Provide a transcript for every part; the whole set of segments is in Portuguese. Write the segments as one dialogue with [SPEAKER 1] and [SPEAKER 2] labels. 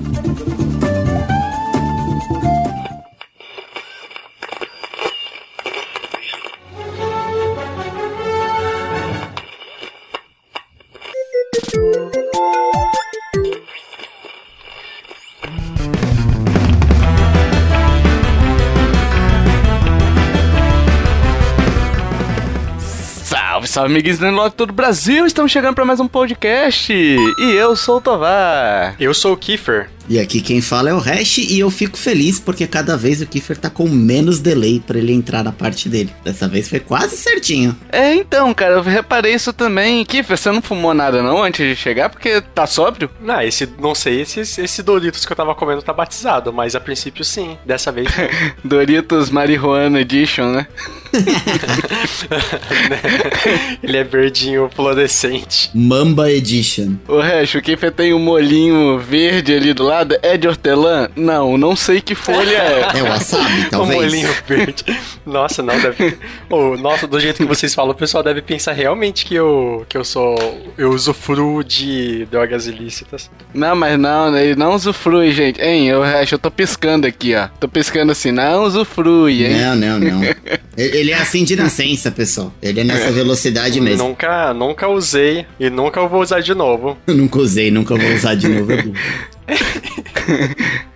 [SPEAKER 1] Thank you. Amiguinhos do Love todo o Brasil! Estamos chegando para mais um podcast. E eu sou o Tovar.
[SPEAKER 2] Eu sou o Kiefer.
[SPEAKER 3] E aqui quem fala é o Hash e eu fico feliz porque cada vez o Kiefer tá com menos delay para ele entrar na parte dele. Dessa vez foi quase certinho.
[SPEAKER 1] É, então, cara, eu reparei isso também. Kiefer, você não fumou nada não antes de chegar porque tá sóbrio?
[SPEAKER 2] Não, esse, não sei, esse, esse Doritos que eu tava comendo tá batizado, mas a princípio sim, dessa vez
[SPEAKER 1] Doritos Marihuana Edition, né?
[SPEAKER 2] Ele é verdinho fluorescente.
[SPEAKER 3] Mamba Edition.
[SPEAKER 1] O resto, o Kiefer tem um molinho verde ali do lado. É de hortelã? Não, não sei que folha é.
[SPEAKER 3] É wasabi, talvez.
[SPEAKER 2] Um molinho verde. Nossa, não, deve. Oh, nossa, do jeito que vocês falam, o pessoal deve pensar realmente que eu, que eu sou. Eu usufruo de drogas ilícitas.
[SPEAKER 1] Não, mas não, ele não usufrui, gente. Hein, eu, eu tô piscando aqui, ó. Tô piscando assim, não usufrui, hein?
[SPEAKER 3] Não, não, não. Ele é assim de nascença, pessoal. Ele é nessa velocidade mesmo.
[SPEAKER 2] Nunca, nunca usei e nunca vou usar de novo.
[SPEAKER 3] Eu nunca usei, nunca vou usar de novo.
[SPEAKER 1] É,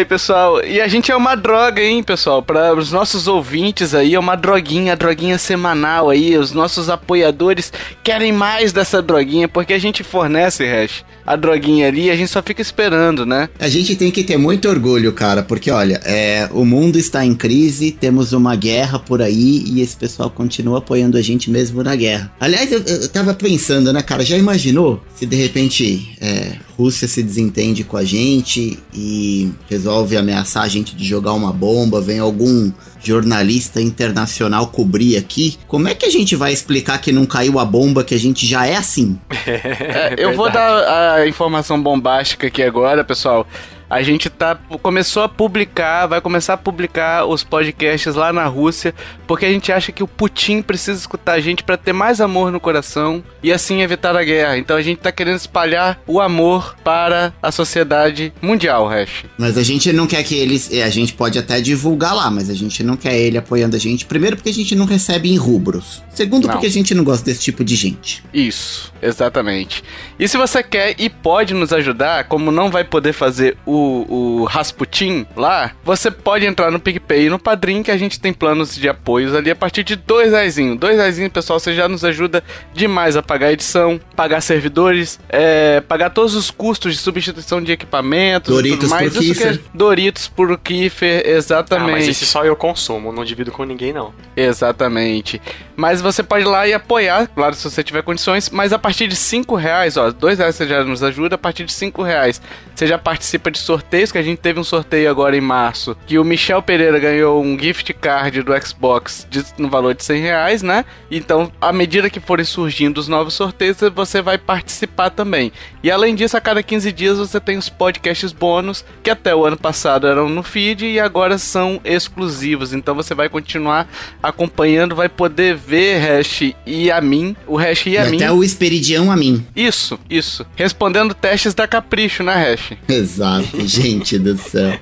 [SPEAKER 1] e pessoal, e a gente é uma droga, hein, pessoal? Para os nossos ouvintes aí, é uma droguinha, droguinha semanal aí. Os nossos apoiadores querem mais dessa droguinha, porque a gente fornece, Hash, a droguinha ali e a gente só fica esperando, né?
[SPEAKER 3] A gente tem que ter muito orgulho, cara, porque olha, é, o mundo está em crise, temos uma guerra por aí e esse pessoal continua apoiando a gente mesmo na guerra. Aliás, eu, eu tava pensando, né, cara, já imaginou se de repente é, Rússia se desentende com a gente e resolve ameaçar a gente de jogar uma bomba, vem algum jornalista internacional cobrir aqui, como é que a gente vai explicar que não caiu a bomba, que a gente já é assim?
[SPEAKER 1] É, eu vou dar a informação bombástica aqui agora, pessoal a gente tá começou a publicar, vai começar a publicar os podcasts lá na Rússia, porque a gente acha que o Putin precisa escutar a gente para ter mais amor no coração e assim evitar a guerra. Então a gente tá querendo espalhar o amor para a sociedade mundial, Hash.
[SPEAKER 3] Mas a gente não quer que eles, é, a gente pode até divulgar lá, mas a gente não quer ele apoiando a gente. Primeiro porque a gente não recebe em rubros. Segundo não. porque a gente não gosta desse tipo de gente.
[SPEAKER 1] Isso, exatamente. E se você quer e pode nos ajudar, como não vai poder fazer o o, Rasputin lá, você pode entrar no PicPay e no Padrim, que a gente tem planos de apoios ali a partir de dois reais. Dois reais, pessoal, você já nos ajuda demais a pagar edição, pagar servidores, é, pagar todos os custos de substituição de equipamentos
[SPEAKER 3] Doritos tudo mais. Por Isso
[SPEAKER 1] é Doritos por Kiefer, exatamente. Ah, mas
[SPEAKER 2] esse só eu consumo, não divido com ninguém não.
[SPEAKER 1] Exatamente. Mas você pode ir lá e apoiar, claro, se você tiver condições, mas a partir de cinco reais, ó, dois reais você já nos ajuda, a partir de cinco reais você já participa de sorteios, que a gente teve um sorteio agora em março, que o Michel Pereira ganhou um gift card do Xbox de, no valor de 100 reais, né? Então, à medida que forem surgindo os novos sorteios, você vai participar também. E além disso, a cada 15 dias você tem os podcasts bônus, que até o ano passado eram no feed e agora são exclusivos. Então você vai continuar acompanhando, vai poder ver Hash e a mim, o Hash e a mim.
[SPEAKER 3] Até o Esperidião a mim.
[SPEAKER 1] Isso, isso. Respondendo testes da Capricho, né, Hash?
[SPEAKER 3] Exato, gente do céu.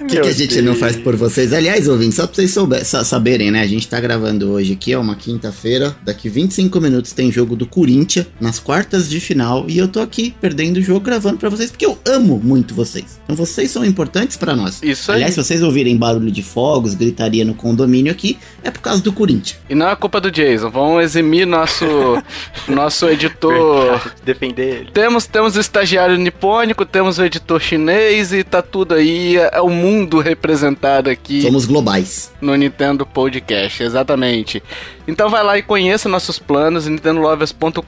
[SPEAKER 3] O que, que, a gente Deus. não faz por vocês? Aliás, ouvintes, só pra vocês souber, saberem, né? A gente tá gravando hoje aqui, é uma quinta-feira. Daqui 25 minutos tem jogo do Corinthians nas quartas de final. E eu tô aqui perdendo o jogo gravando para vocês porque eu amo muito vocês. Então vocês são importantes para nós.
[SPEAKER 1] Isso
[SPEAKER 3] aí. Aliás, se vocês ouvirem barulho de fogos, gritaria no condomínio aqui, é por causa do Corinthians.
[SPEAKER 1] E não é culpa do Jason. Vamos eximir nosso, nosso editor.
[SPEAKER 2] Defender ele.
[SPEAKER 1] Temos, temos o estagiário nipônico, temos o editor chinês e tá tudo aí. É, é o mundo representado aqui.
[SPEAKER 3] Somos globais.
[SPEAKER 1] No Nintendo Podcast, exatamente. Então vai lá e conheça nossos planos, nintendolovers.com.br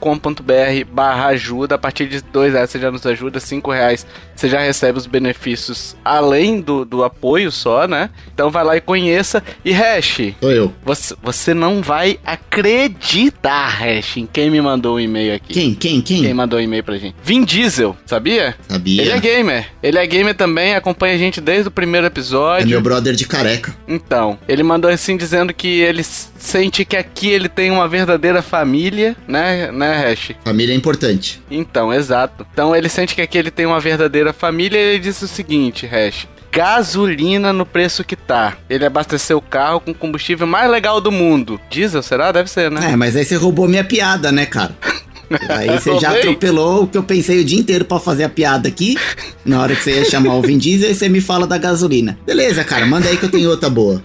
[SPEAKER 1] barra ajuda. A partir de dois reais você já nos ajuda, cinco reais você já recebe os benefícios além do, do apoio só, né? Então vai lá e conheça. E Hash,
[SPEAKER 3] sou eu.
[SPEAKER 1] Você, você não vai acreditar, Hash, em quem me mandou um e-mail aqui.
[SPEAKER 3] Quem? Quem? Quem?
[SPEAKER 1] Quem mandou um e-mail pra gente? Vin Diesel, sabia?
[SPEAKER 3] Sabia.
[SPEAKER 1] Ele é gamer. Ele é gamer também, acompanha a gente desde o primeiro primeiro
[SPEAKER 3] É
[SPEAKER 1] episódio.
[SPEAKER 3] meu brother de careca.
[SPEAKER 1] Então, ele mandou assim dizendo que ele sente que aqui ele tem uma verdadeira família, né, né, Hash?
[SPEAKER 3] Família é importante.
[SPEAKER 1] Então, exato. Então ele sente que aqui ele tem uma verdadeira família e ele disse o seguinte, Hash. Gasolina no preço que tá. Ele abasteceu o carro com o combustível mais legal do mundo. Diesel, será? Deve ser, né?
[SPEAKER 3] É, mas aí você roubou minha piada, né, cara? Aí você já atropelou o que eu pensei o dia inteiro pra fazer a piada aqui. Na hora que você ia chamar o Vin Diesel, aí você me fala da gasolina. Beleza, cara, manda aí que eu tenho outra boa.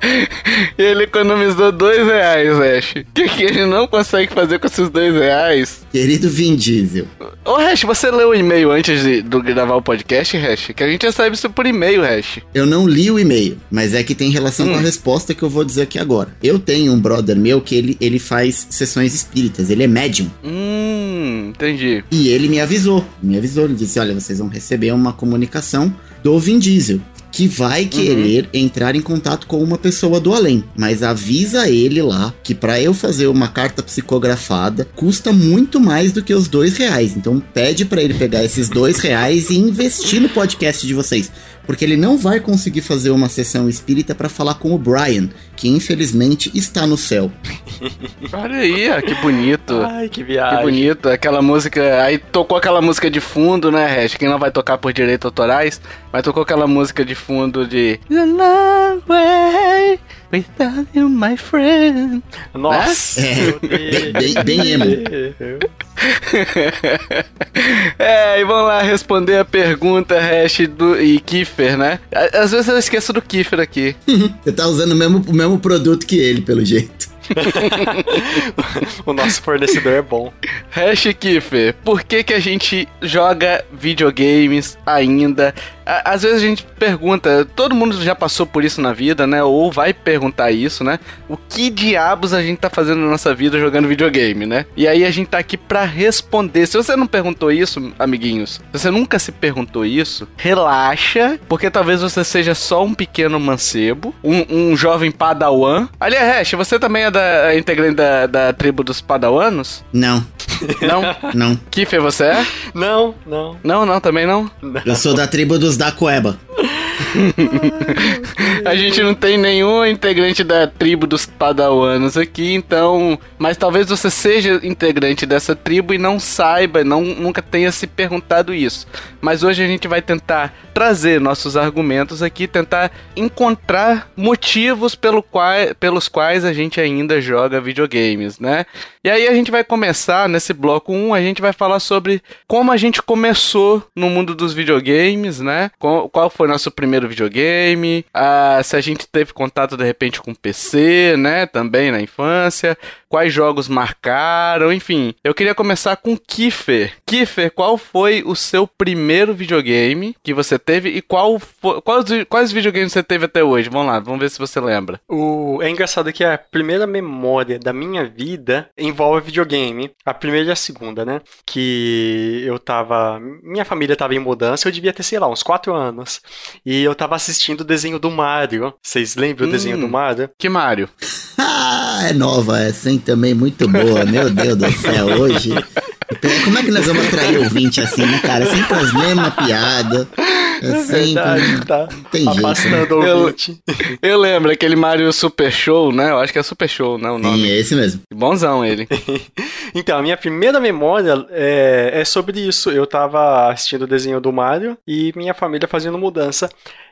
[SPEAKER 1] Ele economizou dois reais, Hash. O que, que ele não consegue fazer com esses dois reais?
[SPEAKER 3] Querido Vin Diesel.
[SPEAKER 1] Ô, Hash, você leu o e-mail antes de, de gravar o podcast, Hash? Que a gente recebe isso por e-mail, Hash.
[SPEAKER 3] Eu não li o e-mail, mas é que tem relação com a resposta que eu vou dizer aqui agora. Eu tenho um brother meu que ele, ele faz sessões espíritas, ele é médium.
[SPEAKER 1] Hum, entendi.
[SPEAKER 3] E ele me avisou, me avisou, ele disse, olha, vocês vão receber uma comunicação do Vin Diesel. Que vai querer entrar em contato com uma pessoa do além. Mas avisa ele lá que pra eu fazer uma carta psicografada custa muito mais do que os dois reais. Então pede pra ele pegar esses dois reais e investir no podcast de vocês. Porque ele não vai conseguir fazer uma sessão espírita pra falar com o Brian, que infelizmente está no céu.
[SPEAKER 1] Olha aí, ó, que bonito.
[SPEAKER 2] Ai, que
[SPEAKER 1] Que
[SPEAKER 2] viagem.
[SPEAKER 1] bonito, aquela música. Aí tocou aquela música de fundo, né, Hash? Quem não vai tocar por direitos autorais, mas tocou aquela música de fundo de. The long way without you, my friend.
[SPEAKER 2] Nossa.
[SPEAKER 3] É, bem- bem emo.
[SPEAKER 1] é, e vamos lá responder a pergunta, Hash do, e Kiefer, né? Às vezes eu esqueço do Kiefer aqui.
[SPEAKER 3] Você tá usando o mesmo, o mesmo produto que ele, pelo jeito.
[SPEAKER 2] o nosso fornecedor é bom.
[SPEAKER 1] Hash Kiffer, por que que a gente joga videogames ainda? Às vezes a gente pergunta, todo mundo já passou por isso na vida, né? Ou vai perguntar isso, né? O que diabos a gente tá fazendo na nossa vida jogando videogame, né? E aí a gente tá aqui pra responder. Se você não perguntou isso, amiguinhos, se você nunca se perguntou isso, relaxa, porque talvez você seja só um pequeno mancebo, um, um jovem padawan. Aliás, Hash, você também é da integrante da, da tribo dos padawanos?
[SPEAKER 3] Não,
[SPEAKER 1] Não?
[SPEAKER 3] não.
[SPEAKER 1] Kiffer, você é?
[SPEAKER 2] Não, não.
[SPEAKER 1] Não, não, também não.
[SPEAKER 3] Eu sou da tribo dos da Cueba.
[SPEAKER 1] A gente não tem nenhum integrante da tribo dos padawanos aqui, então. Mas talvez você seja integrante dessa tribo e não saiba, não, nunca tenha se perguntado isso. Mas hoje a gente vai tentar trazer nossos argumentos aqui, tentar encontrar motivos pelo qual, pelos quais a gente ainda joga videogames, né? E aí a gente vai começar nesse bloco 1, a gente vai falar sobre como a gente começou no mundo dos videogames, né? Qual, foi nosso primeiro videogame, ah, se a gente teve contato de repente com PC, né? Também na infância, quais jogos marcaram, enfim. Eu queria começar com Kiffer. Kiffer, qual foi o seu primeiro videogame que você teve e qual foi, quais, quais videogames você teve até hoje? Vamos lá, vamos ver se você lembra.
[SPEAKER 2] O... É engraçado que a primeira memória da minha vida envolve videogame. A primeira e a segunda, né? Que eu tava. Minha família tava em mudança, eu devia ter, sei lá, uns 4 anos. E eu tava assistindo o desenho do Mario. Vocês lembram o desenho
[SPEAKER 1] Hum.
[SPEAKER 2] do Mario?
[SPEAKER 1] Que Mario?
[SPEAKER 3] Ah, é nova essa, hein? Também muito boa. Meu Deus do céu, hoje. Como é que nós vamos atrair ouvinte assim, né, cara? É sempre as mesmas piadas. É sempre.
[SPEAKER 2] tá.
[SPEAKER 3] Tem jeito. né?
[SPEAKER 2] Afastando o
[SPEAKER 1] Eu-
[SPEAKER 2] ouvinte.
[SPEAKER 1] Eu lembro aquele Mario Super Show, né? Eu acho que é Super Show, né? O
[SPEAKER 3] Sim,
[SPEAKER 1] nome.
[SPEAKER 3] é esse mesmo.
[SPEAKER 1] Bonzão ele.
[SPEAKER 2] Então, a minha primeira memória é, é sobre isso. Eu tava assistindo o desenho do Mario e minha família fazendo mudança.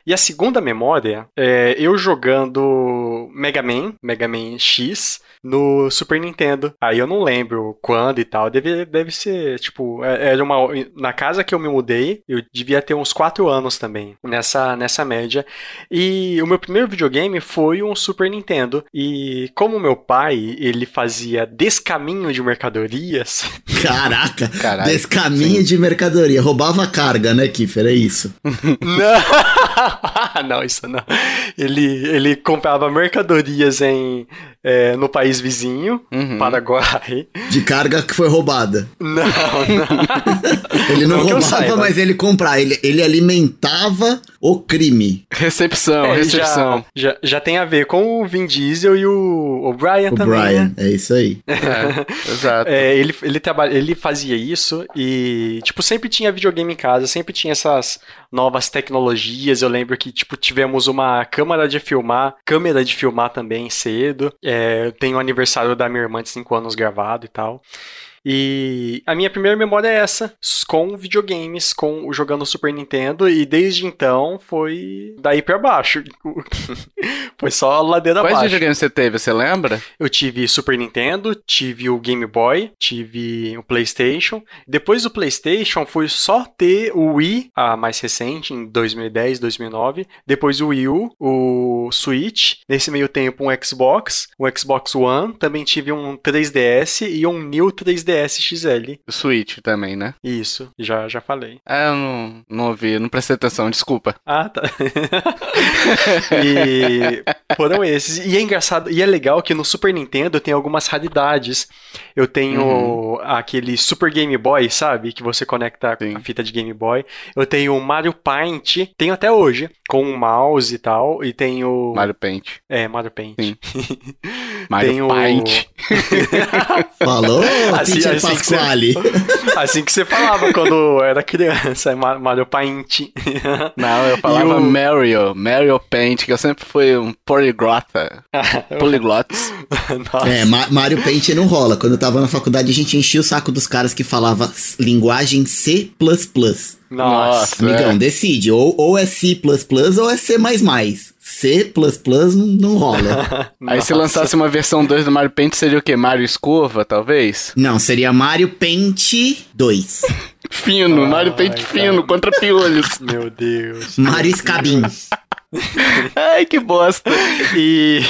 [SPEAKER 2] E a segunda memória é eu jogando Mega Man, Mega Man X, no Super Nintendo. Aí eu não lembro quando e tal. Deve, deve ser, tipo, é- era uma. Na casa que eu me mudei, eu devia ter uns 4 anos também, nessa, nessa média. E o meu primeiro videogame foi um Super Nintendo. E como meu pai, ele fazia descaminho de mercadorias,
[SPEAKER 3] Caraca,
[SPEAKER 1] Caralho,
[SPEAKER 3] desse caminho de mercadoria. Roubava carga, né, Kiffer? É isso.
[SPEAKER 2] Não, não, isso não. Ele, ele comprava mercadorias em é, no país vizinho,
[SPEAKER 1] Uhum.
[SPEAKER 2] Paraguai.
[SPEAKER 3] De carga que foi roubada.
[SPEAKER 2] Não, não.
[SPEAKER 3] Ele não,
[SPEAKER 2] Não
[SPEAKER 3] roubava, mas ele comprava. Ele, ele alimentava o crime.
[SPEAKER 1] Recepção,
[SPEAKER 2] É,
[SPEAKER 1] recepção.
[SPEAKER 2] já, já, já tem a ver com o Vin Diesel e o, o Brian
[SPEAKER 3] O
[SPEAKER 2] também.
[SPEAKER 3] Brian.
[SPEAKER 2] né?
[SPEAKER 3] É isso aí.
[SPEAKER 1] É, exato.
[SPEAKER 2] É, ele, ele, trabalha, ele fazia isso e, tipo, sempre tinha videogame em casa, sempre tinha essas novas tecnologias. Eu lembro que, tipo, tivemos uma câmera de filmar, câmera de filmar também cedo. É, tem o aniversário da minha irmã de 5 anos gravado e tal. E a minha primeira memória é essa, com videogames, com jogando Super Nintendo, e desde então foi daí pra baixo. foi só ladeira
[SPEAKER 1] Quais
[SPEAKER 2] abaixo.
[SPEAKER 1] videogames você teve, você lembra?
[SPEAKER 2] Eu tive Super Nintendo, tive o Game Boy, tive o PlayStation. Depois do PlayStation, foi só ter o Wii, a mais recente, em 2010, 2009. Depois o Wii U, o Switch. Nesse meio tempo, um Xbox, o Xbox One. Também tive um 3DS e um New 3DS XL.
[SPEAKER 1] O Switch também, né?
[SPEAKER 2] Isso, já, já falei.
[SPEAKER 1] É, eu não, não ouvi, não prestei atenção, desculpa.
[SPEAKER 2] Ah, tá. e foram esses. E é engraçado, e é legal que no Super Nintendo tem algumas raridades. Eu tenho aquele Super Game Boy, sabe? Que você conecta
[SPEAKER 1] Sim.
[SPEAKER 2] com a fita de Game Boy. Eu tenho o Mario Paint, tenho até hoje, com um mouse e tal. E tenho.
[SPEAKER 1] Mario Paint.
[SPEAKER 2] É, Mario Paint.
[SPEAKER 1] Sim. Mario Paint.
[SPEAKER 3] Falou,
[SPEAKER 2] Assim-
[SPEAKER 3] Teacher
[SPEAKER 2] assim que você-
[SPEAKER 3] Pasquale.
[SPEAKER 2] assim que você falava quando era criança, é Ma- Mario Paint.
[SPEAKER 1] Não, eu falava
[SPEAKER 2] o-
[SPEAKER 1] Mario, Mario Paint, que eu sempre fui um poliglota. Poliglots.
[SPEAKER 3] É, Ma- Mario Paint não rola. Quando eu tava na faculdade, a gente enchia o saco dos caras que falava linguagem C++.
[SPEAKER 2] Nossa.
[SPEAKER 3] Amigão,
[SPEAKER 1] É.
[SPEAKER 3] decide. Ou, ou é C++ ou é C++. C++ não, não rola.
[SPEAKER 1] Aí se lançasse uma versão 2 do Mario Paint, seria o quê? Mario Escova, talvez?
[SPEAKER 3] Não, seria Mario Paint 2.
[SPEAKER 1] Fino,
[SPEAKER 2] Ai,
[SPEAKER 1] Mario Paint
[SPEAKER 2] cara.
[SPEAKER 1] fino, contra piolhos.
[SPEAKER 2] Meu Deus.
[SPEAKER 3] Mario Scabin.
[SPEAKER 1] Ai, que bosta.
[SPEAKER 2] E,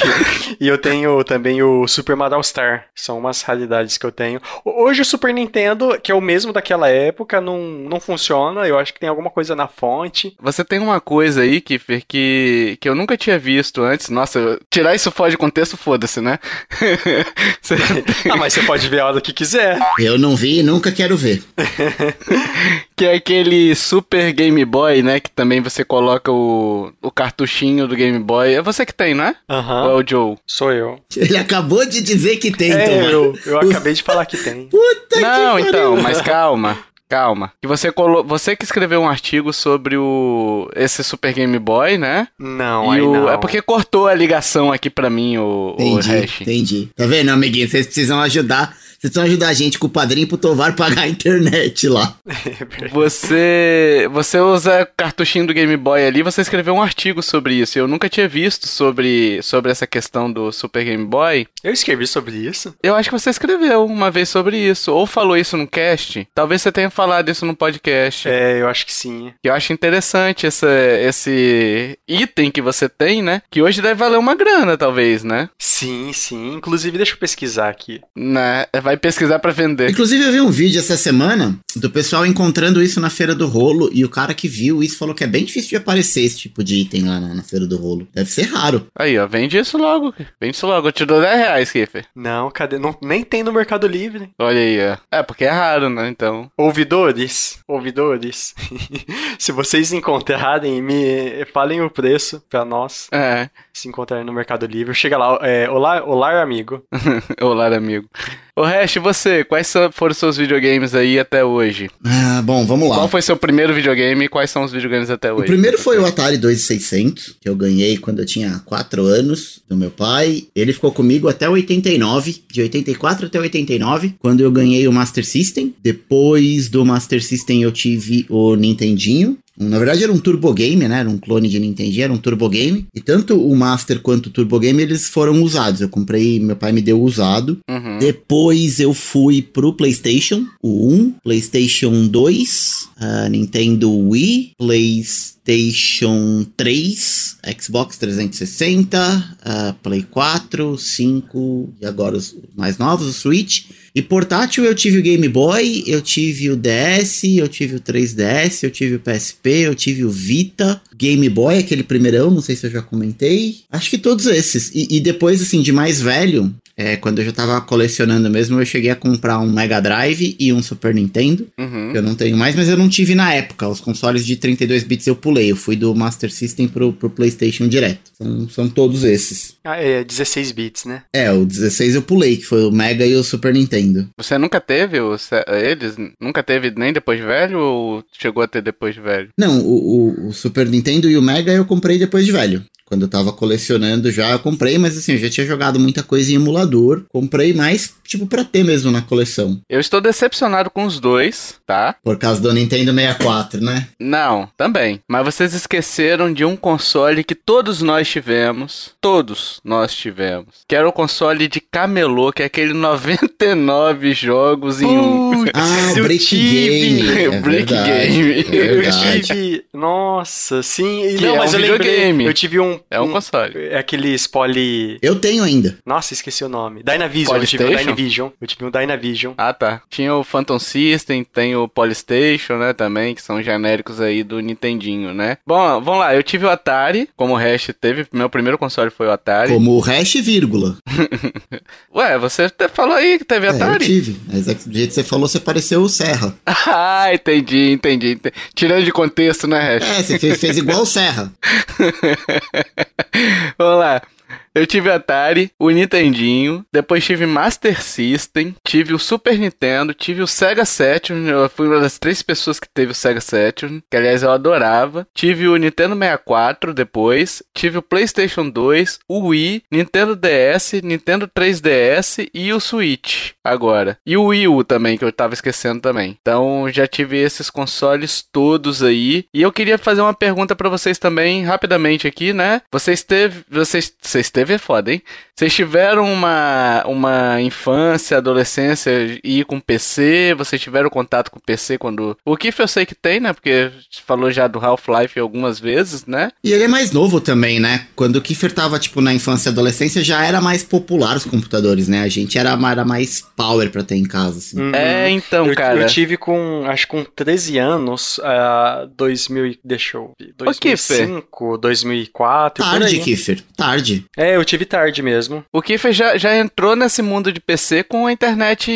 [SPEAKER 2] e eu tenho também o Super Mario All Star. São umas raridades que eu tenho. Hoje o Super Nintendo, que é o mesmo daquela época, não, não funciona. Eu acho que tem alguma coisa na fonte.
[SPEAKER 1] Você tem uma coisa aí, Kiffer, que, que eu nunca tinha visto antes. Nossa, tirar isso fora de contexto, foda-se, né? Você tem-
[SPEAKER 2] Ah, mas você pode ver a hora que quiser.
[SPEAKER 3] Eu não vi e nunca quero ver.
[SPEAKER 1] que é aquele Super Game Boy, né? Que também você coloca o, o cartuchinho do Game Boy. É você que tem, não é? Ou é
[SPEAKER 2] Aham.
[SPEAKER 1] o Joe?
[SPEAKER 2] Sou eu.
[SPEAKER 3] Ele acabou de dizer que tem,
[SPEAKER 2] É,
[SPEAKER 3] Tomás.
[SPEAKER 2] eu, eu acabei de falar que tem.
[SPEAKER 3] Puta
[SPEAKER 1] Não,
[SPEAKER 3] que
[SPEAKER 1] então,
[SPEAKER 3] pariu.
[SPEAKER 1] mas calma. Calma. Que você colo... você que escreveu um artigo sobre o esse Super Game Boy, né?
[SPEAKER 2] Não,
[SPEAKER 1] E
[SPEAKER 2] aí
[SPEAKER 1] o...
[SPEAKER 2] não.
[SPEAKER 1] É porque cortou a ligação aqui pra mim, o, o
[SPEAKER 3] Entendi,
[SPEAKER 1] hash.
[SPEAKER 3] entendi. Tá vendo, amiguinho? Vocês precisam ajudar. Vocês precisam ajudar a gente com o padrinho pro Tovar pagar a internet lá.
[SPEAKER 1] Você você usa cartuchinho do Game Boy ali, você escreveu um artigo sobre isso. Eu nunca tinha visto sobre, sobre essa questão do Super Game Boy.
[SPEAKER 2] Eu escrevi sobre isso.
[SPEAKER 1] Eu acho que você escreveu uma vez sobre isso, ou falou isso no cast. Talvez você tenha falado isso no podcast.
[SPEAKER 2] É, eu acho que sim.
[SPEAKER 1] Que eu acho interessante essa, esse item que você tem, né? Que hoje deve valer uma grana, talvez, né?
[SPEAKER 2] Sim, sim. Inclusive, deixa eu pesquisar aqui.
[SPEAKER 1] né? Vai pesquisar pra vender.
[SPEAKER 3] Inclusive, eu vi um vídeo essa semana do pessoal encontrando isso na Feira do Rolo e o cara que viu isso falou que é bem difícil de aparecer esse tipo de item lá na, na Feira do Rolo. Deve ser raro.
[SPEAKER 1] Aí, ó, vende isso logo. Vende isso logo. Eu te dou 10 reais, Kiffer.
[SPEAKER 2] Não, cadê? Não, nem tem no Mercado Livre.
[SPEAKER 1] Olha aí, ó. É, porque é raro, né? Então.
[SPEAKER 2] Ouvidores, ouvidores, se vocês encontrarem, me falem o preço pra nós,
[SPEAKER 1] É.
[SPEAKER 2] se encontrarem no Mercado Livre. Chega lá, é, olá, olá, amigo.
[SPEAKER 1] Olá, amigo. Ô, Hash, você? Quais foram os seus videogames aí até hoje?
[SPEAKER 3] Ah, bom, vamos lá.
[SPEAKER 1] Qual foi seu primeiro videogame e quais são os videogames até
[SPEAKER 3] O
[SPEAKER 1] hoje?
[SPEAKER 3] primeiro foi o Atari 2600, que eu ganhei quando eu tinha 4 anos, do meu pai. Ele ficou comigo até 89, de 84 até 89, quando eu ganhei o Master System. Depois do Master System eu tive o Nintendinho. Na verdade era um Turbo Game, né? Era um clone de Nintendinho, era um Turbo Game. E tanto o Master quanto o Turbo Game eles foram usados. Eu comprei, meu pai me deu usado.
[SPEAKER 1] Uhum.
[SPEAKER 3] Depois eu fui pro PlayStation, o 1, PlayStation 2, a Nintendo Wii, PlayStation 3, Xbox 360, a Play 4, 5 e agora os mais novos, o Switch. E portátil eu tive o Game Boy, eu tive o DS, eu tive o 3DS, eu tive o PSP, eu tive o Vita, Game Boy, aquele primeirão, não sei se eu já comentei. Acho que todos esses. E, e depois, assim, de mais velho, é, quando eu já tava colecionando mesmo, eu cheguei a comprar um Mega Drive e um Super Nintendo.
[SPEAKER 1] Uhum.
[SPEAKER 3] Que eu não tenho mais, mas eu não tive na época. Os consoles de 32 bits eu pulei. Eu fui do Master System pro, pro PlayStation direto. São, são todos esses.
[SPEAKER 2] Ah, é 16 bits, né?
[SPEAKER 3] É, o 16 eu pulei, que foi o Mega e o Super Nintendo.
[SPEAKER 1] Você nunca teve os, eles? Nunca teve nem depois de velho ou chegou a ter depois de velho?
[SPEAKER 3] Não, o, o, o Super Nintendo e o Mega eu comprei depois de velho. Quando eu tava colecionando já, eu comprei, mas assim, eu já tinha jogado muita coisa em emulador. Comprei mais, tipo, pra ter mesmo na coleção.
[SPEAKER 1] Eu estou decepcionado com os dois, tá?
[SPEAKER 3] Por causa do Nintendo 64, né?
[SPEAKER 1] Não, também. Mas vocês esqueceram de um console que todos nós tivemos. Todos nós tivemos. Que era o console de camelô, que é aquele 99 jogos em um.
[SPEAKER 3] Ah, o Break
[SPEAKER 2] tive.
[SPEAKER 3] Game. É
[SPEAKER 1] Break
[SPEAKER 3] verdade,
[SPEAKER 1] Game.
[SPEAKER 3] é
[SPEAKER 2] Eu tive. Nossa, sim.
[SPEAKER 1] Que
[SPEAKER 2] não,
[SPEAKER 1] é
[SPEAKER 2] mas
[SPEAKER 1] um
[SPEAKER 2] eu lembrei.
[SPEAKER 1] videogame.
[SPEAKER 2] Eu tive um.
[SPEAKER 1] É um console.
[SPEAKER 2] É aqueles poly.
[SPEAKER 3] Eu tenho ainda.
[SPEAKER 2] Nossa, esqueci o nome. Dynavision. Eu tive um? Dynavision. Eu tive um Dynavision.
[SPEAKER 1] Ah, tá. Tinha o Phantom System, tem o Polystation, né, também, que são genéricos aí do Nintendinho, né? Bom, vamos lá. Eu tive o Atari, como o Hash teve. Meu primeiro console foi o Atari.
[SPEAKER 3] Como o hash vírgula.
[SPEAKER 1] Ué, você até falou aí que teve
[SPEAKER 3] É, eu
[SPEAKER 1] Atari?
[SPEAKER 3] tive. Mas é que do jeito que você falou, você pareceu o Serra.
[SPEAKER 1] ah, entendi, entendi, entendi. Tirando de contexto, né, Hash?
[SPEAKER 3] É, você fez, fez igual o Serra.
[SPEAKER 1] Vamos lá. Eu tive Atari, o Nintendinho, depois tive Master System, tive o Super Nintendo, tive o Sega Saturn, eu fui uma das três pessoas que teve o Sega Saturn, que aliás eu adorava. Tive o Nintendo 64 depois, tive o PlayStation 2, o Wii, Nintendo DS, Nintendo 3DS e o Switch agora. E o Wii U também, que eu tava esquecendo também. Então já tive esses consoles todos aí. E eu queria fazer uma pergunta pra vocês também, rapidamente aqui, né? Vocês teve, vocês, vocês teve é foda, hein? Vocês tiveram uma, uma infância, adolescência e ir com PC? Vocês tiveram contato com PC quando. O Kiff eu sei que tem, né? Porque falou já do Half-Life algumas vezes, né?
[SPEAKER 3] E ele é mais novo também, né? Quando o Kiefer tava, tipo, na infância e adolescência, já era mais popular os computadores, né? A gente era, era mais power pra ter em casa, assim.
[SPEAKER 2] Uhum.
[SPEAKER 1] É, então,
[SPEAKER 2] eu,
[SPEAKER 1] cara.
[SPEAKER 2] eu tive com, acho que com 13 anos, uh, 2000, e- deixa eu ver,
[SPEAKER 1] Ô, Kiffer.
[SPEAKER 2] 2005, 2004, por
[SPEAKER 3] Tarde,
[SPEAKER 2] aí.
[SPEAKER 3] Kiefer. Tarde.
[SPEAKER 2] É, eu tive tarde mesmo.
[SPEAKER 1] O Kiffer já, já entrou nesse mundo de PC com a internet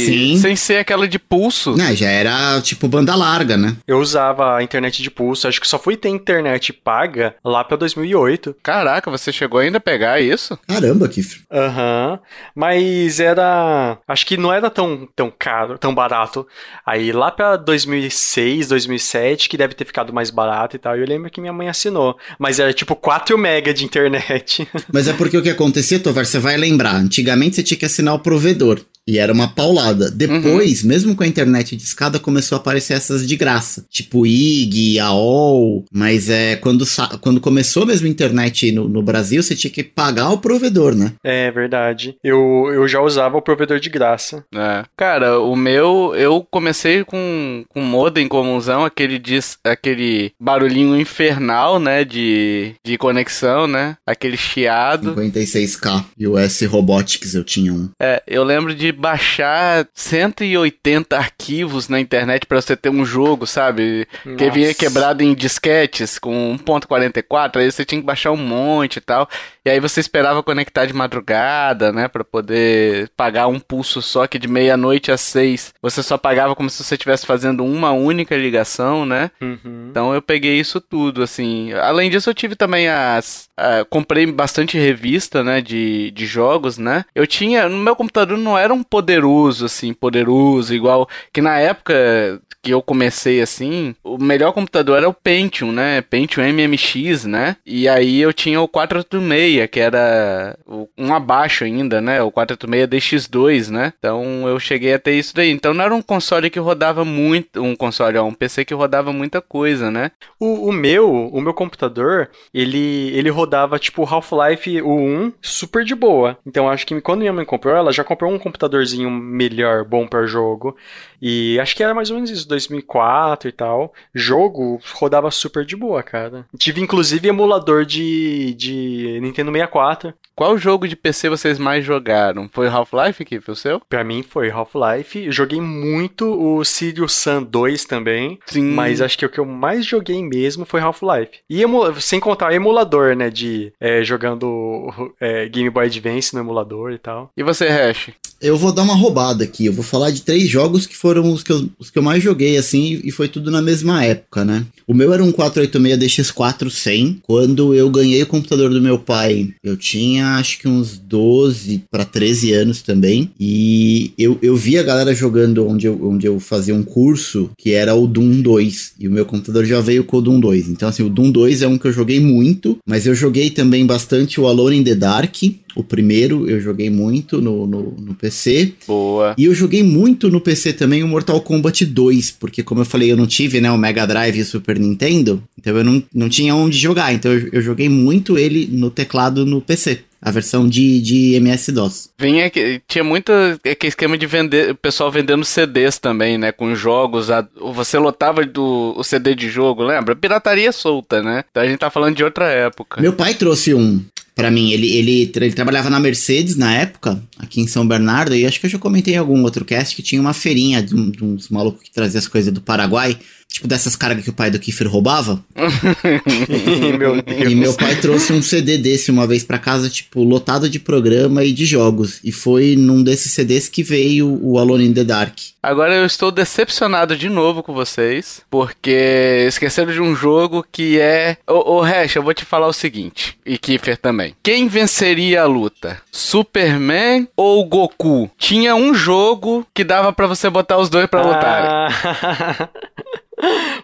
[SPEAKER 3] Sim.
[SPEAKER 1] sem ser aquela de pulso.
[SPEAKER 3] Né, já era, tipo, banda larga, né?
[SPEAKER 2] Eu usava a internet de pulso, acho que só fui ter internet paga lá pra 2008.
[SPEAKER 1] Caraca, você chegou ainda a pegar isso?
[SPEAKER 3] Caramba, Kiefer.
[SPEAKER 2] Aham. Mas era. Acho que não era tão, tão caro, tão barato. Aí lá pra 2006, 2007, que deve ter ficado mais barato e tal. Eu lembro que minha mãe assinou. Mas era tipo 4 mega de internet.
[SPEAKER 3] Mas é porque o que acontecia, Tovar, você vai lembrar. Antigamente você tinha que assinar o provedor. E era uma paulada. Depois, mesmo com a internet de escada, começou a aparecer essas de graça. Tipo IG, AOL. Mas é quando, quando começou mesmo a internet no, no Brasil, você tinha que pagar o provedor, né?
[SPEAKER 2] é verdade. Eu, eu já usava o provedor de graça.
[SPEAKER 1] É. Cara, o meu, eu comecei com, com modem comunzão, aquele, dis, aquele barulhinho infernal, né, de, de conexão, né, aquele chiado.
[SPEAKER 3] 56k. E o S Robotics eu tinha um.
[SPEAKER 1] É, eu lembro de baixar 180 arquivos na internet pra você ter um jogo, sabe? Que
[SPEAKER 2] Nossa.
[SPEAKER 1] vinha quebrado em disquetes com 1.44, aí você tinha que baixar um monte e tal. E aí você esperava conectar de madrugada, né, Pra poder pagar um pulso só que de meia-noite às seis, você só pagava como se você estivesse fazendo uma única ligação, né?
[SPEAKER 2] Uhum.
[SPEAKER 1] Então eu peguei isso tudo, assim. Além disso, eu tive também as. comprei bastante revista, né? De, de jogos, né? Eu tinha. No meu computador não era um poderoso, assim, poderoso, igual. Que na época que eu comecei assim, o melhor computador era o Pentium, né? Pentium MMX, né? E aí eu tinha o 486, que era um abaixo ainda, né? O 486 DX2, né? Então eu cheguei a ter isso daí. Então não era um console que rodava muito, um console, ó, um PC que rodava muita coisa, né?
[SPEAKER 2] O, o meu, o meu computador, ele, ele rodava tipo Half-Life o 1 super de boa. Então acho que quando minha mãe comprou, ela já comprou um computadorzinho melhor, bom pra jogo. E acho que era mais ou menos isso, 2004 e tal. Jogo rodava super de boa, cara. Tive inclusive emulador de, de Nintendo 64.
[SPEAKER 1] Qual jogo de PC vocês mais jogaram? Foi Half-Life que foi o seu?
[SPEAKER 2] Pra mim foi Half-Life. Joguei muito o Sirius Sun 2 também.
[SPEAKER 1] Sim.
[SPEAKER 2] Mas acho que o que eu mais joguei mesmo foi Half-Life. E sem contar emulador, né? De é, jogando é, Game Boy Advance no emulador e tal.
[SPEAKER 1] E você, Hash?
[SPEAKER 3] Eu vou dar uma roubada aqui. Eu vou falar de três jogos que foram os que eu, os que eu mais joguei, assim, e foi tudo na mesma época, né? O meu era um 486 DX4 100. Quando eu ganhei o computador do meu pai, eu tinha acho que uns 12 para 13 anos também. E eu, eu vi a galera jogando onde eu, onde eu fazia um curso, que era o Doom 2. E o meu computador já veio com o Doom 2. Então, assim, o Doom 2 é um que eu joguei muito, mas eu joguei também bastante o Alone in the Dark. O primeiro eu joguei muito no, no, no, PC.
[SPEAKER 1] Boa.
[SPEAKER 3] E eu joguei muito no PC também o Mortal Kombat 2, porque como eu falei, eu não tive né, o Mega Drive e o Super Nintendo, então eu não, não tinha onde jogar. Então eu, eu joguei muito ele no teclado no PC a versão de, de MS-DOS.
[SPEAKER 1] Vinha que tinha muito aquele esquema de vender, o pessoal vendendo CDs também, né, com jogos, a, você lotava do o CD de jogo, lembra? Pirataria solta, né? Então a gente tá falando de outra época.
[SPEAKER 3] Meu pai trouxe um para mim. Ele, ele, ele trabalhava na Mercedes na época, aqui em São Bernardo, e acho que eu já comentei em algum outro cast que tinha uma feirinha de, de uns malucos que trazia as coisas do Paraguai. Tipo dessas cargas que o pai do Kiefer roubava.
[SPEAKER 2] meu Deus.
[SPEAKER 3] E meu pai trouxe um CD desse uma vez para casa, tipo, lotado de programa e de jogos. E foi num desses CDs que veio o Alone in the Dark.
[SPEAKER 1] Agora eu estou decepcionado de novo com vocês, porque esqueceram de um jogo que é. Ô, ô Hash, eu vou te falar o seguinte, e Kiefer também. Quem venceria a luta? Superman ou Goku? Tinha um jogo que dava para você botar os dois para lutar.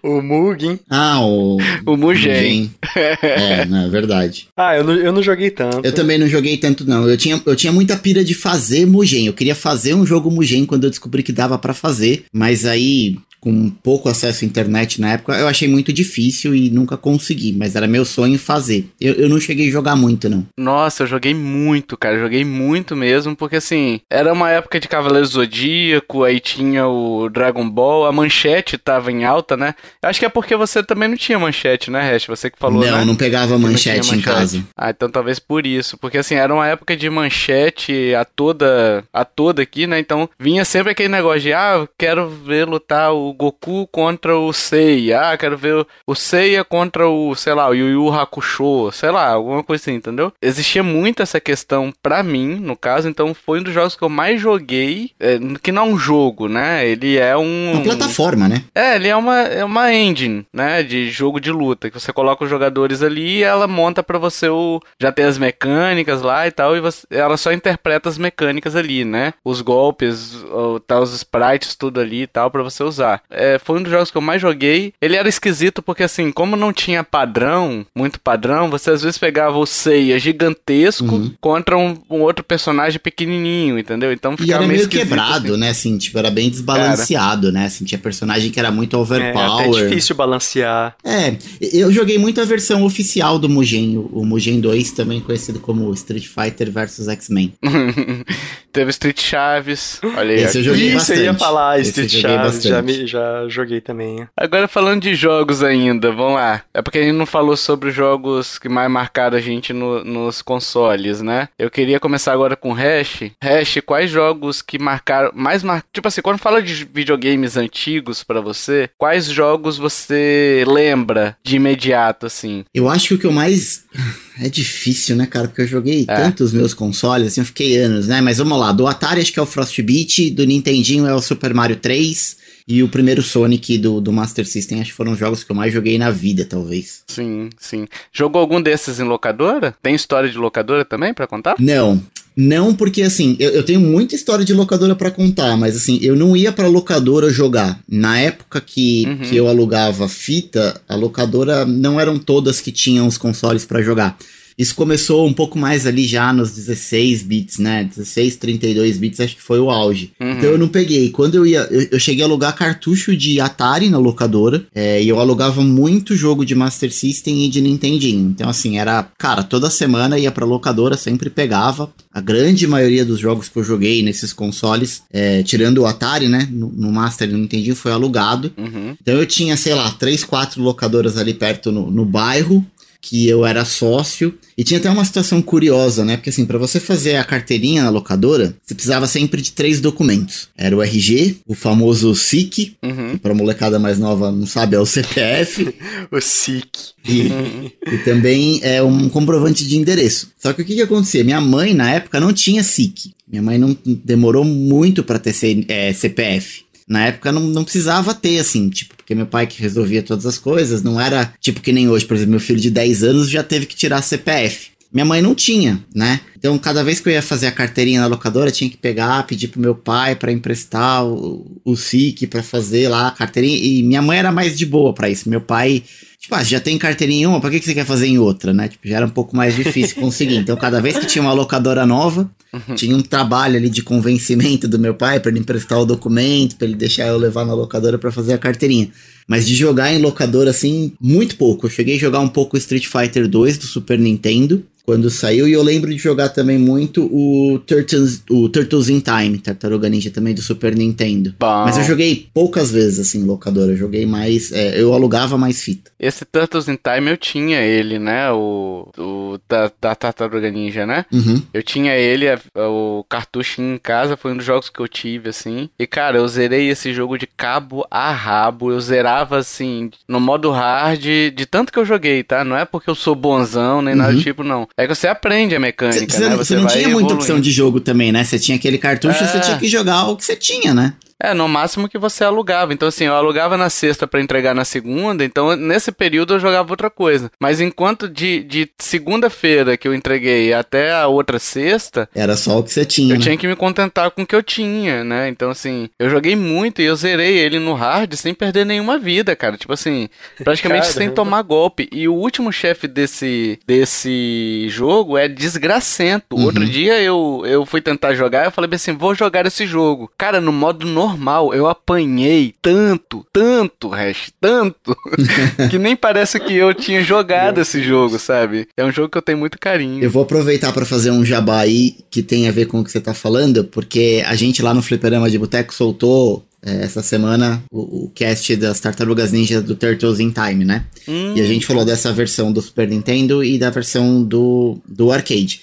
[SPEAKER 2] O Mugen.
[SPEAKER 3] Ah, o.
[SPEAKER 1] O Mugen.
[SPEAKER 3] é, não, é verdade.
[SPEAKER 2] Ah, eu não, eu não joguei tanto.
[SPEAKER 3] Eu também não joguei tanto, não. Eu tinha, eu tinha muita pira de fazer Mugen. Eu queria fazer um jogo Mugen quando eu descobri que dava para fazer. Mas aí com pouco acesso à internet na época, eu achei muito difícil e nunca consegui, mas era meu sonho fazer. Eu, eu não cheguei a jogar muito, não.
[SPEAKER 1] Nossa, eu joguei muito, cara, eu joguei muito mesmo, porque assim, era uma época de Cavaleiro Zodíaco, aí tinha o Dragon Ball, a manchete tava em alta, né? Eu acho que é porque você também não tinha manchete, né, Hash? Você que falou,
[SPEAKER 3] Não,
[SPEAKER 1] né?
[SPEAKER 3] não pegava manchete, manchete em casa.
[SPEAKER 1] Ah, então talvez por isso, porque assim, era uma época de manchete a toda, a toda aqui, né? Então vinha sempre aquele negócio de, ah, quero ver lutar o Goku contra o Seiya. Ah, quero ver o Seiya contra o, sei lá, o Yu Yu Hakusho, sei lá, alguma coisa assim, entendeu? Existia muito essa questão pra mim, no caso, então foi um dos jogos que eu mais joguei, é, que não é um jogo, né? Ele é um...
[SPEAKER 3] Uma plataforma, né?
[SPEAKER 1] É, ele é uma, é uma engine, né, de jogo de luta, que você coloca os jogadores ali e ela monta pra você o... já tem as mecânicas lá e tal, e você, ela só interpreta as mecânicas ali, né? Os golpes, tá, os sprites, tudo ali e tal, pra você usar é, foi um dos jogos que eu mais joguei. Ele era esquisito porque, assim, como não tinha padrão, muito padrão, você às vezes pegava o Seiya gigantesco uhum. contra um, um, outro personagem pequenininho, entendeu? Então
[SPEAKER 3] ficava e era meio, meio quebrado, assim. né? Assim, tipo, era bem desbalanceado, né? Assim, tinha personagem que era muito overpower.
[SPEAKER 2] É, é difícil balancear.
[SPEAKER 3] É, eu joguei muito a versão oficial do Mugen, o, Mugen 2, também conhecido como Street Fighter vs X-Men.
[SPEAKER 1] Teve Street Chaves, olha aí.
[SPEAKER 3] Esse eu joguei Isso, bastante.
[SPEAKER 2] eu ia falar, Street Chaves, já, me, já joguei também.
[SPEAKER 1] Agora falando de jogos ainda, vamos lá. É porque a gente não falou sobre os jogos que mais marcaram a gente no, nos consoles, né? Eu queria começar agora com Hash. Hash, quais jogos que marcaram, mais mar... Tipo assim, quando fala de videogames antigos para você, quais jogos você lembra de imediato, assim?
[SPEAKER 3] Eu acho que o que eu mais... É difícil, né, cara? Porque eu joguei é. tantos meus consoles, assim, eu fiquei anos, né? Mas vamos lá, do Atari acho que é o Frostbite, do Nintendinho é o Super Mario 3, e o primeiro Sonic do, do Master System, acho que foram os jogos que eu mais joguei na vida, talvez.
[SPEAKER 1] Sim, sim. Jogou algum desses em locadora? Tem história de locadora também para contar?
[SPEAKER 3] Não. Não, porque assim, eu, eu tenho muita história de locadora para contar, mas assim, eu não ia pra locadora jogar. Na época que, uhum. que eu alugava fita, a locadora não eram todas que tinham os consoles para jogar. Isso começou um pouco mais ali já nos 16 bits, né? 16, 32 bits, acho que foi o auge. Uhum. Então eu não peguei. Quando eu ia, eu, eu, cheguei a alugar cartucho de Atari na locadora, é, e eu alugava muito jogo de Master System e de Nintendinho. Então, assim, era, cara, toda semana ia pra locadora, sempre pegava. A grande maioria dos jogos que eu joguei nesses consoles, é, tirando o Atari, né? No, no Master e no Nintendinho, foi alugado. Uhum. Então eu tinha, sei lá, três, quatro locadoras ali perto no, no bairro que eu era sócio. E tinha até uma situação curiosa, né? Porque assim, para você fazer a carteirinha na locadora, você precisava sempre de três documentos. Era o RG, o famoso SIC, uhum. que pra molecada mais nova não sabe, é o CPF.
[SPEAKER 2] o SIC.
[SPEAKER 3] E, e, também é um comprovante de endereço. Só que o que, que acontecia? Minha mãe, na época, não tinha SIC. Minha mãe não demorou muito para ter é, CPF. Na época não, não precisava ter, assim, tipo, porque meu pai que resolvia todas as coisas, não era tipo que nem hoje, por exemplo, meu filho de 10 anos já teve que tirar CPF. Minha mãe não tinha, né? Então, cada vez que eu ia fazer a carteirinha na locadora, tinha que pegar, pedir pro meu pai para emprestar o, o SIC para fazer lá a carteirinha. E minha mãe era mais de boa para isso. Meu pai Tipo, ah, já tem carteirinha em uma, pra que, que você quer fazer em outra, né? Tipo, já era um pouco mais difícil conseguir. Então, cada vez que tinha uma locadora nova, uhum. tinha um trabalho ali de convencimento do meu pai para ele emprestar o documento, para ele deixar eu levar na locadora para fazer a carteirinha. Mas de jogar em locadora, assim, muito pouco. Eu cheguei a jogar um pouco Street Fighter 2 do Super Nintendo quando saiu. E eu lembro de jogar também muito o Turtles, o Turtles in Time, Tartaruga Ninja também do Super Nintendo. Bom. Mas eu joguei poucas vezes assim, locadora. Eu joguei mais. É, eu alugava mais fita.
[SPEAKER 1] Esse Turtles in Time eu tinha ele, né? O, o da, da Tartaruga Ninja, né? Uhum. Eu tinha ele, o cartuchinho em casa, foi um dos jogos que eu tive, assim. E cara, eu zerei esse jogo de cabo a rabo. Eu zerava assim, no modo hard, de tanto que eu joguei, tá? Não é porque eu sou bonzão nem uhum. nada do tipo, não. É que você aprende a mecânica, cê, né?
[SPEAKER 3] Você, você não tinha muita opção de jogo também, né? Você tinha aquele cartucho, é... você tinha que jogar o que você tinha, né?
[SPEAKER 1] É, no máximo que você alugava. Então, assim, eu alugava na sexta para entregar na segunda, então nesse período eu jogava outra coisa. Mas enquanto de, de segunda-feira que eu entreguei até a outra sexta.
[SPEAKER 3] Era só o que você tinha.
[SPEAKER 1] Eu
[SPEAKER 3] né?
[SPEAKER 1] tinha que me contentar com o que eu tinha, né? Então, assim, eu joguei muito e eu zerei ele no hard sem perder nenhuma vida, cara. Tipo assim, praticamente sem tomar golpe. E o último chefe desse, desse jogo é desgracento. Uhum. Outro dia eu, eu fui tentar jogar, eu falei assim: vou jogar esse jogo. Cara, no modo normal normal. Eu apanhei tanto, tanto, Hash, tanto, que nem parece que eu tinha jogado esse jogo, sabe? É um jogo que eu tenho muito carinho.
[SPEAKER 3] Eu vou aproveitar para fazer um jabá aí que tem a ver com o que você tá falando, porque a gente lá no Fliperama de Boteco soltou é, essa semana o, o, cast das Tartarugas Ninja do Turtles in Time, né? Hum. E a gente falou dessa versão do Super Nintendo e da versão do, do arcade.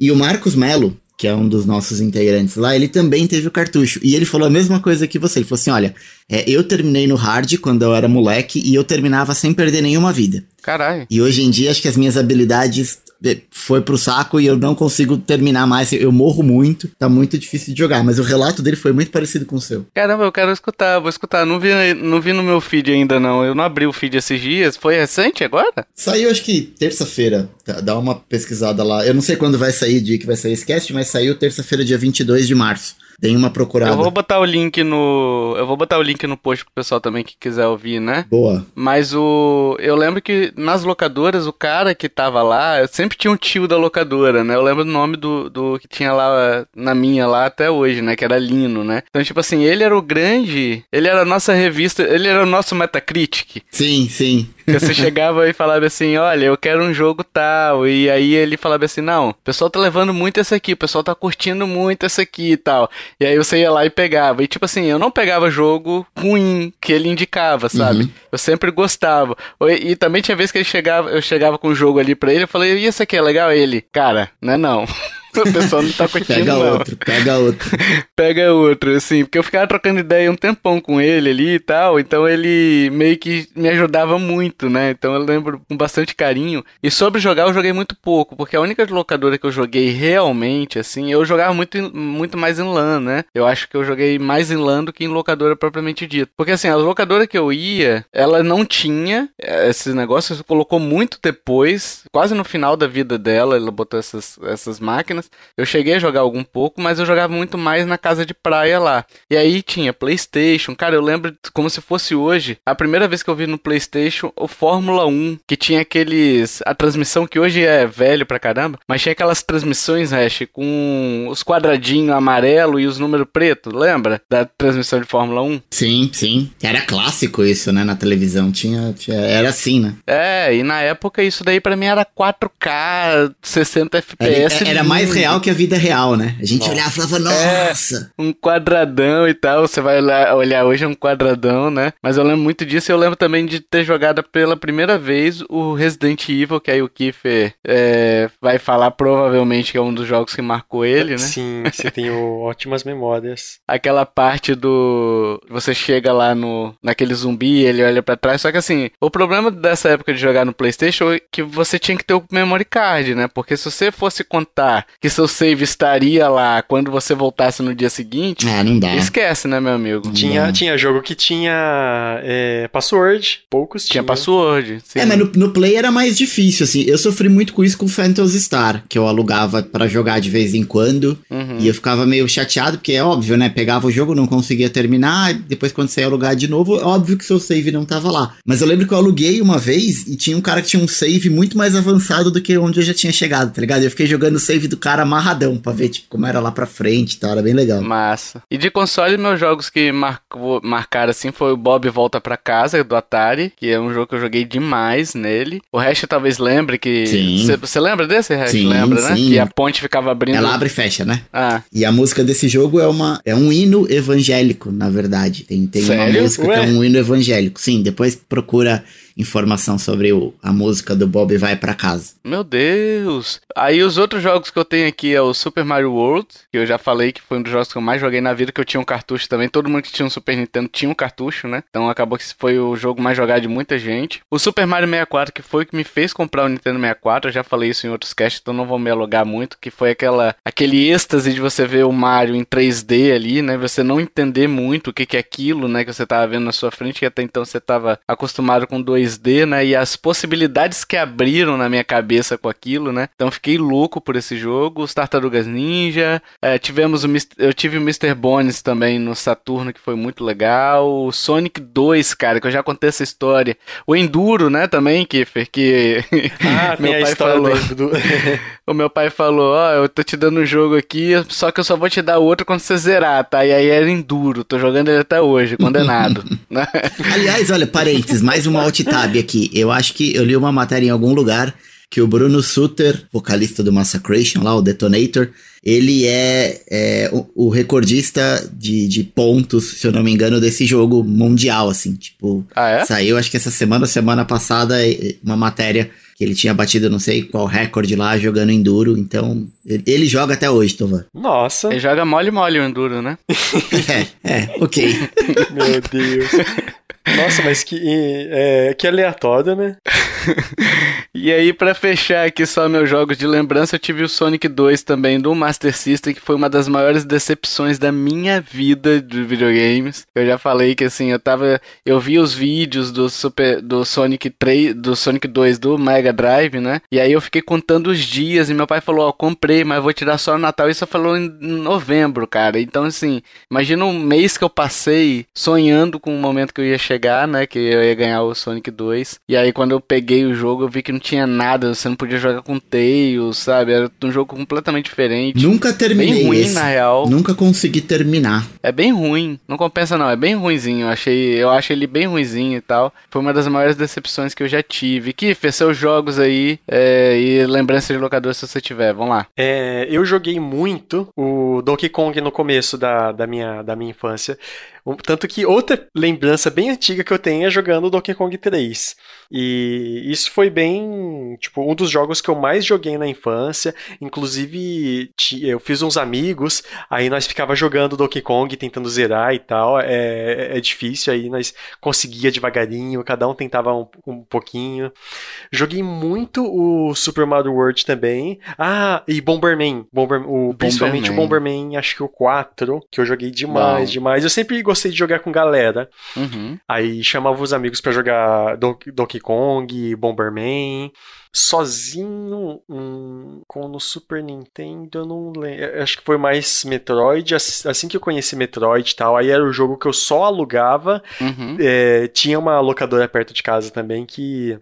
[SPEAKER 3] E o Marcos Melo, que é um dos nossos integrantes lá, ele também teve o cartucho. E ele falou a mesma coisa que você. Ele falou assim: olha, é, eu terminei no hard quando eu era moleque e eu terminava sem perder nenhuma vida.
[SPEAKER 1] Caralho.
[SPEAKER 3] E hoje em dia acho que as minhas habilidades foi pro saco e eu não consigo terminar mais. Eu morro muito, tá muito difícil de jogar. Mas o relato dele foi muito parecido com o seu.
[SPEAKER 1] Caramba, eu quero escutar, vou escutar. Não vi, não vi no meu feed ainda, não. Eu não abri o feed esses dias. Foi recente agora?
[SPEAKER 3] Saiu, acho que terça-feira. Tá, dá uma pesquisada lá. Eu não sei quando vai sair, dia que vai sair cast, mas saiu terça-feira, dia 22 de março. Deem uma procurada.
[SPEAKER 1] Eu vou botar o link no. Eu vou botar o link no post pro pessoal também que quiser ouvir, né?
[SPEAKER 3] Boa.
[SPEAKER 1] Mas o. Eu lembro que nas locadoras, o cara que tava lá, sempre tinha um tio da locadora, né? Eu lembro do nome do, do que tinha lá na minha lá até hoje, né? Que era Lino, né? Então, tipo assim, ele era o grande. Ele era a nossa revista. Ele era o nosso Metacritic.
[SPEAKER 3] Sim, sim.
[SPEAKER 1] Você chegava e falava assim, olha, eu quero um jogo tal. E aí ele falava assim, não, o pessoal tá levando muito esse aqui, o pessoal tá curtindo muito esse aqui e tal. E aí você ia lá e pegava. E tipo assim, eu não pegava jogo ruim que ele indicava, sabe? Uhum. Eu sempre gostava. E, e, também tinha vezes que ele chegava, eu chegava com um jogo ali pra ele, eu falei, e esse aqui é legal? Ele, cara, não é não. o pessoal não tá curtindo,
[SPEAKER 3] pega
[SPEAKER 1] não.
[SPEAKER 3] outro, pega outro.
[SPEAKER 1] pega outro, assim, porque eu ficava trocando ideia um tempão com ele ali e tal, então ele meio que me ajudava muito, né? Então eu lembro com bastante carinho. E sobre jogar, eu joguei muito pouco, porque a única locadora que eu joguei realmente, assim, eu jogava muito, muito mais em LAN, né? Eu acho que eu joguei mais em LAN do que em locadora propriamente dita. Porque assim, a locadora que eu ia, ela não tinha esse negócio, colocou muito depois, quase no final da vida dela, ela botou essas, essas máquinas. Minas. Eu cheguei a jogar algum pouco, mas eu jogava muito mais na casa de praia lá. E aí tinha PlayStation. Cara, eu lembro como se fosse hoje, a primeira vez que eu vi no PlayStation o Fórmula 1, que tinha aqueles. A transmissão que hoje é velho pra caramba, mas tinha aquelas transmissões, Hash, com os quadradinhos amarelo e os números preto, lembra? Da transmissão de Fórmula 1?
[SPEAKER 3] Sim, sim. Era clássico isso, né? Na televisão. Tinha, tinha era assim, né?
[SPEAKER 1] É, e na época isso daí pra mim era 4K, 60 FPS.
[SPEAKER 3] Era, era mais real que a vida real, né? A gente nossa. olhava e falava, nossa!
[SPEAKER 1] É, um quadradão e tal. Você vai olhar, olhar hoje é um quadradão, né? Mas eu lembro muito disso. Eu lembro também de ter jogado pela primeira vez o Resident Evil, que aí o Kiefer é, vai falar provavelmente que é um dos jogos que marcou ele, né?
[SPEAKER 2] Sim, você tem ótimas memórias.
[SPEAKER 1] Aquela parte do. Você chega lá no naquele zumbi, ele olha para trás. Só que assim, o problema dessa época de jogar no PlayStation é que você tinha que ter o memory card, né? Porque se você fosse contar que seu save estaria lá quando você voltasse no dia seguinte,
[SPEAKER 3] ah, não dá.
[SPEAKER 1] esquece, né, meu amigo?
[SPEAKER 2] Tinha, tinha jogo que tinha é, password, poucos
[SPEAKER 1] tinha. Tinha password.
[SPEAKER 3] Sim. É, mas no, no Play era mais difícil, assim. Eu sofri muito com isso com o Phantasy Star, que eu alugava para jogar de vez em quando. Uhum. E eu ficava meio chateado, porque é óbvio, né? Pegava o jogo, não conseguia terminar. Depois, quando você ia alugar de novo, é óbvio que seu save não tava lá. Mas eu lembro que eu aluguei uma vez e tinha um cara que tinha um save muito mais avançado do que onde eu já tinha chegado, tá ligado? Eu fiquei jogando o save do cara amarradão pra ver, tipo, como era lá pra frente e tal. Era bem legal.
[SPEAKER 1] Massa. E de console, meus jogos que marcou, marcaram assim foi o Bob Volta pra Casa, do Atari, que é um jogo que eu joguei demais nele. O resto talvez lembre que.
[SPEAKER 3] Sim.
[SPEAKER 1] Você lembra desse resto?
[SPEAKER 3] Sim,
[SPEAKER 1] lembra, né?
[SPEAKER 3] sim.
[SPEAKER 1] Que a ponte ficava abrindo.
[SPEAKER 3] Ela abre e fecha, né?
[SPEAKER 1] Ah.
[SPEAKER 3] E a música desse jogo é uma é um hino evangélico, na verdade. Tem, tem uma música Ué? que é um hino evangélico. Sim, depois procura informação sobre o, a música do Bob Vai para Casa.
[SPEAKER 1] Meu Deus! Aí os outros jogos que eu tenho aqui é o Super Mario World, que eu já falei que foi um dos jogos que eu mais joguei na vida, que eu tinha um cartucho também. Todo mundo que tinha um Super Nintendo tinha um cartucho, né? Então acabou que foi o jogo mais jogado de muita gente. O Super Mario 64, que foi o que me fez comprar o Nintendo 64, eu já falei isso em outros casts, então não vou me alugar muito, que foi aquela aquele êxtase de você ver o Mario em 3D ali, né? Você não entender muito o que, que é aquilo, né? Que você tava vendo na sua frente, que até então você tava acostumado com 2D, né? E as possibilidades que abriram na minha cabeça com aquilo, né? Então fiquei louco por esse jogo. Os Tartarugas Ninja, é, tivemos o eu tive o Mr. Bones também no Saturno, que foi muito legal. O Sonic 2, cara, que eu já contei essa história. O Enduro, né, também, Kiffer, que
[SPEAKER 2] ah, meu pai falou. Do...
[SPEAKER 1] o meu pai falou, ó, oh, eu tô te dando um jogo aqui, só que eu só vou te dar outro quando você zerar, tá? E aí era Enduro, tô jogando ele até hoje, condenado. né?
[SPEAKER 3] Aliás, olha, parênteses, mais uma alt tab aqui. Eu acho que eu li uma matéria em algum lugar que o Bruno Suter, vocalista do Massacration lá, o Detonator, ele é, é o, o, recordista de, de pontos, se eu não me engano, desse jogo mundial, assim, tipo...
[SPEAKER 1] Ah, é?
[SPEAKER 3] Saiu, acho que essa semana, semana passada, uma matéria que ele tinha batido não sei qual recorde lá jogando Enduro, então ele, ele joga até hoje, Tovan.
[SPEAKER 2] Nossa.
[SPEAKER 1] Ele joga mole mole o Enduro, né?
[SPEAKER 3] é, é, ok.
[SPEAKER 2] Meu Deus. Nossa, mas que, é, que aleatório, né?
[SPEAKER 1] e aí, para fechar aqui só meus jogos de lembrança, eu tive o Sonic 2 também do Master System, que foi uma das maiores decepções da minha vida de videogames. Eu já falei que assim, eu tava. Eu vi os vídeos do Super. do Sonic 3. do Sonic 2 do Mega Drive, né? E aí eu fiquei contando os dias e meu pai falou, ó, oh, comprei, mas vou tirar só no Natal. Isso falou em novembro, cara. Então, assim, imagina um mês que eu passei sonhando com o momento que eu ia chegar chegar, né? Que eu ia ganhar o Sonic 2. E aí quando eu peguei o jogo, eu vi que não tinha nada. Você não podia jogar com Tails, sabe? Era um jogo completamente diferente.
[SPEAKER 3] Nunca terminei
[SPEAKER 1] bem ruim,
[SPEAKER 3] esse.
[SPEAKER 1] na real.
[SPEAKER 3] Nunca consegui terminar.
[SPEAKER 1] É bem ruim. Não compensa não, é bem ruinzinho. Eu achei, eu acho ele bem ruinzinho e tal. Foi uma das maiores decepções que eu já tive. Que fez seus jogos aí é, e lembrança de locador se você tiver. Vamos lá.
[SPEAKER 2] É, eu joguei muito o Donkey Kong no começo da, da, minha, da minha infância. Tanto que outra lembrança bem antiga que eu tenho é jogando Donkey Kong 3. E isso foi bem, tipo, um dos jogos que eu mais joguei na infância. Inclusive, eu fiz uns amigos, aí nós ficava jogando Donkey Kong, tentando zerar e tal. É, é difícil, aí nós conseguia devagarinho, cada um tentava um, um pouquinho. Joguei muito o Super Mario World também. Ah, e Bomberman. Bomber, o, principalmente o Bomberman, acho que o 4, que eu joguei demais, demais. Eu sempre gostei de jogar com galera.
[SPEAKER 1] Uhum.
[SPEAKER 2] Aí chamava os amigos pra jogar Donkey Donkey Kong, Bomberman. Sozinho, hum, com no Super Nintendo, eu não lembro. Acho que foi mais Metroid. Ass- Assim que eu conheci Metroid e tal, aí era o jogo que eu só alugava.
[SPEAKER 1] Uhum.
[SPEAKER 2] É, tinha uma locadora perto de casa também que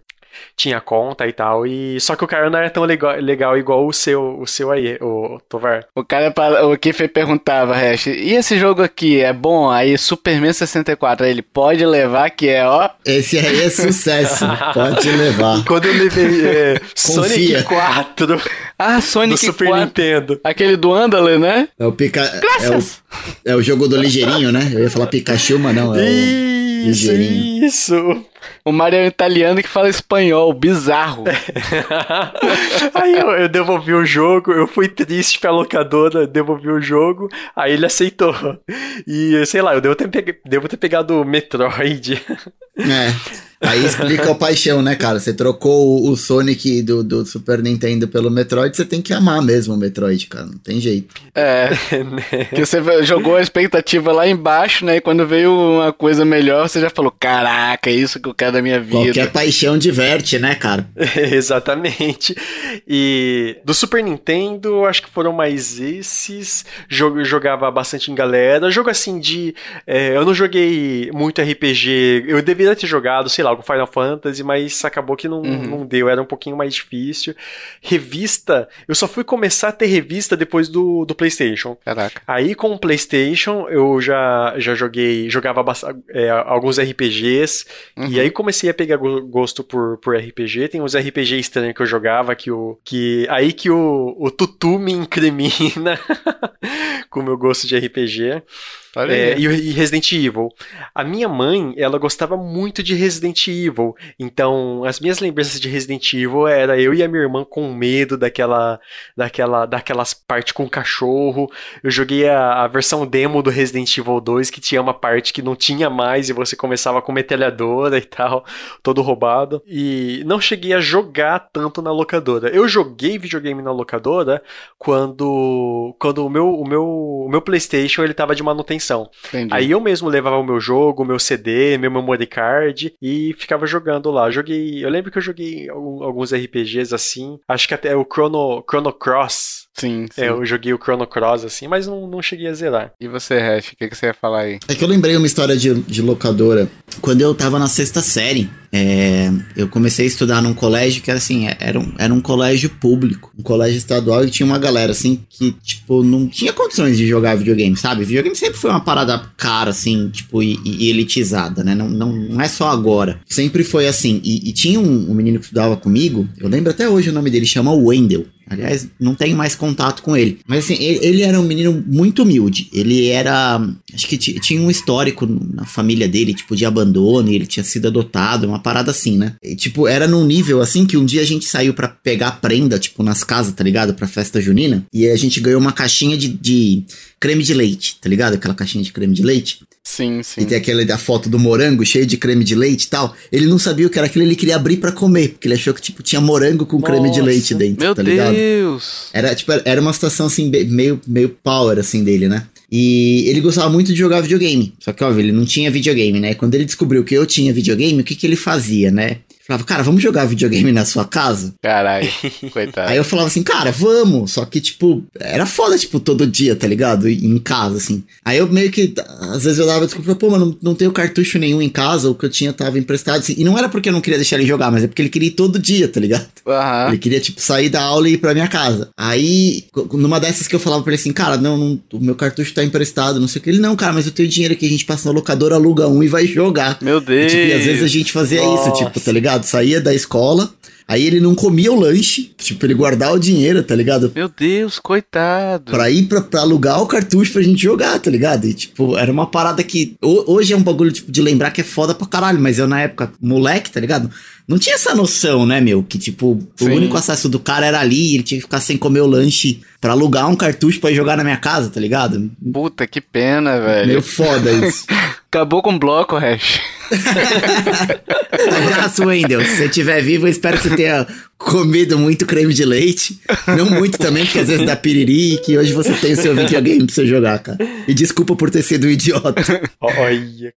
[SPEAKER 2] tinha conta e tal. E só que o cara não era tão legal, legal igual o seu, o seu aí, o Tovar.
[SPEAKER 1] O cara, o Kiffer perguntava, Hash, e esse jogo aqui é bom? Aí Superman 64, aí ele pode levar, que é, ó,
[SPEAKER 3] Esse aí é sucesso. Pode levar.
[SPEAKER 2] Quando eu levei é. Sonic 4
[SPEAKER 1] ah,
[SPEAKER 2] do
[SPEAKER 1] Sonic
[SPEAKER 2] Super
[SPEAKER 1] 4.
[SPEAKER 2] Nintendo.
[SPEAKER 1] Aquele do Andale, né?
[SPEAKER 3] É o, pica...
[SPEAKER 1] Graças!
[SPEAKER 3] é, o... é o jogo do ligeirinho, né? Eu ia falar Pikachu, mas não. É o...
[SPEAKER 2] Isso,
[SPEAKER 3] ligeirinho.
[SPEAKER 2] isso.
[SPEAKER 1] O Mario é um italiano que fala espanhol, bizarro.
[SPEAKER 2] aí eu, eu devolvi o jogo, eu fui triste pra locadora, devolvi o jogo, aí ele aceitou. E sei lá, eu devo ter, devo ter pegado o Metroid.
[SPEAKER 3] É. Aí explica o paixão, né, cara? Você trocou o- o Sonic do, do Super Nintendo pelo Metroid, você tem que amar mesmo o Metroid, cara. Não tem jeito.
[SPEAKER 1] É, que você jogou a expectativa lá embaixo, né? E quando veio uma coisa melhor, você já falou, caraca, é isso que eu quero da minha vida.
[SPEAKER 3] Qualquer paixão diverte, né, cara?
[SPEAKER 2] Exatamente. E do Super Nintendo, eu acho que foram mais esses. Jogo, jogava bastante em galera. Jogo assim de. é, eu não joguei muito RPG. Eu deveria ter jogado, sei lá, com Final Fantasy, mas acabou que não,
[SPEAKER 1] Uhum.
[SPEAKER 2] não deu. Era um pouquinho mais difícil. Revista. Eu só fui começar a ter revista depois do, do PlayStation.
[SPEAKER 1] Caraca.
[SPEAKER 2] Aí com o PlayStation eu já, já joguei, jogava é, alguns RPGs
[SPEAKER 1] Uhum.
[SPEAKER 2] e aí comecei a pegar go- gosto por, por RPG. Tem uns RPG estranhos que eu jogava que o que aí que o, o Tutu me incrimina com o meu gosto de RPG. É, e, e Resident Evil. A minha mãe, ela gostava muito de Resident Evil. Então, as minhas lembranças de Resident Evil era eu e a minha irmã com medo daquela, daquela, daquelas partes com o cachorro. Eu joguei a, a versão demo do Resident Evil 2 que tinha uma parte que não tinha mais e você começava com metralhadora e tal, todo roubado. E não cheguei a jogar tanto na locadora. Eu joguei videogame na locadora quando, quando o meu, o meu, o meu PlayStation ele tava de manutenção.
[SPEAKER 1] Entendi.
[SPEAKER 2] Aí eu mesmo levava o meu jogo, o meu CD, meu memory card e ficava jogando lá. Joguei, eu lembro que eu joguei al- alguns RPGs assim. Acho que até o Chrono, Chrono Cross.
[SPEAKER 1] Sim, sim.
[SPEAKER 2] É, eu joguei o Chrono Cross assim, mas não, não cheguei a zerar.
[SPEAKER 1] E você, Hash, o que, que você ia falar aí?
[SPEAKER 3] É que eu lembrei uma história de, de locadora. Quando eu tava na sexta série, é, eu comecei a estudar num colégio que, assim, era um, era um colégio público. Um colégio estadual e tinha uma galera, assim, que, tipo, não tinha condições de jogar videogame, sabe? Videogame sempre foi uma parada cara, assim, tipo, e, e elitizada, né? Não, não, não é só agora. Sempre foi assim. E, e tinha um, um menino que estudava comigo, eu lembro até hoje o nome dele, chama Wendell. Aliás, não tenho mais contato com ele. Mas assim, ele, era um menino muito humilde. Ele era. Acho que ti- tinha um histórico na família dele, tipo, de abandono, e ele tinha sido adotado, uma parada assim, né? E, tipo, era num nível assim que um dia a gente saiu pra pegar prenda, tipo, nas casas, tá ligado? Pra festa junina. E a gente ganhou uma caixinha de, de creme de leite, tá ligado? Aquela caixinha de creme de leite.
[SPEAKER 1] Sim, sim.
[SPEAKER 3] E tem aquela da foto do morango cheio de creme de leite e tal. Ele não sabia o que era aquilo, ele queria abrir pra comer, porque ele achou que, tipo, tinha morango com creme de
[SPEAKER 2] Nossa.
[SPEAKER 3] leite dentro,
[SPEAKER 1] Meu
[SPEAKER 3] tá ligado?
[SPEAKER 1] Deus!
[SPEAKER 3] Era, tipo, era uma situação, assim, meio, meio power, assim, dele, né? E ele gostava muito de jogar videogame. Só que, óbvio, ele não tinha videogame, né? Quando ele descobriu que eu tinha videogame, o que que ele fazia, né? Falava, cara, vamos jogar videogame na sua casa?
[SPEAKER 1] Caralho, coitado.
[SPEAKER 3] Aí eu falava assim, cara, vamos. Só que, tipo, era foda, tipo, todo dia, tá ligado? Em casa, assim. Aí eu meio que, às vezes eu dava desculpa, pô, mano, não, tenho cartucho nenhum em casa, o que eu tinha tava emprestado. Assim. E não era porque eu não queria deixar ele jogar, mas é porque ele queria ir todo dia, tá ligado?
[SPEAKER 1] Aham.
[SPEAKER 3] Ele queria, tipo, sair da aula e ir pra minha casa. Aí, numa dessas que eu falava pra ele assim, cara, não, não, o meu cartucho tá emprestado, não sei o que. Ele, não, cara, mas eu tenho dinheiro aqui, a gente passa na locadora, aluga um e vai jogar.
[SPEAKER 1] Meu
[SPEAKER 3] E,
[SPEAKER 1] Deus!
[SPEAKER 3] tipo, e às vezes a gente fazia
[SPEAKER 2] Nossa.
[SPEAKER 3] isso, tipo, tá ligado? Saía da escola, aí ele não comia o lanche, tipo, ele guardava o dinheiro, tá ligado?
[SPEAKER 1] Meu Deus, coitado.
[SPEAKER 3] Pra ir pra, pra alugar o cartucho pra gente jogar, tá ligado? E, tipo, era uma parada que. ho- Hoje é um bagulho, tipo, de lembrar que é foda pra caralho, mas eu na época, moleque, tá ligado? Não tinha essa noção, né, meu? Que, tipo,
[SPEAKER 1] Sim.
[SPEAKER 3] o único acesso do cara era ali, ele tinha que ficar sem comer o lanche pra alugar um cartucho pra ir jogar na minha casa, tá ligado?
[SPEAKER 1] Puta, que pena, velho.
[SPEAKER 3] Meio foda isso.
[SPEAKER 1] Acabou com o bloco, Hash.
[SPEAKER 3] Abraço, Wendel. Se você estiver vivo, eu espero que você tenha comido muito creme de leite. Não muito também, porque às vezes dá piriri, que hoje você tem o seu videogame pra você jogar, cara. E desculpa por ter sido um idiota.
[SPEAKER 2] Olha.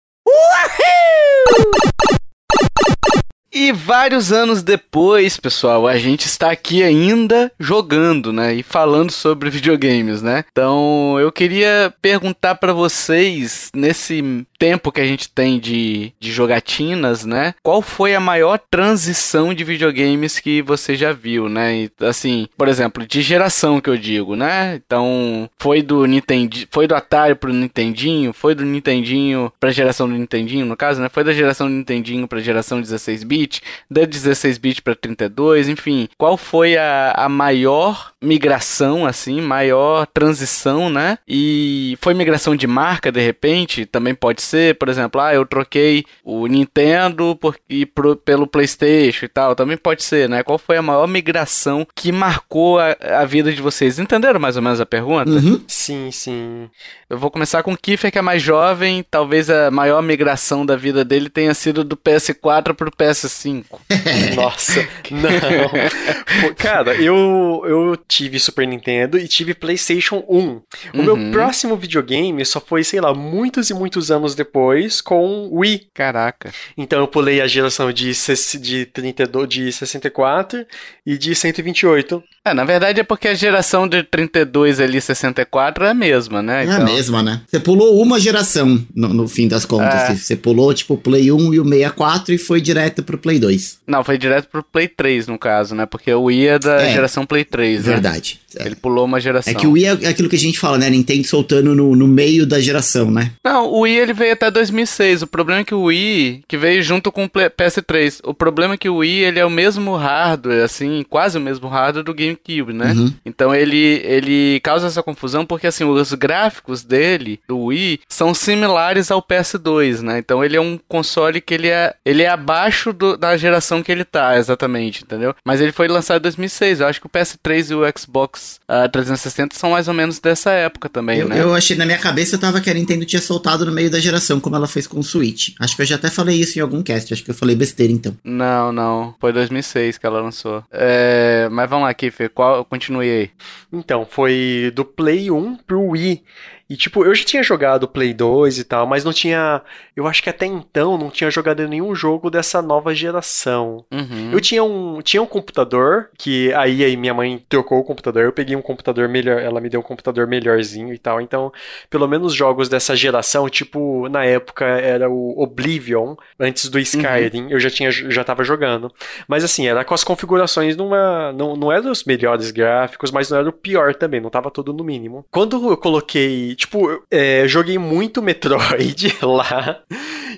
[SPEAKER 1] E vários anos depois, pessoal, a gente está aqui ainda jogando, né? E falando sobre videogames, né? Então, eu queria perguntar para vocês, nesse tempo que a gente tem de, de jogatinas, né? Qual foi a maior transição de videogames que você já viu, né? E, assim, por exemplo, de geração que eu digo, né? Então, foi do Nintendo, foi do Atari pro Nintendinho, foi do Nintendinho pra geração do Nintendinho, no caso, né? Foi da geração do Nintendinho pra geração 16 bit bit, da 16 bit para 32, enfim, qual foi a, a maior migração assim, maior transição, né? E foi migração de marca de repente, também pode ser, por exemplo, ah, eu troquei o Nintendo por, e pro, pelo PlayStation e tal, também pode ser, né? Qual foi a maior migração que marcou a, a vida de vocês? Entenderam mais ou menos a pergunta?
[SPEAKER 2] Uhum. Sim, sim.
[SPEAKER 1] Eu vou começar com o Kiefer, que é mais jovem, talvez a maior migração da vida dele tenha sido do PS4 pro PS5. 5.
[SPEAKER 2] Nossa, não. Cara, eu, eu tive Super Nintendo e tive PlayStation 1. O uhum. meu próximo videogame só foi, sei lá, muitos e muitos anos depois com Wii.
[SPEAKER 1] Caraca.
[SPEAKER 2] Então eu pulei a geração de, de, 32, de 64 e de 128.
[SPEAKER 1] É, na verdade é porque a geração de 32 ali, 64 é a mesma, né?
[SPEAKER 3] Então... É a então mesma, né? Você pulou uma geração no, no fim das contas. É. Você pulou, tipo, o Play 1 e o 64 e foi direto pro Play 2.
[SPEAKER 1] Não, foi direto pro Play 3, no caso, né? Porque o Wii é da é, geração Play 3,
[SPEAKER 3] né? Verdade.
[SPEAKER 1] É. Ele pulou uma geração.
[SPEAKER 3] É que o Wii é aquilo que a gente fala, né? Nintendo soltando no, no meio da geração, né?
[SPEAKER 1] Não, o Wii ele veio até 2006. O problema é que o Wii, que veio junto com o PS3, o problema é que o Wii ele é o mesmo hardware, assim, quase o mesmo hardware do GameCube, né? Uhum. Então ele, ele causa essa confusão porque, assim, os gráficos dele, do Wii, são similares ao PS2, né? Então ele é um console que ele é, ele é abaixo do, da geração que ele tá, exatamente, entendeu? Mas ele foi lançado em 2006. Eu acho que o PS3 e o Xbox uh, ah, 360 são mais ou menos dessa época também,
[SPEAKER 3] eu,
[SPEAKER 1] né?
[SPEAKER 3] Eu achei, na minha cabeça, eu tava que a Nintendo tinha soltado no meio da geração, como ela fez com o Switch. Acho que eu já até falei isso em algum cast, acho que eu falei besteira então.
[SPEAKER 1] Não, não. Foi 2006 que ela lançou. É... Mas vamos lá, Kiffer, qual... continue aí.
[SPEAKER 2] Então, foi do Play 1 pro Wii. E, tipo, eu já tinha jogado Play 2 e tal, mas não tinha. Eu acho que até então não tinha jogado nenhum jogo dessa nova geração. Uhum. Eu tinha um, tinha um computador, que aí, aí minha mãe trocou o computador, eu peguei um computador melhor, ela me deu um computador melhorzinho e tal. Então, pelo menos jogos dessa geração, tipo, na época era o Oblivion, antes do Skyrim, uhum. eu já tinha já tava jogando. Mas assim, era com as configurações numa. Não, não era os melhores gráficos, mas não era o pior também, não tava tudo no mínimo. Quando eu coloquei tipo, é, joguei muito Metroid lá.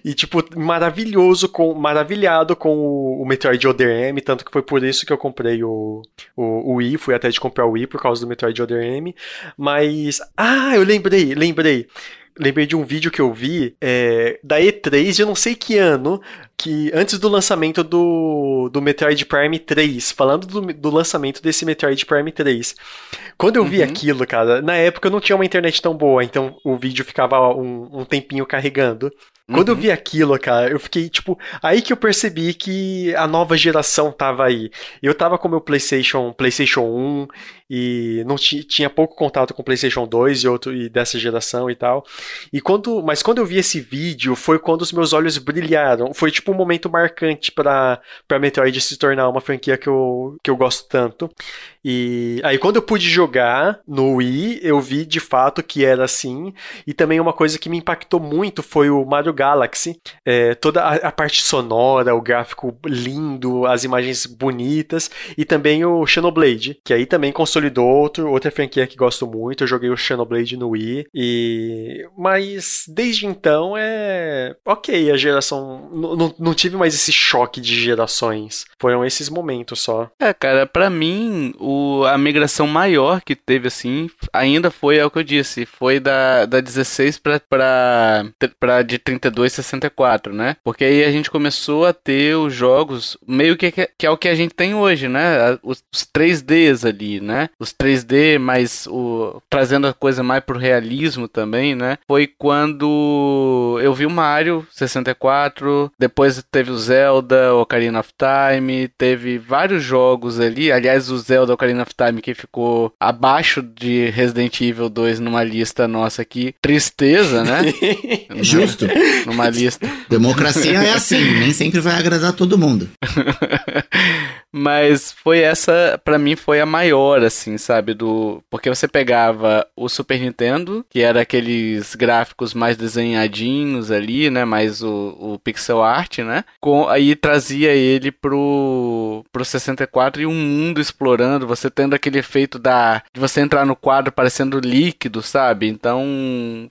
[SPEAKER 2] E, tipo, maravilhoso, com, maravilhado com o, o Metroid Other M, tanto que foi por isso que eu comprei o, o, o Wii, fui até de comprar o Wii por causa do Metroid Other M. Mas. Ah, eu lembrei, lembrei lembrei de um vídeo que eu vi é, da E3 de não sei que ano, que antes do lançamento do, do Metroid Prime 3, falando do, do lançamento desse Metroid Prime 3. Quando eu vi uhum. aquilo, cara, na época eu não tinha uma internet tão boa, então o vídeo ficava um, um tempinho carregando. Quando uhum. eu vi aquilo, cara, eu fiquei, tipo, aí que eu percebi que a nova geração tava aí. Eu tava com meu PlayStation, PlayStation 1 e não tinha pouco contato com PlayStation 2 e outro e dessa geração e tal. E quando, mas quando eu vi esse vídeo, foi quando os meus olhos brilharam. Foi tipo um momento marcante para para Metroid se tornar uma franquia que eu, que eu gosto tanto. E aí quando eu pude jogar no Wii, eu vi de fato que era assim. E também uma coisa que me impactou muito foi o Mario Galaxy. É, toda a, a, parte sonora, o gráfico lindo, as imagens bonitas. E também o Xenoblade, que aí também consolidou outro, outra franquia que gosto muito. Eu joguei o Xenoblade no Wii. E... Mas desde então é. Ok, a geração. Não, não tive mais esse choque de gerações. Foram esses momentos só.
[SPEAKER 1] É, cara, para mim a migração maior que teve, assim, ainda foi, é o que eu disse, foi da, da 16 pra, pra, pra de 32 64, né? Porque aí a gente começou a ter os jogos meio que, que é o que a gente tem hoje, né? Os, os 3Ds ali, né? Os 3D, mas o, trazendo a coisa mais pro realismo também, né? Foi quando eu vi o Mario 64, depois teve o Zelda, Ocarina of Time, teve vários jogos ali. Aliás, o Zelda Ocarina of Time que ficou abaixo de Resident Evil 2 numa lista nossa aqui. Tristeza, né?
[SPEAKER 3] Justo.
[SPEAKER 1] Numa lista.
[SPEAKER 3] Democracia é assim, nem sempre vai agradar todo mundo.
[SPEAKER 1] Mas foi essa, para mim, foi a maior, assim, sabe? Do Porque você pegava o Super Nintendo, que era aqueles gráficos mais desenhadinhos ali, né? Mais o, o pixel art, né? Com, aí trazia ele pro, pro 64 e um mundo explorando, você tendo aquele efeito da de você entrar no quadro parecendo líquido, sabe? Então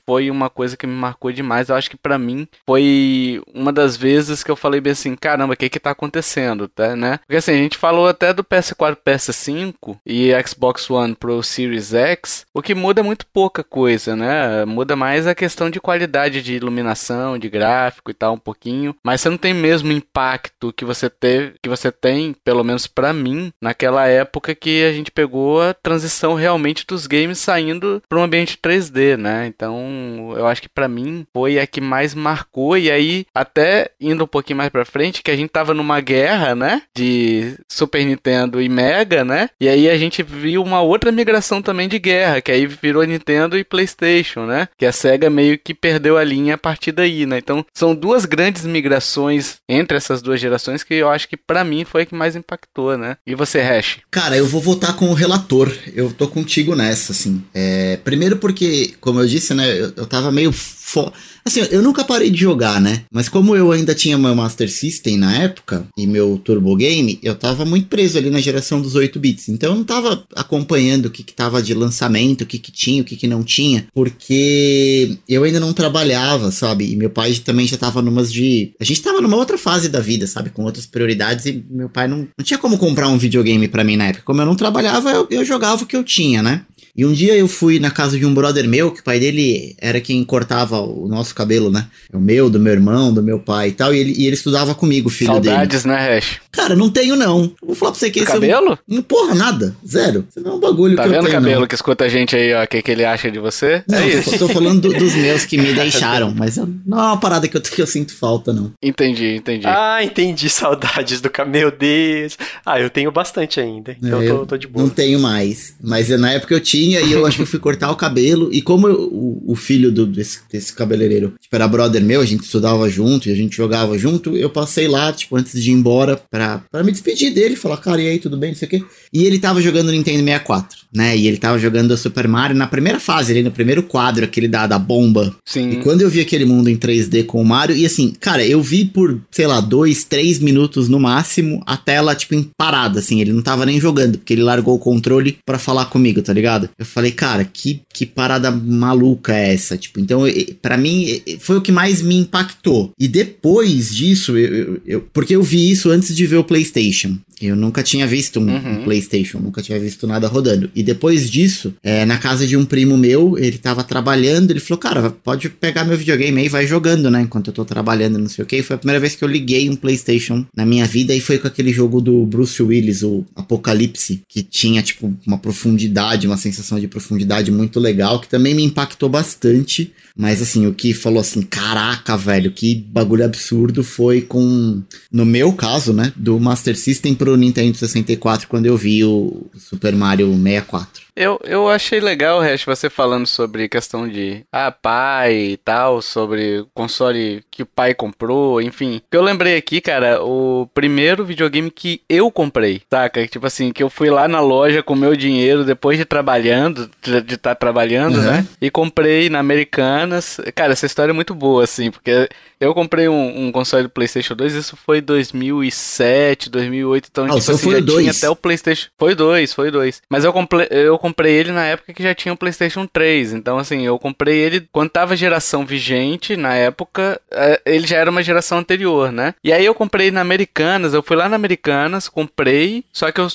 [SPEAKER 1] foi uma coisa que me marcou demais. Eu acho que para mim foi uma das vezes que eu falei bem assim, caramba, o que que tá acontecendo, tá, né? Porque assim, gente falou até do PS4 PS5 e Xbox One Pro Series X, o que muda muito pouca coisa, né? Muda mais a questão de qualidade de iluminação, de gráfico e tal, um pouquinho, mas você não tem mesmo impacto que você teve, que você tem, pelo menos para mim, naquela época que a gente pegou a transição realmente dos games saindo para um ambiente 3D, né? Então, eu acho que para mim foi a que mais marcou e aí até indo um pouquinho mais para frente, que a gente tava numa guerra, né, de Super Nintendo e Mega, né? E aí a gente viu uma outra migração também de guerra, que aí virou Nintendo e PlayStation, né? Que a Sega meio que perdeu a linha a partir daí, né? Então, são duas grandes migrações entre essas duas gerações que eu acho que para mim foi a que mais impactou, né? E você, Hash?
[SPEAKER 3] Cara, eu vou votar com o relator. Eu tô contigo nessa, assim. É, primeiro porque, como eu disse, né, eu, eu tava meio fo Assim, eu nunca parei de jogar, né? Mas como eu ainda tinha meu Master System na época e meu Turbo Game, eu tava muito preso ali na geração dos 8 bits. Então eu não tava acompanhando o que, que tava de lançamento, o que, que tinha, o que, que não tinha, porque eu ainda não trabalhava, sabe? E meu pai também já tava numas de. A gente tava numa outra fase da vida, sabe? Com outras prioridades e meu pai não, não tinha como comprar um videogame para mim na época. Como eu não trabalhava, eu, eu jogava o que eu tinha, né? E um dia eu fui na casa de um brother meu, que o pai dele era quem cortava o nosso cabelo, né? O meu, do meu irmão, do meu pai e tal. E ele, e ele estudava comigo, filho
[SPEAKER 1] Saudades,
[SPEAKER 3] dele.
[SPEAKER 1] né, Hash?
[SPEAKER 3] Cara, não tenho não. Vou falar pra você que esse
[SPEAKER 1] cabelo?
[SPEAKER 3] É um... Porra, nada. Zero. Isso não é um bagulho
[SPEAKER 1] tá
[SPEAKER 3] que eu
[SPEAKER 1] tenho. Tá vendo o cabelo
[SPEAKER 3] não.
[SPEAKER 1] que escuta a gente aí, ó? O que, que ele acha de você?
[SPEAKER 3] Não,
[SPEAKER 1] é
[SPEAKER 3] eu
[SPEAKER 1] isso.
[SPEAKER 3] tô falando do, dos meus que me deixaram. Mas eu, não é uma parada que eu, que eu sinto falta, não.
[SPEAKER 1] Entendi, entendi.
[SPEAKER 2] Ah, entendi. Saudades do cabelo. Meu Deus. Ah, eu tenho bastante ainda. Então
[SPEAKER 3] É,
[SPEAKER 2] eu tô, tô de boa.
[SPEAKER 3] Não tenho mais. Mas na época eu tinha e eu acho que eu fui cortar o cabelo. E como eu- o, o filho do- desse, desse cabeleireiro tipo, era brother meu, a gente estudava junto e a gente jogava junto, eu passei lá, tipo, antes de ir embora pra, pra me despedir dele, falar, cara, e aí, tudo bem, não sei o quê. E ele tava jogando Nintendo 64, né? E ele tava jogando Super Mario na primeira fase, ali no primeiro quadro, aquele da, da bomba. E
[SPEAKER 1] Sim.
[SPEAKER 3] quando eu vi aquele mundo em 3D com o Mario, e assim, cara, eu vi por, sei lá, dois, três minutos no máximo, a tela, tipo, em parada, assim, ele não tava nem jogando, porque ele largou o controle pra falar comigo, tá ligado? Eu falei, cara, que, que parada maluca é essa? Tipo, então, pra mim, foi o que mais me impactou. E depois disso, eu, eu- eu- porque eu vi isso antes de ver o PlayStation. Eu nunca tinha visto um,
[SPEAKER 1] Uhum.
[SPEAKER 3] um PlayStation, nunca tinha visto nada rodando. E depois disso, é, na casa de um primo meu, ele tava trabalhando, ele falou, cara, pode pegar meu videogame aí e vai jogando, né? Enquanto eu tô trabalhando, não sei o que. Foi a primeira vez que eu liguei um PlayStation na minha vida e foi com aquele jogo do Bruce Willis, o Apocalipse, que tinha, tipo, uma profundidade, uma sensação de profundidade muito legal, que também me impactou bastante. Mas, assim, o que falou assim, caraca, velho, que bagulho absurdo foi com, no meu caso, né, do Master System pro Nintendo 64, quando eu vi o Super Mario 64.
[SPEAKER 1] Eu, eu achei legal, Hash, você falando sobre questão de ah, pai e tal, sobre o console que o pai comprou, enfim. Eu lembrei aqui, cara, o primeiro videogame que eu comprei, saca? Tipo assim, que eu fui lá na loja com meu dinheiro depois de trabalhando, de estar trabalhando,
[SPEAKER 3] Uhum.
[SPEAKER 1] né? E comprei na Americanas. Cara, essa história é muito boa, assim, porque eu comprei um, um console do PlayStation 2, isso foi 2007, 2008, então,
[SPEAKER 3] Ah,
[SPEAKER 1] tipo assim,
[SPEAKER 3] foi
[SPEAKER 1] já
[SPEAKER 3] dois.
[SPEAKER 1] tinha até o PlayStation. Foi dois, foi dois. Mas eu, comple... eu comprei comprei ele na época que já tinha o PlayStation 3. Então, assim, eu comprei ele quando tava geração vigente, na época, é, ele já era uma geração anterior, né? E aí eu comprei na Americanas, eu fui lá na Americanas, comprei, só que eu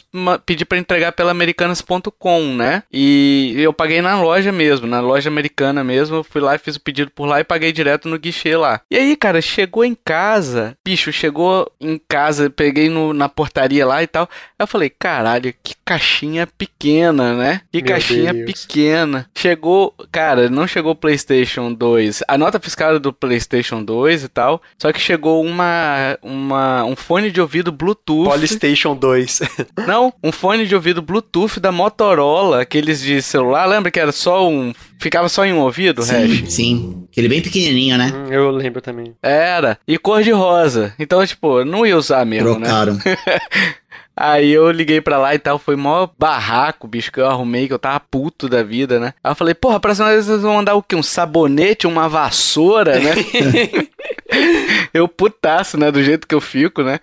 [SPEAKER 1] pedi para entregar pela americanas.com, né? E eu paguei na loja mesmo, na loja americana mesmo, eu fui lá e fiz o pedido por lá e paguei direto no guichê lá. E aí, cara, chegou em casa, bicho, chegou em casa, peguei no, na portaria lá e tal. Eu falei, caralho, que caixinha pequena, né? Que Meu caixinha Deus. pequena. Chegou, cara, não chegou o PlayStation 2. A nota fiscal do PlayStation 2 e tal. Só que chegou uma, uma um fone de ouvido Bluetooth.
[SPEAKER 2] PlayStation 2.
[SPEAKER 1] não, um fone de ouvido Bluetooth da Motorola, aqueles de celular. Lembra que era só um Ficava só em um ouvido,
[SPEAKER 3] sim, Hash? Sim, aquele bem pequenininho, né?
[SPEAKER 2] Hum, eu lembro também.
[SPEAKER 1] Era. E cor de rosa. Então, tipo, não ia usar mesmo,
[SPEAKER 3] Trocaram.
[SPEAKER 1] né? Aí eu liguei pra lá e tal, foi mó barraco, bicho, que eu arrumei, que eu tava puto da vida, né? Aí eu falei, porra, a próxima vez vocês vão mandar o quê? Um sabonete, uma vassoura, né? eu putaço, né? Do jeito que eu fico, né?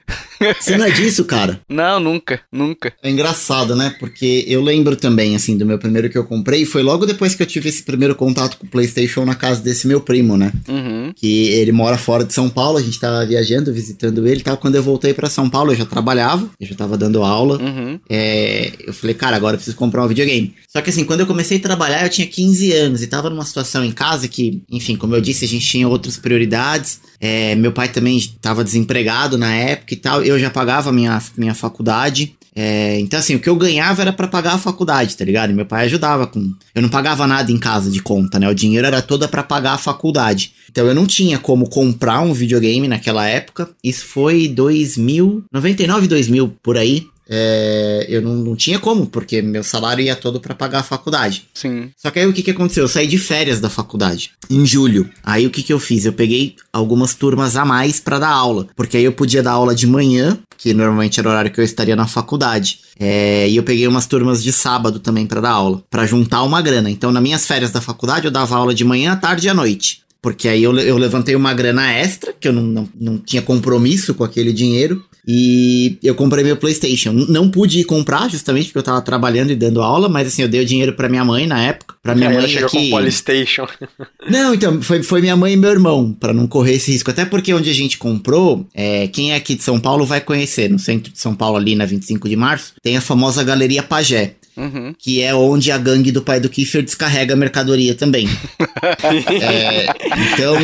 [SPEAKER 3] Você não é disso, cara?
[SPEAKER 1] Não, nunca, nunca.
[SPEAKER 3] É engraçado, né? Porque eu lembro também, assim, do meu primeiro que eu comprei, foi logo depois que eu tive esse primeiro contato com o PlayStation na casa desse meu primo, né?
[SPEAKER 1] Uhum.
[SPEAKER 3] Que ele mora fora de São Paulo, a gente tava viajando, visitando ele e tal. Quando eu voltei para São Paulo, eu já trabalhava, eu já tava dando aula.
[SPEAKER 1] Uhum.
[SPEAKER 3] É, eu falei, cara, agora eu preciso comprar um videogame. Só que assim, quando eu comecei a trabalhar, eu tinha 15 anos e tava numa situação em casa que, enfim, como eu disse, a gente tinha outras prioridades. É, meu pai também estava desempregado na época e tal. Eu já pagava minha, minha faculdade. É, então, assim, o que eu ganhava era para pagar a faculdade, tá ligado? Meu pai ajudava com. Eu não pagava nada em casa de conta, né? O dinheiro era todo para pagar a faculdade. Então, eu não tinha como comprar um videogame naquela época. Isso foi 2000, 99, 2000 por aí. É, eu não, não, tinha como, porque meu salário ia todo para pagar a faculdade.
[SPEAKER 1] Sim.
[SPEAKER 3] Só que aí o que, que aconteceu? Eu saí de férias da faculdade em julho. Aí o que, que eu fiz? Eu peguei algumas turmas a mais para dar aula, porque aí eu podia dar aula de manhã, que normalmente era o horário que eu estaria na faculdade. É, e eu peguei umas turmas de sábado também para dar aula, para juntar uma grana. Então, nas minhas férias da faculdade, eu dava aula de manhã, tarde e à noite. Porque aí eu, eu levantei uma grana extra, que eu não, não, não tinha compromisso com aquele dinheiro. E eu comprei meu PlayStation. Não pude comprar, justamente porque eu tava trabalhando e dando aula, mas assim, eu dei o dinheiro pra minha mãe na época. Pra minha mãe
[SPEAKER 2] chegou
[SPEAKER 3] aqui.
[SPEAKER 2] com PlayStation.
[SPEAKER 3] Não, então, foi, foi minha mãe e meu irmão, para não correr esse risco. Até porque onde a gente comprou, é, quem é aqui de São Paulo vai conhecer, no centro de São Paulo, ali na 25 de março, tem a famosa Galeria Pajé.
[SPEAKER 1] Uhum.
[SPEAKER 3] Que é onde a gangue do pai do Kiefer descarrega a mercadoria também. é, então,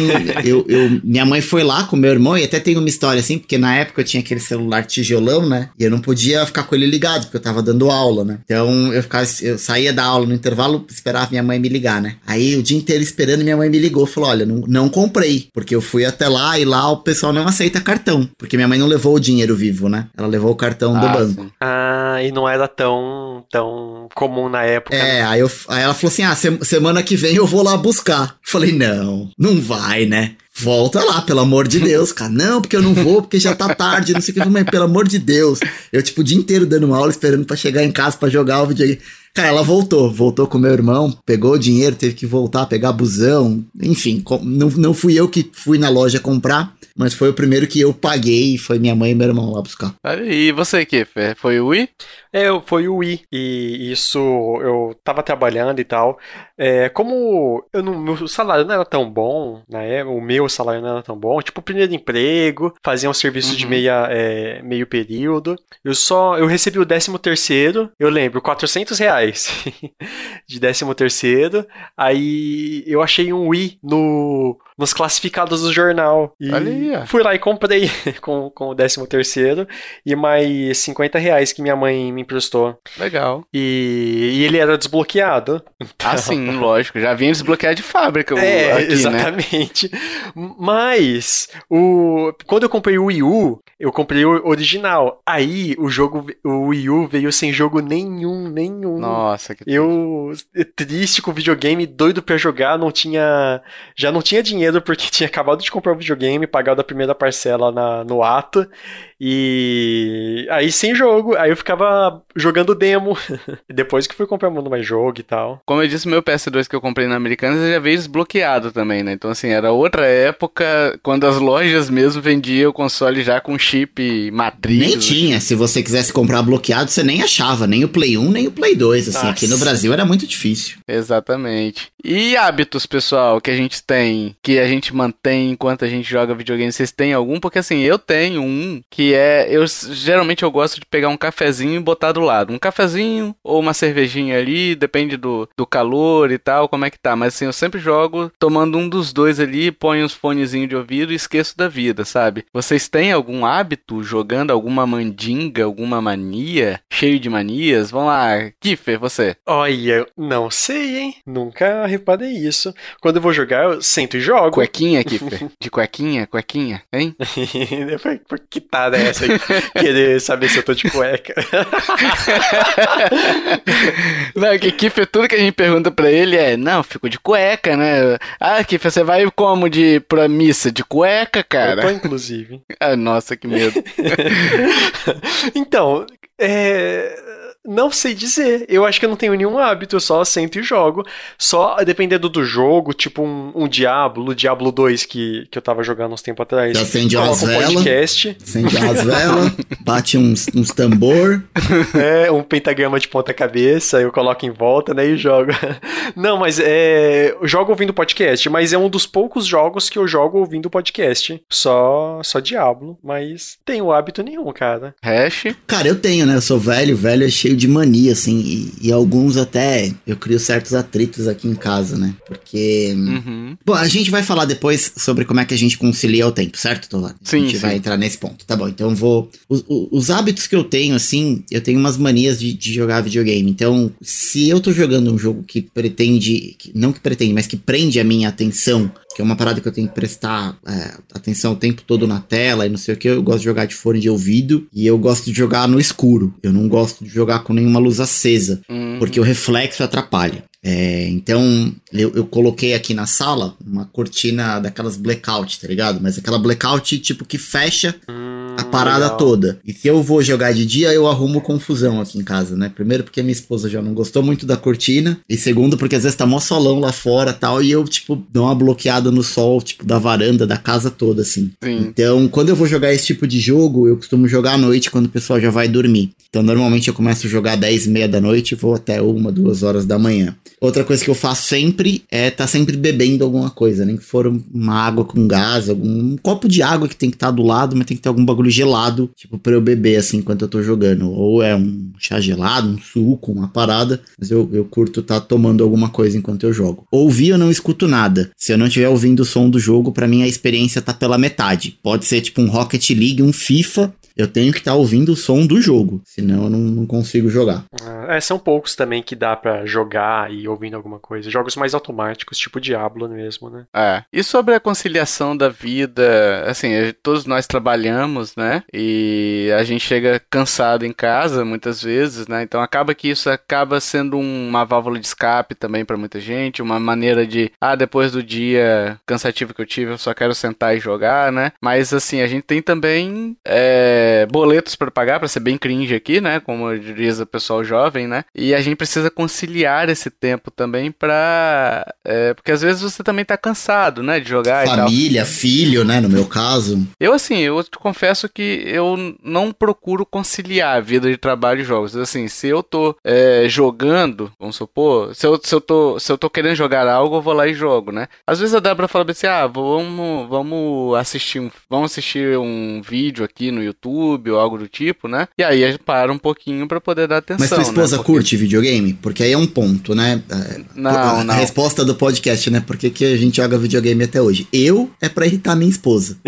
[SPEAKER 3] eu, eu, minha mãe foi lá com meu irmão, e até tem uma história assim, porque na época eu tinha aquele celular tijolão, né? E eu não podia ficar com ele ligado, porque eu tava dando aula, né? Então eu ficava, eu saía da aula no intervalo, esperava minha mãe me ligar, né? Aí o dia inteiro esperando, minha mãe me ligou, falou: olha, não, não comprei, porque eu fui até lá e lá o pessoal não aceita cartão. Porque minha mãe não levou o dinheiro vivo, né? Ela levou o cartão ah, do banco. Sim.
[SPEAKER 2] Ah, e não era tão, tão comum na época.
[SPEAKER 3] É, aí, eu, aí ela falou assim: ah, se, semana que vem eu vou lá buscar. falei, não, não vai, né? Volta lá, pelo amor de Deus, cara. Não, porque eu não vou, porque já tá tarde, não sei o que. Mas pelo amor de Deus. Eu, tipo, o dia inteiro dando aula, esperando para chegar em casa para jogar o videogame. Cara, ela voltou, voltou com meu irmão, pegou o dinheiro, teve que voltar, pegar busão, enfim, não, não fui eu que fui na loja comprar, mas foi o primeiro que eu paguei e foi minha mãe e meu irmão lá buscar.
[SPEAKER 1] E você, que Foi o Wii?
[SPEAKER 2] É, foi o Wii. E isso eu tava trabalhando e tal. É, como eu não, meu salário não era tão bom, né? O meu salário não era tão bom. Tipo, primeiro emprego, fazia um serviço uhum. de meia, é, meio período. Eu só, eu recebi o décimo terceiro, eu lembro, 400 reais de décimo terceiro. Aí eu achei um Wii no, nos classificados do jornal. E
[SPEAKER 1] Ali,
[SPEAKER 2] fui lá e comprei com, com o décimo terceiro e mais 50 reais que minha mãe me emprestou.
[SPEAKER 1] Legal.
[SPEAKER 2] E, e ele era desbloqueado.
[SPEAKER 1] Então... Ah, sim, lógico. Já vinha desbloqueado de fábrica.
[SPEAKER 2] É,
[SPEAKER 1] aqui, né?
[SPEAKER 2] exatamente. Né? Mas, o, quando eu comprei o Wii U, eu comprei o original. Aí, o jogo, o Wii U veio sem jogo nenhum, nenhum.
[SPEAKER 1] Nossa, que
[SPEAKER 2] triste. Eu, triste com o videogame, doido pra jogar, não tinha, já não tinha dinheiro porque tinha acabado de comprar o videogame, pagado a primeira parcela na, no ato. E aí sem jogo, aí eu ficava jogando demo. Depois que fui comprar mais jogo e tal.
[SPEAKER 1] Como eu disse, meu PS2 que eu comprei na Americanas já veio desbloqueado também, né? Então assim, era outra época quando as lojas mesmo vendiam o console já com chip matriz.
[SPEAKER 3] Nem tinha, se você quisesse comprar bloqueado, você nem achava, nem o Play 1, nem o Play 2, assim, Nossa. aqui no Brasil era muito difícil.
[SPEAKER 1] Exatamente. E hábitos, pessoal, que a gente tem, que a gente mantém enquanto a gente joga videogame, vocês têm algum? Porque assim, eu tenho um que que é eu geralmente eu gosto de pegar um cafezinho e botar do lado, um cafezinho ou uma cervejinha ali, depende do, do calor e tal, como é que tá, mas assim, eu sempre jogo tomando um dos dois ali, ponho uns fonezinhos de ouvido e esqueço da vida, sabe? Vocês têm algum hábito jogando alguma mandinga, alguma mania, cheio de manias? Vamos lá, Kiffer, você.
[SPEAKER 2] Olha, não sei, hein? Nunca reparei isso. Quando eu vou jogar, eu sento e jogo.
[SPEAKER 1] Cuequinha, Kiffer? De cuequinha, cuequinha, hein?
[SPEAKER 2] que tá, né? Essa querer saber se eu tô de cueca.
[SPEAKER 1] não, que Kiffer, tudo que a gente pergunta pra ele é, não, fico de cueca, né? Ah, Kiffer, você vai como de pra missa? De cueca, cara?
[SPEAKER 2] Eu tô, inclusive.
[SPEAKER 1] ah, nossa, que medo.
[SPEAKER 2] então, é não sei dizer. Eu acho que eu não tenho nenhum hábito, eu só sento e jogo. Só dependendo do jogo, tipo um, um Diablo, o Diablo 2 que, que eu tava jogando uns tempo atrás.
[SPEAKER 3] Você acende umas um velas. Acende umas velas, bate uns, uns tambor.
[SPEAKER 2] É, um pentagrama de ponta-cabeça, eu coloco em volta, né, e jogo. Não, mas é. Eu jogo ouvindo podcast, mas é um dos poucos jogos que eu jogo ouvindo podcast. Só, só Diablo, mas tenho hábito nenhum, cara.
[SPEAKER 1] Hash?
[SPEAKER 3] Cara, eu tenho, né? Eu sou velho, velho é cheio de mania, assim, e, e, alguns até eu crio certos atritos aqui em casa, né? Porque. Uhum. Bom, a gente vai falar depois sobre como é que a gente concilia o tempo, certo, Tovar?
[SPEAKER 1] Sim.
[SPEAKER 3] A gente
[SPEAKER 1] sim.
[SPEAKER 3] vai entrar nesse ponto. Tá bom, então eu vou. Os, os hábitos que eu tenho, assim, eu tenho umas manias de, de, jogar videogame. Então, se eu tô jogando um jogo que pretende. Não que pretende, mas que prende a minha atenção que é uma parada que eu tenho que prestar é, atenção o tempo todo na tela e não sei o que. Eu gosto de jogar de fone de ouvido e eu gosto de jogar no escuro. Eu não gosto de jogar com nenhuma luz acesa, uhum. porque o reflexo atrapalha. É, então, eu, eu, coloquei aqui na sala uma cortina daquelas blackout, tá ligado? Mas aquela blackout tipo que fecha. Uhum a parada legal. toda. E se eu vou jogar de dia, eu arrumo confusão aqui em casa, né? Primeiro porque minha esposa já não gostou muito da cortina. E segundo porque às vezes tá mó solão lá fora tal. E eu, tipo, dou uma bloqueada no sol, tipo, da varanda, da casa toda, assim. Sim. Então, quando eu vou jogar esse tipo de jogo, eu costumo jogar à noite quando o pessoal já vai dormir. Então, normalmente eu começo a jogar 10 e meia da noite e vou até uma, duas horas da manhã. Outra coisa que eu faço sempre é estar tá sempre bebendo alguma coisa, nem que for uma água com gás, algum um copo de água que tem que estar tá do lado, mas tem que ter algum bagulho gelado, tipo, pra eu beber assim enquanto eu tô jogando. Ou é um chá gelado, um suco, uma parada, mas eu, eu curto estar tá tomando alguma coisa enquanto eu jogo. Ouvir eu não escuto nada. Se eu não estiver ouvindo o som do jogo, para mim a experiência tá pela metade. Pode ser tipo um Rocket League, um FIFA, eu tenho que estar tá ouvindo o som do jogo, senão eu não, não consigo jogar.
[SPEAKER 2] É, são poucos também que dá para jogar e ouvindo alguma coisa. Jogos mais automáticos, tipo Diablo mesmo, né?
[SPEAKER 1] É. E sobre a conciliação da vida, assim, todos nós trabalhamos, né? E a gente chega cansado em casa muitas vezes, né? Então acaba que isso acaba sendo uma válvula de escape também para muita gente, uma maneira de, ah, depois do dia cansativo que eu tive, eu só quero sentar e jogar, né? Mas assim, a gente tem também é, é, boletos para pagar, para ser bem cringe aqui, né? Como diz o pessoal jovem, né? E a gente precisa conciliar esse tempo também para é, porque às vezes você também tá cansado, né? De jogar
[SPEAKER 3] Família, filho, né? No meu caso.
[SPEAKER 1] Eu, assim, eu te confesso que eu não procuro conciliar a vida de trabalho e jogos. Assim, se eu tô é, jogando, vamos supor, se eu, se, eu tô, se eu tô querendo jogar algo, eu vou lá e jogo, né? Às vezes a Débora fala assim, ah, vamos, vamos assistir um, vamos assistir um vídeo aqui no YouTube YouTube ou algo do tipo, né? E aí a gente para um pouquinho para poder dar atenção.
[SPEAKER 3] Mas tua esposa
[SPEAKER 1] né?
[SPEAKER 3] Porque... curte videogame? Porque aí é um ponto, né?
[SPEAKER 1] É, não,
[SPEAKER 3] a,
[SPEAKER 1] não.
[SPEAKER 3] A resposta do podcast, né? Por que, que a gente joga videogame até hoje? Eu é pra irritar minha esposa.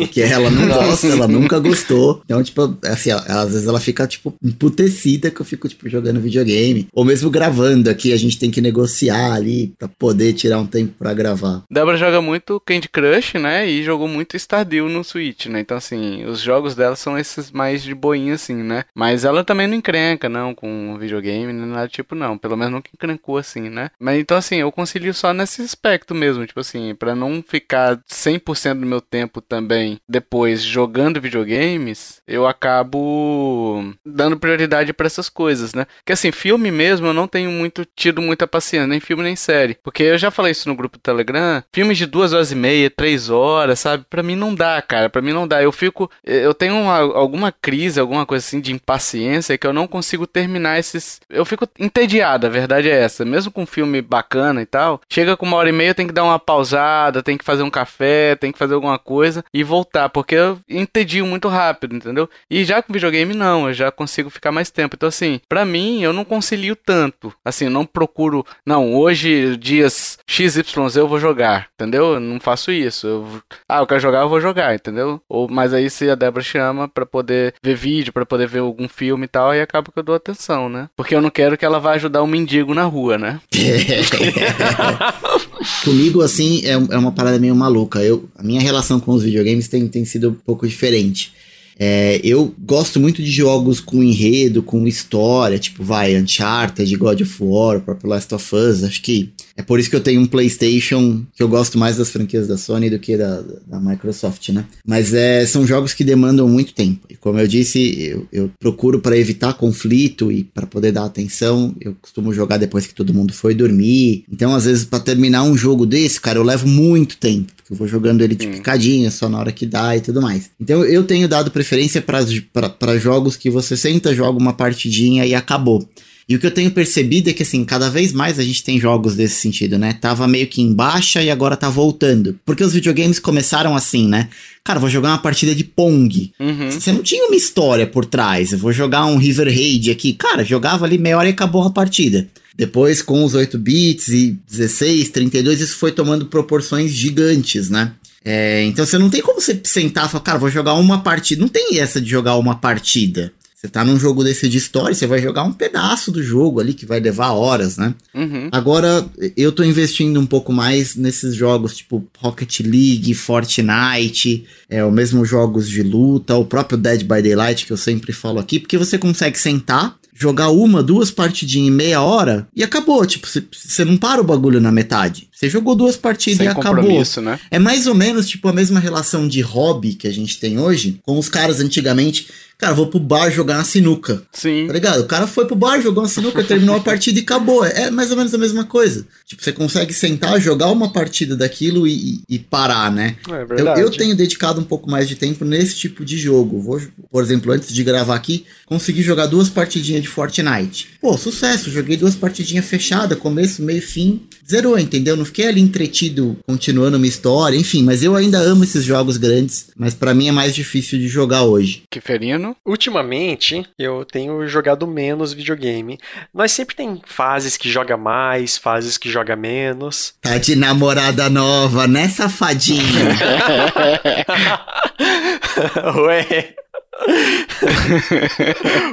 [SPEAKER 3] Porque ela não gosta, ela nunca gostou. Então, tipo, assim, às vezes ela fica, tipo, emputecida que eu fico, tipo, jogando videogame. Ou mesmo gravando aqui, a gente tem que negociar ali pra poder tirar um tempo pra gravar.
[SPEAKER 1] Débora joga muito Candy Crush, né? E jogou muito Stardew no Switch, né? Então, assim, os jogos dela são esses mais de boinha, assim, né? Mas ela também não encrenca, não, com um videogame, nem nada tipo, não. Pelo menos nunca encrancou assim, né? Mas então, assim, eu concilio só nesse aspecto mesmo, tipo assim, para não ficar 100% do meu tempo também depois jogando videogames, eu acabo dando prioridade para essas coisas, né? Que assim, filme mesmo eu não tenho muito tido muita paciência, nem filme nem série. Porque eu já falei isso no grupo do Telegram, filmes de duas horas e meia, três horas, sabe? Para mim não dá, cara. Para mim não dá. Eu fico, eu tenho uma, alguma crise, alguma coisa assim de impaciência que eu não consigo terminar esses. Eu fico entediado, a verdade é essa. Mesmo com um filme bacana e tal, chega com uma hora e meia, tem que dar uma pausada, tem que fazer um café, tem que fazer alguma coisa e voltar, porque eu entedio muito rápido, entendeu? E já com videogame não, eu já consigo ficar mais tempo. Então assim, para mim eu não concilio tanto. Assim, não procuro, não, hoje dias XYZ eu vou jogar, entendeu? Eu não faço isso. Eu, ah, eu quero jogar, eu vou jogar, entendeu? Ou mas aí se a Débora chama para poder ver vídeo, para poder ver algum filme e tal, aí acaba que eu dou atenção, né? Porque eu não quero que ela vá ajudar um mendigo na rua, né?
[SPEAKER 3] Comigo, assim, é, é uma parada meio maluca. Eu, a minha relação com os videogames tem, tem sido um pouco diferente. É, eu gosto muito de jogos com enredo, com história, tipo, vai, Uncharted, God of War, o próprio Last of Us. Acho que é por isso que eu tenho um PlayStation, que eu gosto mais das franquias da Sony do que da, da Microsoft, né? Mas é, são jogos que demandam muito tempo. E como eu disse, eu, eu procuro para evitar conflito e para poder dar atenção. Eu costumo jogar depois que todo mundo foi dormir. Então, às vezes, para terminar um jogo desse, cara, eu levo muito tempo. Porque eu vou jogando ele de picadinha, só na hora que dá e tudo mais. Então, eu tenho dado preferência para jogos que você senta, joga uma partidinha e acabou. E o que eu tenho percebido é que, assim, cada vez mais a gente tem jogos desse sentido, né? Tava meio que em baixa e agora tá voltando. Porque os videogames começaram assim, né? Cara, vou jogar uma partida de Pong. Uhum. Você não tinha uma história por trás. Eu vou jogar um River Raid aqui. Cara, jogava ali meia hora e acabou a partida. Depois, com os 8 bits e 16, 32, isso foi tomando proporções gigantes, né? É, então você não tem como você sentar e falar, cara, vou jogar uma partida. Não tem essa de jogar uma partida. Você tá num jogo desse de história, você vai jogar um pedaço do jogo ali que vai levar horas, né? Uhum. Agora, eu tô investindo um pouco mais nesses jogos tipo Rocket League, Fortnite, é, o mesmo jogos de luta, o próprio Dead by Daylight que eu sempre falo aqui, porque você consegue sentar, jogar uma, duas partidinhas em meia hora e acabou. Tipo, você não para o bagulho na metade. Você jogou duas partidas Sem e acabou. Né? É mais ou menos tipo a mesma relação de hobby que a gente tem hoje com os caras antigamente Cara, vou pro bar jogar uma sinuca.
[SPEAKER 1] Sim.
[SPEAKER 3] Tá ligado? O cara foi pro bar, jogou uma sinuca, terminou a partida e acabou. É mais ou menos a mesma coisa. Tipo, você consegue sentar, jogar uma partida daquilo e, e parar, né? É verdade. Eu, eu, tenho dedicado um pouco mais de tempo nesse tipo de jogo. Vou, por exemplo, antes de gravar aqui, consegui jogar duas partidinhas de Fortnite. Pô, sucesso. Joguei duas partidinhas fechadas, começo, meio, fim. Zerou, entendeu? Não fiquei ali entretido, continuando uma história, enfim. Mas eu ainda amo esses jogos grandes. Mas para mim é mais difícil de jogar hoje.
[SPEAKER 1] Que ferino?
[SPEAKER 2] Ultimamente, eu tenho jogado menos videogame. Nós sempre tem fases que joga mais, fases que joga menos.
[SPEAKER 3] Tá de namorada nova, né, safadinho?
[SPEAKER 2] Ué.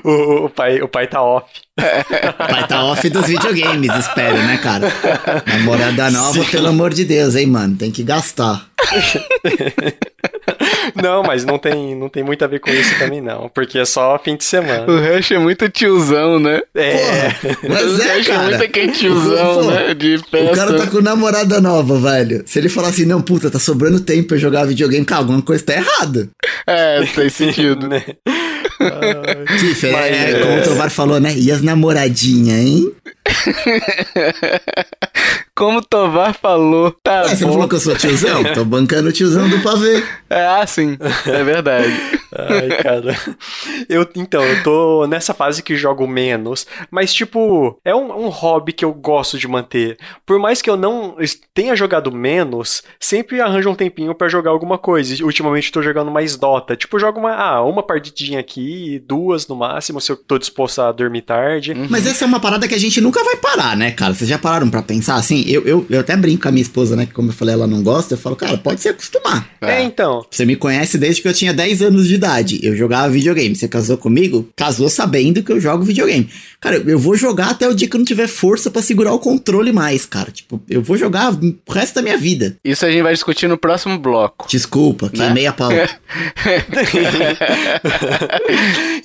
[SPEAKER 2] O, o, pai, o pai tá off.
[SPEAKER 3] O pai tá off dos videogames, espero, né, cara? Namorada nova, Sim. pelo amor de Deus, hein, mano? Tem que gastar.
[SPEAKER 2] Não, mas não tem, não tem muito a ver com isso também, não. Porque é só fim de semana.
[SPEAKER 1] O Rush é muito tiozão, né?
[SPEAKER 3] É. Porra, mas o é,
[SPEAKER 1] cara. é muito aquele tiozão, Pô, né? De festa.
[SPEAKER 3] O cara tá com namorada nova, velho. Se ele falar assim, não, puta, tá sobrando tempo pra jogar videogame, cara, alguma coisa tá errada.
[SPEAKER 1] É, faz sentido. né?
[SPEAKER 3] Kiffer, é, é, como o Tovar falou, né? E as namoradinhas, hein?
[SPEAKER 1] Como o Tovar falou, tá
[SPEAKER 3] Ué, você não falou que eu sou tiozão? Tô bancando o tiozão do pavê.
[SPEAKER 1] É, ah, sim. É verdade.
[SPEAKER 2] Ai, cara. Eu, então, eu tô nessa fase que jogo menos, mas, tipo, é um, um hobby que eu gosto de manter. Por mais que eu não tenha jogado menos, sempre arranjo um tempinho para jogar alguma coisa. Ultimamente tô jogando mais Dota. Tipo, jogo uma, ah, uma partidinha aqui, duas no máximo, se eu tô disposto a dormir tarde.
[SPEAKER 3] Uhum. Mas essa é uma parada que a gente nunca vai parar, né, cara? Vocês já pararam para pensar assim? Eu, eu, eu até brinco com a minha esposa, né? Que como eu falei, ela não gosta. Eu falo, cara, pode se acostumar.
[SPEAKER 2] É, então.
[SPEAKER 3] Você me conhece desde que eu tinha 10 anos de idade. Eu jogava videogame. Você casou comigo? Casou sabendo que eu jogo videogame. Cara, eu vou jogar até o dia que eu não tiver força para segurar o controle mais, cara. Tipo, eu vou jogar o resto da minha vida.
[SPEAKER 1] Isso a gente vai discutir no próximo bloco.
[SPEAKER 3] Desculpa, né? queimei a pau.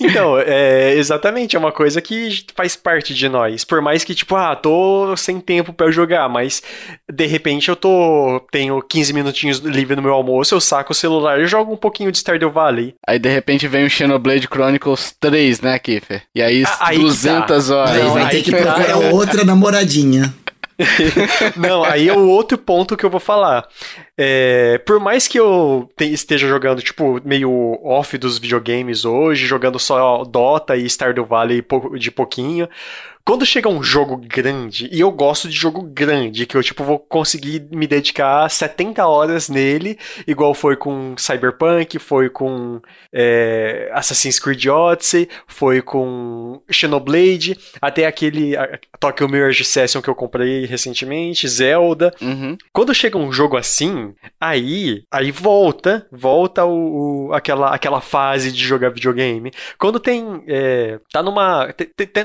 [SPEAKER 2] então, é, exatamente, é uma coisa que faz parte de nós. Por mais que, tipo, ah, tô sem tempo para jogar, mas de repente eu tô. tenho 15 minutinhos livre no meu almoço, eu saco o celular e jogo um pouquinho de Stardew Valley.
[SPEAKER 1] Aí de repente vem o Xenoblade Chronicles 3, né, Kiffer? E aí, ah, aí 200
[SPEAKER 3] tá.
[SPEAKER 1] horas.
[SPEAKER 3] Aí vai ter que procurar tá. outra namoradinha.
[SPEAKER 2] Não, aí é o outro ponto que eu vou falar. É, por mais que eu te, esteja jogando, tipo, meio off dos videogames hoje, jogando só Dota e Stardew Valley de pouquinho, quando chega um jogo grande, e eu gosto de jogo grande, que eu, tipo, vou conseguir me dedicar 70 horas nele, igual foi com Cyberpunk, foi com é, Assassin's Creed Odyssey, foi com Xenoblade, até aquele a, Tokyo Mirage Session que eu comprei recentemente, Zelda.
[SPEAKER 1] Uhum.
[SPEAKER 2] Quando chega um jogo assim, aí, aí volta, volta o, o aquela, aquela fase de jogar videogame. Quando tem, é, tá numa,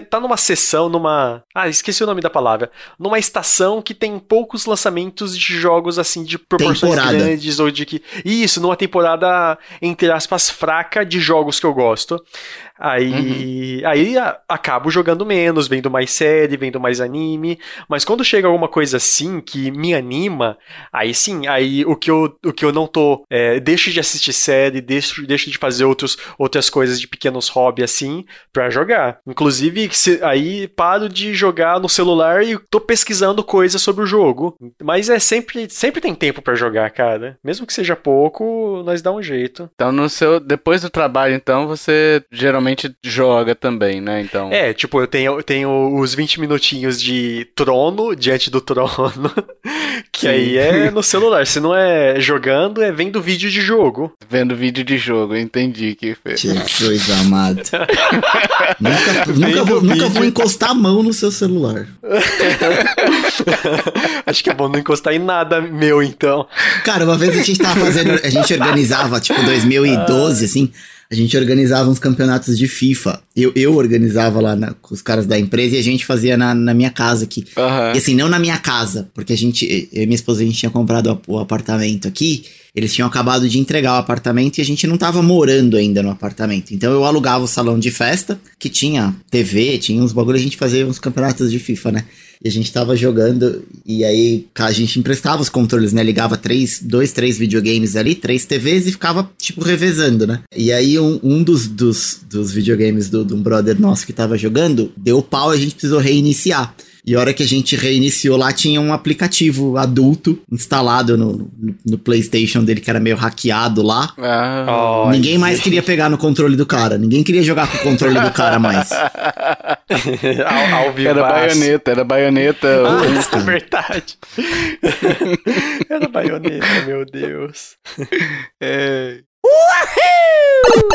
[SPEAKER 2] tá numa sessão numa. Ah, esqueci o nome da palavra. Numa estação que tem poucos lançamentos de jogos assim de proporções temporada. grandes ou de que. Isso, numa temporada, entre aspas, fraca de jogos que eu gosto. Aí, uhum. aí a, acabo jogando menos, vendo mais série, vendo mais anime. Mas quando chega alguma coisa assim que me anima, aí sim, aí o que eu, o que eu não tô. É, deixo de assistir série, deixo, deixo de fazer outros, outras coisas de pequenos hobbies assim pra jogar. Inclusive, se, aí paro de jogar no celular e tô pesquisando coisas sobre o jogo. Mas é sempre, sempre tem tempo para jogar, cara. Mesmo que seja pouco, nós dá um jeito.
[SPEAKER 1] Então, no seu. Depois do trabalho, então, você geralmente geralmente joga também, né? Então.
[SPEAKER 2] É, tipo, eu tenho, eu tenho os 20 minutinhos de trono diante do trono. que Sim. aí é no celular. Se não é jogando, é vendo vídeo de jogo.
[SPEAKER 1] Vendo vídeo de jogo, entendi que
[SPEAKER 3] fez. Jesus amado. nunca, nunca, vou, nunca vou encostar a mão no seu celular.
[SPEAKER 2] Acho que é bom não encostar em nada meu, então.
[SPEAKER 3] Cara, uma vez a gente tava fazendo. A gente organizava, tipo, 2012, assim a gente organizava uns campeonatos de FIFA. Eu, eu organizava lá na, com os caras da empresa e a gente fazia na, na minha casa aqui.
[SPEAKER 1] Uhum.
[SPEAKER 3] E assim, não na minha casa, porque a gente, eu e minha esposa, a gente tinha comprado o apartamento aqui. Eles tinham acabado de entregar o apartamento e a gente não tava morando ainda no apartamento. Então eu alugava o salão de festa, que tinha TV, tinha uns bagulhos, a gente fazia uns campeonatos de FIFA, né? E a gente tava jogando, e aí a gente emprestava os controles, né? Ligava três, dois, três videogames ali, três TVs e ficava, tipo, revezando, né? E aí um, um dos, dos, dos videogames do, do um brother nosso que tava jogando, deu pau e a gente precisou reiniciar. E a hora que a gente reiniciou lá, tinha um aplicativo adulto instalado no, no, no PlayStation dele, que era meio hackeado lá.
[SPEAKER 1] Ah,
[SPEAKER 3] Ninguém mais queria pegar no controle do cara. Ninguém queria jogar com o controle do cara mais.
[SPEAKER 2] ao, ao.
[SPEAKER 1] Era baioneta, era baioneta.
[SPEAKER 2] Ah, é verdade. era baioneta, meu Deus.
[SPEAKER 1] É. Uhul!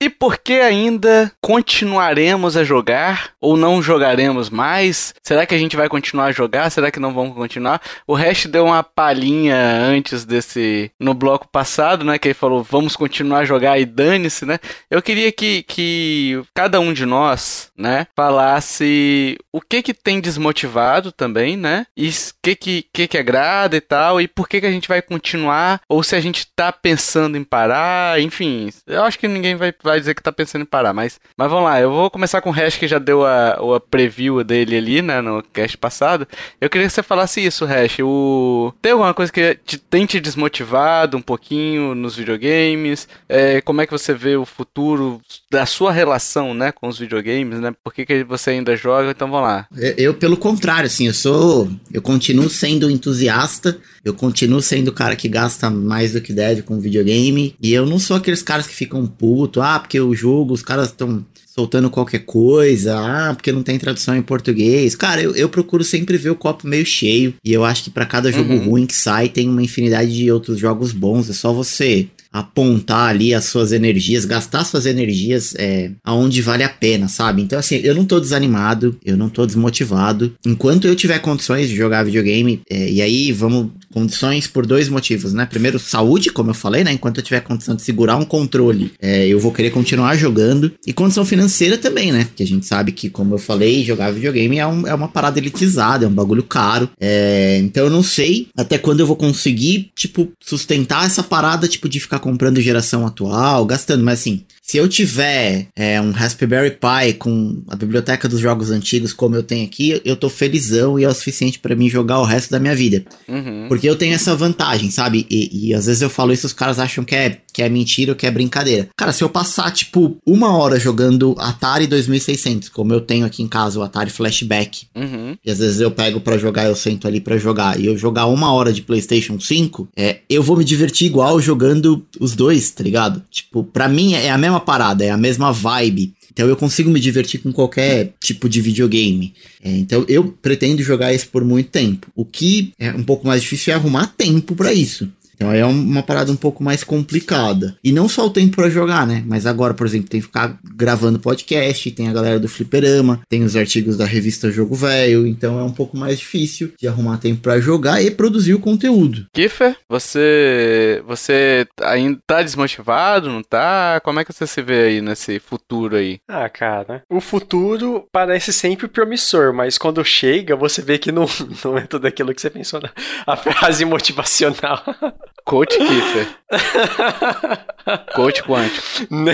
[SPEAKER 1] E por que ainda continuaremos a jogar ou não jogaremos mais? Será que a gente vai continuar a jogar? Será que não vamos continuar? O Hash deu uma palhinha antes desse no bloco passado, né, que ele falou vamos continuar a jogar e dane-se, né? Eu queria que, que cada um de nós, né, falasse o que que tem desmotivado também, né? E o que que, que que agrada e tal e por que que a gente vai continuar ou se a gente tá pensando em parar, enfim. Eu acho que ninguém vai vai dizer que tá pensando em parar, mas, mas vamos lá, eu vou começar com o Hash que já deu a, a preview dele ali, né, no cast passado. Eu queria que você falasse isso, Hash. O... Tem alguma coisa que te, tem te desmotivado um pouquinho nos videogames? É, como é que você vê o futuro da sua relação, né, com os videogames, né? Por que, que você ainda joga? Então vamos lá.
[SPEAKER 3] Eu, eu, pelo contrário, assim, eu sou. Eu continuo sendo entusiasta, eu continuo sendo o cara que gasta mais do que deve com videogame, e eu não sou aqueles caras que ficam puto, ah, porque o jogo, os caras estão soltando qualquer coisa, ah, porque não tem tradução em português. Cara, eu, eu procuro sempre ver o copo meio cheio. E eu acho que para cada jogo uhum. ruim que sai, tem uma infinidade de outros jogos bons. É só você apontar ali as suas energias, gastar suas energias é, aonde vale a pena, sabe? Então, assim, eu não tô desanimado, eu não tô desmotivado. Enquanto eu tiver condições de jogar videogame, é, e aí vamos. Condições por dois motivos, né? Primeiro, saúde, como eu falei, né? Enquanto eu tiver condição de segurar um controle, é, eu vou querer continuar jogando. E condição financeira também, né? Porque a gente sabe que, como eu falei, jogar videogame é, um, é uma parada elitizada, é um bagulho caro. É, então eu não sei até quando eu vou conseguir, tipo, sustentar essa parada, tipo, de ficar comprando geração atual, gastando. Mas assim, se eu tiver é, um Raspberry Pi com a biblioteca dos jogos antigos como eu tenho aqui, eu tô felizão e é o suficiente para mim jogar o resto da minha vida.
[SPEAKER 1] Uhum.
[SPEAKER 3] Porque eu tenho essa vantagem, sabe? E, e, às vezes eu falo isso, os caras acham que é, que é mentira ou que é brincadeira. Cara, se eu passar, tipo, uma hora jogando Atari 2600, como eu tenho aqui em casa, o Atari Flashback,
[SPEAKER 1] Uhum.
[SPEAKER 3] e às vezes eu pego pra jogar, eu sento ali pra jogar, e eu jogar uma hora de PlayStation 5, é, eu vou me divertir igual jogando os dois, tá ligado? Tipo, pra mim é a mesma parada, é a mesma vibe. Então eu consigo me divertir com qualquer tipo de videogame. É, então eu pretendo jogar isso por muito tempo. O que é um pouco mais difícil é arrumar tempo pra isso. Então é uma parada um pouco mais complicada. E não só o tempo pra jogar, né? Mas agora, por exemplo, tem que ficar gravando podcast, tem a galera do Fliperama, tem os artigos da revista Jogo Velho, então é um pouco mais difícil de arrumar tempo pra jogar e produzir o conteúdo.
[SPEAKER 1] Kiffer, você você ainda tá desmotivado, não tá? Como é que você se vê aí nesse futuro aí?
[SPEAKER 2] Ah, cara, o futuro parece sempre promissor, mas quando chega, você vê que não, não é tudo aquilo que você pensou na a frase motivacional.
[SPEAKER 1] Coach Kiffer. Coach quântico.
[SPEAKER 2] Né?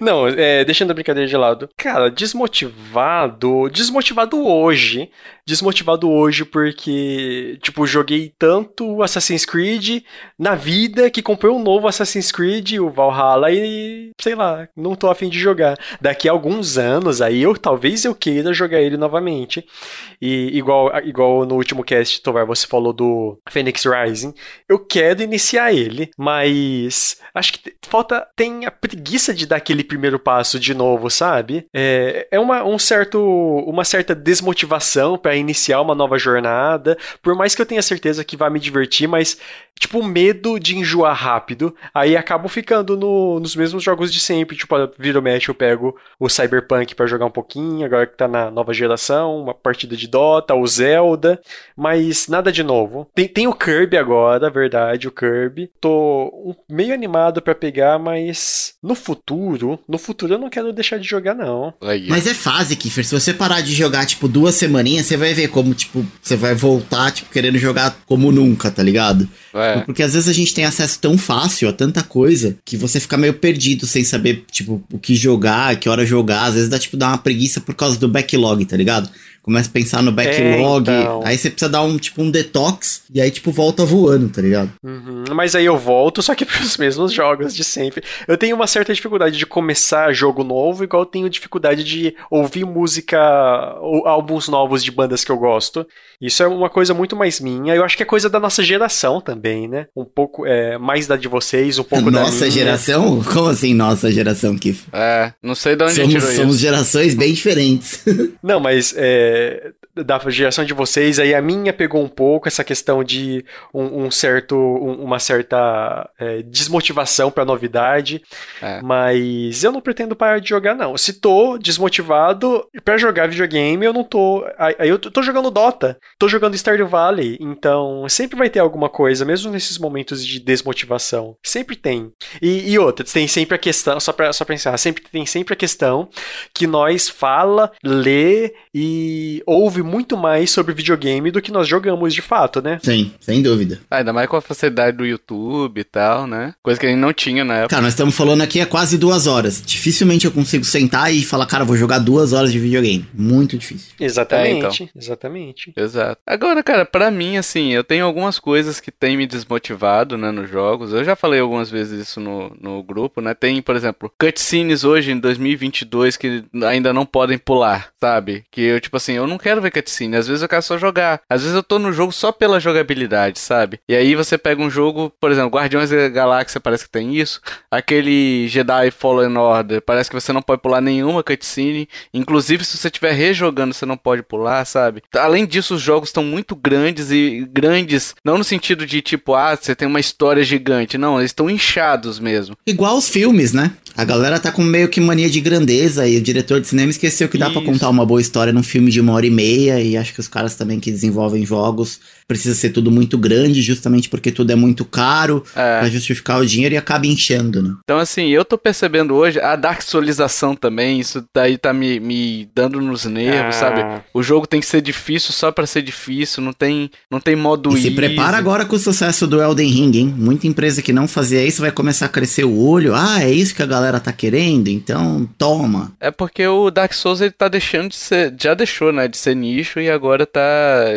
[SPEAKER 2] Não, é, deixando a brincadeira de lado. Cara, desmotivado. Desmotivado hoje. Desmotivado hoje porque, tipo, joguei tanto Assassin's Creed na vida que comprei um novo Assassin's Creed, o Valhalla, e sei lá, não tô afim de jogar. Daqui a alguns anos aí, eu talvez eu queira jogar ele novamente. E igual, igual no último cast, Tovar, você falou do Phoenix Rising. Eu quero iniciar ele, mas acho que falta. Tem a preguiça de dar aquele primeiro passo de novo, sabe? É, é uma, um certo, uma certa desmotivação para iniciar uma nova jornada. Por mais que eu tenha certeza que vai me divertir, mas tipo, medo de enjoar rápido. Aí acabo ficando no, nos mesmos jogos de sempre. Tipo, vira o match, eu pego o Cyberpunk para jogar um pouquinho, agora que tá na nova geração, uma partida de Dota, o Zelda, mas nada de novo. Tem, tem o Kirby agora, verdade, o Kirby. Tô meio animado para pegar, mas no futuro, no futuro eu não quero deixar de jogar, não.
[SPEAKER 3] Mas é fase, Kiffer. Se você parar de jogar, tipo, duas semaninhas, você vai ver como, tipo, você vai voltar, tipo, querendo jogar como nunca, tá ligado?
[SPEAKER 1] É.
[SPEAKER 3] Porque às vezes a gente tem acesso tão fácil a tanta coisa que você fica meio perdido sem saber, tipo, o que jogar, que hora jogar. Às vezes dá, tipo, dá uma preguiça por causa do backlog, tá ligado? Começa a pensar no backlog,
[SPEAKER 2] É, então.
[SPEAKER 3] aí você precisa dar um, tipo, um detox, e aí, tipo, volta voando, tá ligado?
[SPEAKER 2] Uhum, Mas aí eu volto, só que pros mesmos jogos de sempre. Eu tenho uma certa dificuldade de começar jogo novo, igual eu tenho dificuldade de ouvir música ou álbuns novos de bandas que eu gosto. Isso é uma coisa muito mais minha. Eu acho que é coisa da nossa geração também, né? Um pouco é, mais da de vocês, um pouco da
[SPEAKER 3] Nossa geração? Como assim, nossa geração, Kiffer?
[SPEAKER 1] É, não sei de onde
[SPEAKER 3] Somos,
[SPEAKER 1] tirou
[SPEAKER 3] somos
[SPEAKER 1] isso.
[SPEAKER 3] gerações bem diferentes.
[SPEAKER 2] Não, mas é, da geração de vocês, aí a minha pegou um pouco essa questão de um, um certo, um- uma certa é, desmotivação pra novidade.
[SPEAKER 1] É.
[SPEAKER 2] Mas eu não pretendo parar de jogar, não. Se tô desmotivado pra jogar videogame, eu não tô. Aí eu tô jogando Dota, tô jogando Stardew Valley, então sempre vai ter alguma coisa, mesmo nesses momentos de desmotivação. Sempre tem. E, e outra, tem sempre a questão, só pra, só pra encerrar, sempre, tem sempre a questão que nós fala, lê e ouve muito mais sobre videogame do que nós jogamos de fato, né?
[SPEAKER 3] Sim, sem dúvida.
[SPEAKER 1] Ah, ainda mais com a facilidade do YouTube e tal, né? Coisa que a gente não tinha na época.
[SPEAKER 3] Cara, nós estamos falando aqui há quase duas horas. Dificilmente eu consigo sentar e falar, cara, vou jogar duas horas de videogame. Muito difícil.
[SPEAKER 2] Exatamente, exatamente.
[SPEAKER 1] Exato. Agora, cara, pra mim, assim, eu tenho algumas coisas que têm me desmotivado, né, nos jogos. Eu já falei algumas vezes isso no, no grupo, né? Tem, por exemplo, cutscenes hoje em 2022 que ainda não podem pular, sabe? Que eu, tipo assim, eu não quero ver ver cutscene, às vezes eu quero só jogar. Às vezes eu tô no jogo só pela jogabilidade, sabe? E aí você pega um jogo, por exemplo, Guardiões da Galáxia parece que tem isso. Aquele Jedi Fallen Order, parece que você não pode pular nenhuma cutscene. Inclusive, se você estiver rejogando, você não pode pular, sabe? Além disso, os jogos estão muito grandes e grandes, não no sentido de tipo, ah, você tem uma história gigante. Não, eles estão inchados mesmo.
[SPEAKER 3] Igual os filmes, né? A galera tá com meio que mania de grandeza e o diretor de cinema esqueceu que dá para contar uma boa história num filme de uma hora e meia e acho que os caras também que desenvolvem jogos precisa ser tudo muito grande justamente porque tudo é muito caro é. pra justificar o dinheiro e acaba enchendo, né?
[SPEAKER 1] Então assim, eu tô percebendo hoje a dark também, isso daí tá me, me dando nos nervos, ah. sabe? O jogo tem que ser difícil só para ser difícil, não tem, não tem modo
[SPEAKER 3] e se prepara agora com o sucesso do Elden Ring, hein? Muita empresa que não fazia isso vai começar a crescer o olho. Ah, é isso que a galera tá querendo, então toma.
[SPEAKER 1] É porque o Dark Souls ele tá deixando de ser, já deixou, né, de ser nicho e agora tá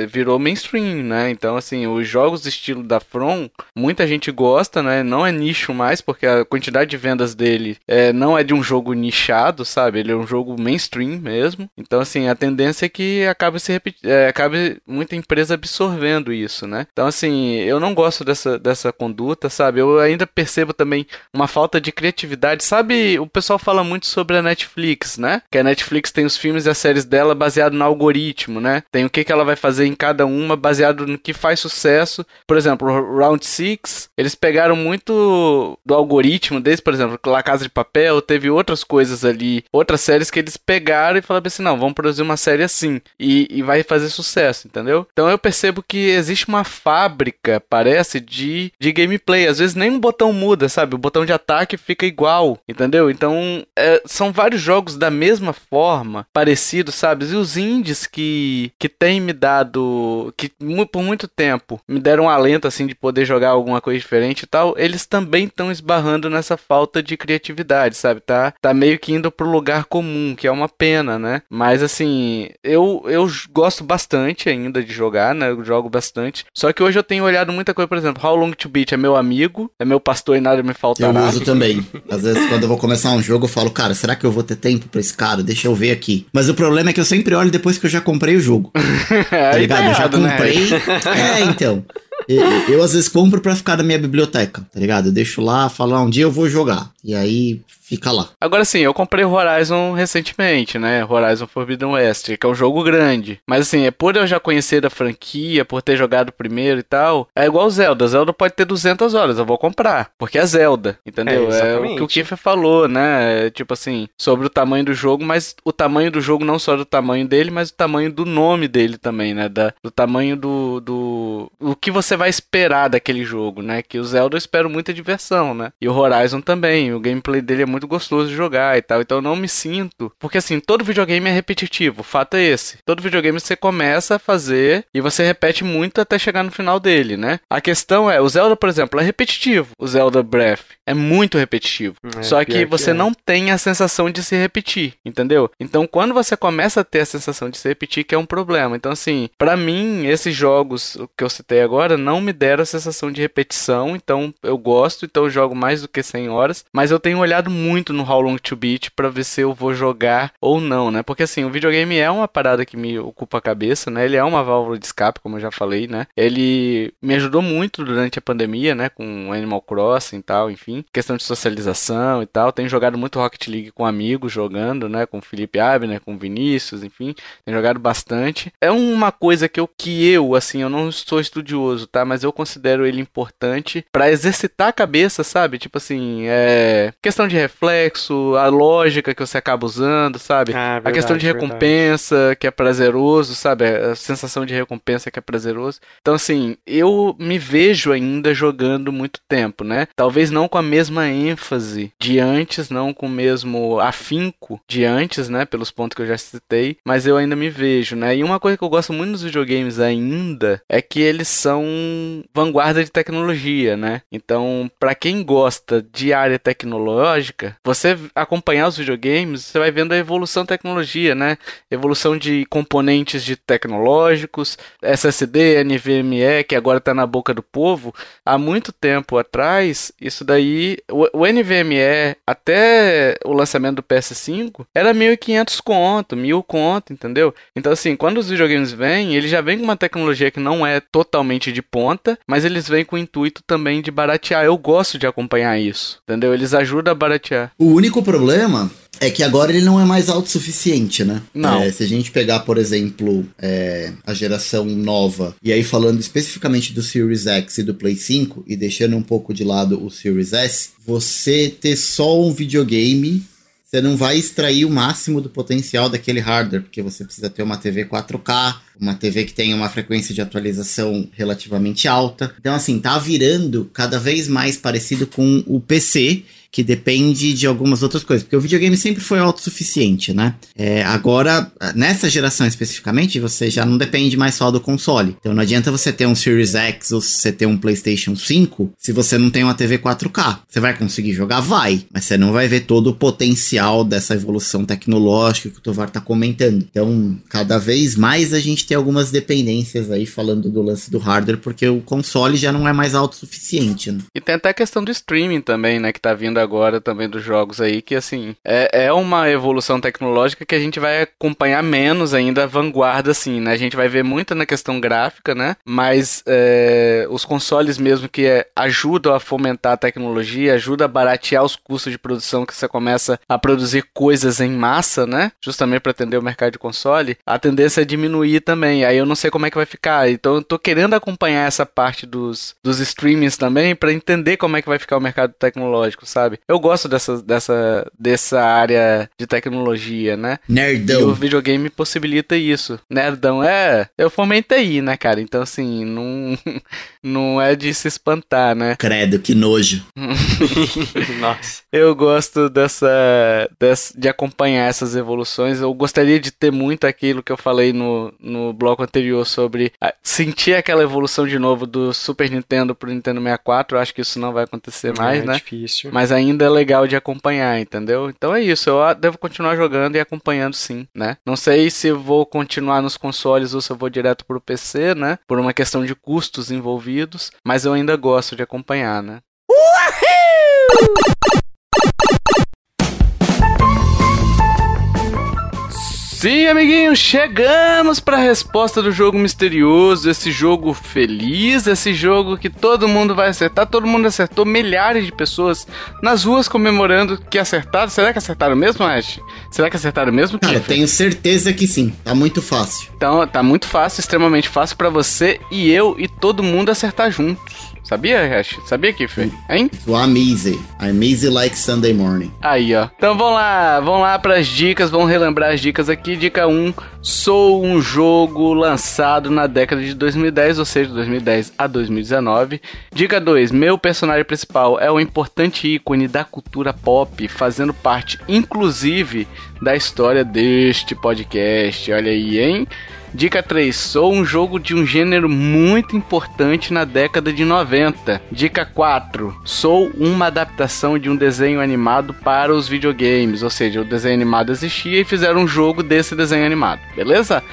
[SPEAKER 1] virou mainstream, né? Então assim, os jogos estilo da From, muita gente gosta, né? Não é nicho mais porque a quantidade de vendas dele é, não é de um jogo nichado, sabe? Ele é um jogo mainstream mesmo. Então assim, a tendência é que acabe se repetindo, é, acabe muita empresa absorvendo isso, né? Então assim, eu não gosto dessa dessa conduta, sabe? Eu ainda percebo também uma falta de criatividade, sabe? o pessoal fala muito sobre a Netflix, né? Que a Netflix tem os filmes e as séries dela baseado no algoritmo, né? Tem o que, que ela vai fazer em cada uma baseado no que faz sucesso. Por exemplo, Round Six, eles pegaram muito do algoritmo deles, por exemplo, La Casa de Papel, teve outras coisas ali, outras séries que eles pegaram e falaram assim, não, vamos produzir uma série assim. E, e vai fazer sucesso, entendeu? Então eu percebo que existe uma fábrica, parece, de, de gameplay. Às vezes nem um botão muda, sabe? O botão de ataque fica igual, entendeu? Então, é, são vários jogos da mesma forma, parecidos, sabe? E os indies que, que têm me dado, que por muito tempo me deram um alento, assim, de poder jogar alguma coisa diferente e tal, eles também estão esbarrando nessa falta de criatividade, sabe? Tá, tá meio que indo pro lugar comum, que é uma pena, né? Mas, assim, eu, eu gosto bastante ainda de jogar, né? Eu jogo bastante. Só que hoje eu tenho olhado muita coisa, por exemplo, How Long to Beat é meu amigo, é meu pastor e nada me faltará.
[SPEAKER 3] Eu uso também. Às vezes, quando eu vou começar um jogo, eu falo, cara, será que eu vou ter tempo pra esse cara? Deixa eu ver aqui. Mas o problema é que eu sempre olho depois que eu já comprei o jogo. tá ligado? eu já né? comprei. Né? É, então. Eu, eu, às vezes compro pra ficar na minha biblioteca, tá ligado? Eu deixo lá, falo, ah, um dia eu vou jogar. E aí fica lá.
[SPEAKER 1] Agora sim, eu comprei o Horizon recentemente, né? Horizon Forbidden West, que é um jogo grande. Mas assim, é por eu já conhecer da franquia, por ter jogado primeiro e tal, é igual Zelda. Zelda pode ter 200 horas, eu vou comprar, porque é Zelda, entendeu? É, é o que o Kiefer falou, né? É, tipo assim, sobre o tamanho do jogo, mas o tamanho do jogo não só do tamanho dele, mas o tamanho do nome dele também, né? Da, do tamanho do, do... O que você vai esperar daquele jogo, né? Que o Zelda eu espero muita diversão, né? E o Horizon também, o gameplay dele é muito muito gostoso de jogar e tal. Então eu não me sinto. Porque assim, todo videogame é repetitivo. O fato é esse. Todo videogame você começa a fazer e você repete muito até chegar no final dele, né? A questão é, o Zelda, por exemplo, é repetitivo. O Zelda Breath é muito repetitivo. É, Só que você que é. não tem a sensação de se repetir, entendeu? Então quando você começa a ter a sensação de se repetir, que é um problema. Então assim, para mim, esses jogos que eu citei agora não me deram a sensação de repetição. Então eu gosto, então eu jogo mais do que 100 horas. Mas eu tenho olhado muito no How Long to Beat para ver se eu vou jogar ou não, né? Porque assim, o videogame é uma parada que me ocupa a cabeça, né? Ele é uma válvula de escape, como eu já falei, né? Ele me ajudou muito durante a pandemia, né? Com Animal Crossing e tal, enfim. Questão de socialização e tal. Tenho jogado muito Rocket League com amigos jogando, né? Com Felipe Abner, com Vinícius, enfim. Tenho jogado bastante. É uma coisa que eu, que eu, assim, eu não sou estudioso, tá? Mas eu considero ele importante para exercitar a cabeça, sabe? Tipo assim, é. Questão de reflexo a lógica que você acaba usando, sabe? Ah, verdade, a questão de recompensa, verdade. que é prazeroso, sabe? A sensação de recompensa que é prazeroso. Então, assim, eu me vejo ainda jogando muito tempo, né? Talvez não com a mesma ênfase de antes, não com o mesmo afinco de antes, né? Pelos pontos que eu já citei, mas eu ainda me vejo, né? E uma coisa que eu gosto muito nos videogames ainda é que eles são vanguarda de tecnologia, né? Então, para quem gosta de área tecnológica, você acompanhar os videogames, você vai vendo a evolução da tecnologia, né? Evolução de componentes de tecnológicos, SSD, NVMe, que agora está na boca do povo. Há muito tempo atrás, isso daí, o, o NVMe até o lançamento do PS5 era 1.500 conto, 1.000 conto, entendeu? Então assim, quando os videogames vêm, eles já vêm com uma tecnologia que não é totalmente de ponta, mas eles vêm com o intuito também de baratear. Eu gosto de acompanhar isso, entendeu? Eles ajudam a baratear.
[SPEAKER 3] O único problema é que agora ele não é mais autossuficiente, né?
[SPEAKER 1] Não.
[SPEAKER 3] É, se a gente pegar, por exemplo, é, a geração nova, e aí falando especificamente do Series X e do Play 5, e deixando um pouco de lado o Series S, você ter só um videogame você não vai extrair o máximo do potencial daquele hardware, porque você precisa ter uma TV 4K, uma TV que tenha uma frequência de atualização relativamente alta. Então, assim, tá virando cada vez mais parecido com o PC, que depende de algumas outras coisas, porque o videogame sempre foi autossuficiente, né? É, agora, nessa geração especificamente, você já não depende mais só do console. Então não adianta você ter um Series X ou você ter um PlayStation 5 se você não tem uma TV 4K. Você vai conseguir jogar? Vai, mas você não vai ver todo o potencial dessa evolução tecnológica que o Tovar tá comentando. Então, cada vez mais a gente tem algumas dependências aí falando do lance do hardware, porque o console já não é mais autossuficiente, né?
[SPEAKER 1] E tem até a questão do streaming também, né, que tá vindo agora também dos jogos aí, que assim, é, é uma evolução tecnológica que a gente vai acompanhar menos ainda a vanguarda, assim, né? A gente vai ver muito na questão gráfica, né? Mas é, os consoles mesmo que é, ajudam a fomentar a tecnologia, ajudam a baratear os custos de produção que você começa a produzir coisas em massa, né? Justamente para atender o mercado de console, a tendência é diminuir também. Aí eu não sei como é que vai ficar. Então eu tô querendo acompanhar essa parte dos, dos streamings também para entender como é que vai ficar o mercado tecnológico, sabe? Sabe? Eu gosto dessa, dessa, dessa área de tecnologia, né?
[SPEAKER 3] Nerdão.
[SPEAKER 1] E o videogame possibilita isso. Nerdão é. Eu formei em TI, né, cara? Então, assim, não, não é de se espantar, né?
[SPEAKER 3] Credo, que nojo.
[SPEAKER 1] Nossa. Eu gosto dessa, dessa. de acompanhar essas evoluções. Eu gostaria de ter muito aquilo que eu falei no, no bloco anterior sobre sentir aquela evolução de novo do Super Nintendo pro Nintendo 64. Eu acho que isso não vai acontecer mais,
[SPEAKER 2] é
[SPEAKER 1] né?
[SPEAKER 2] difícil.
[SPEAKER 1] Mas ainda é legal de acompanhar, entendeu? Então é isso, eu devo continuar jogando e acompanhando sim, né? Não sei se vou continuar nos consoles ou se eu vou direto pro PC, né? Por uma questão de custos envolvidos, mas eu ainda gosto de acompanhar, né? Uhul! Sim, amiguinhos, chegamos para a resposta do jogo misterioso, esse jogo feliz, esse jogo que todo mundo vai acertar, todo mundo acertou, milhares de pessoas nas ruas comemorando que acertaram. Será que acertaram mesmo, Ash? Será que acertaram mesmo?
[SPEAKER 3] Cara, tenho certeza que sim. Tá muito fácil.
[SPEAKER 1] Então, tá muito fácil, extremamente fácil para você e eu e todo mundo acertar juntos. Sabia, Hash? Sabia, Kiffer? Hein?
[SPEAKER 3] O Amaze. Amaze like Sunday morning.
[SPEAKER 1] Aí, ó. Então vamos lá, vamos lá pras dicas, vamos relembrar as dicas aqui. Dica 1, sou um jogo lançado na década de 2010, ou seja, 2010 a 2019. Dica 2, meu personagem principal é um importante ícone da cultura pop, fazendo parte, inclusive, da história deste podcast. Olha aí, hein? Dica 3. Sou um jogo de um gênero muito importante na década de 90. Dica 4. Sou uma adaptação de um desenho animado para os videogames. Ou seja, o desenho animado existia e fizeram um jogo desse desenho animado. Beleza?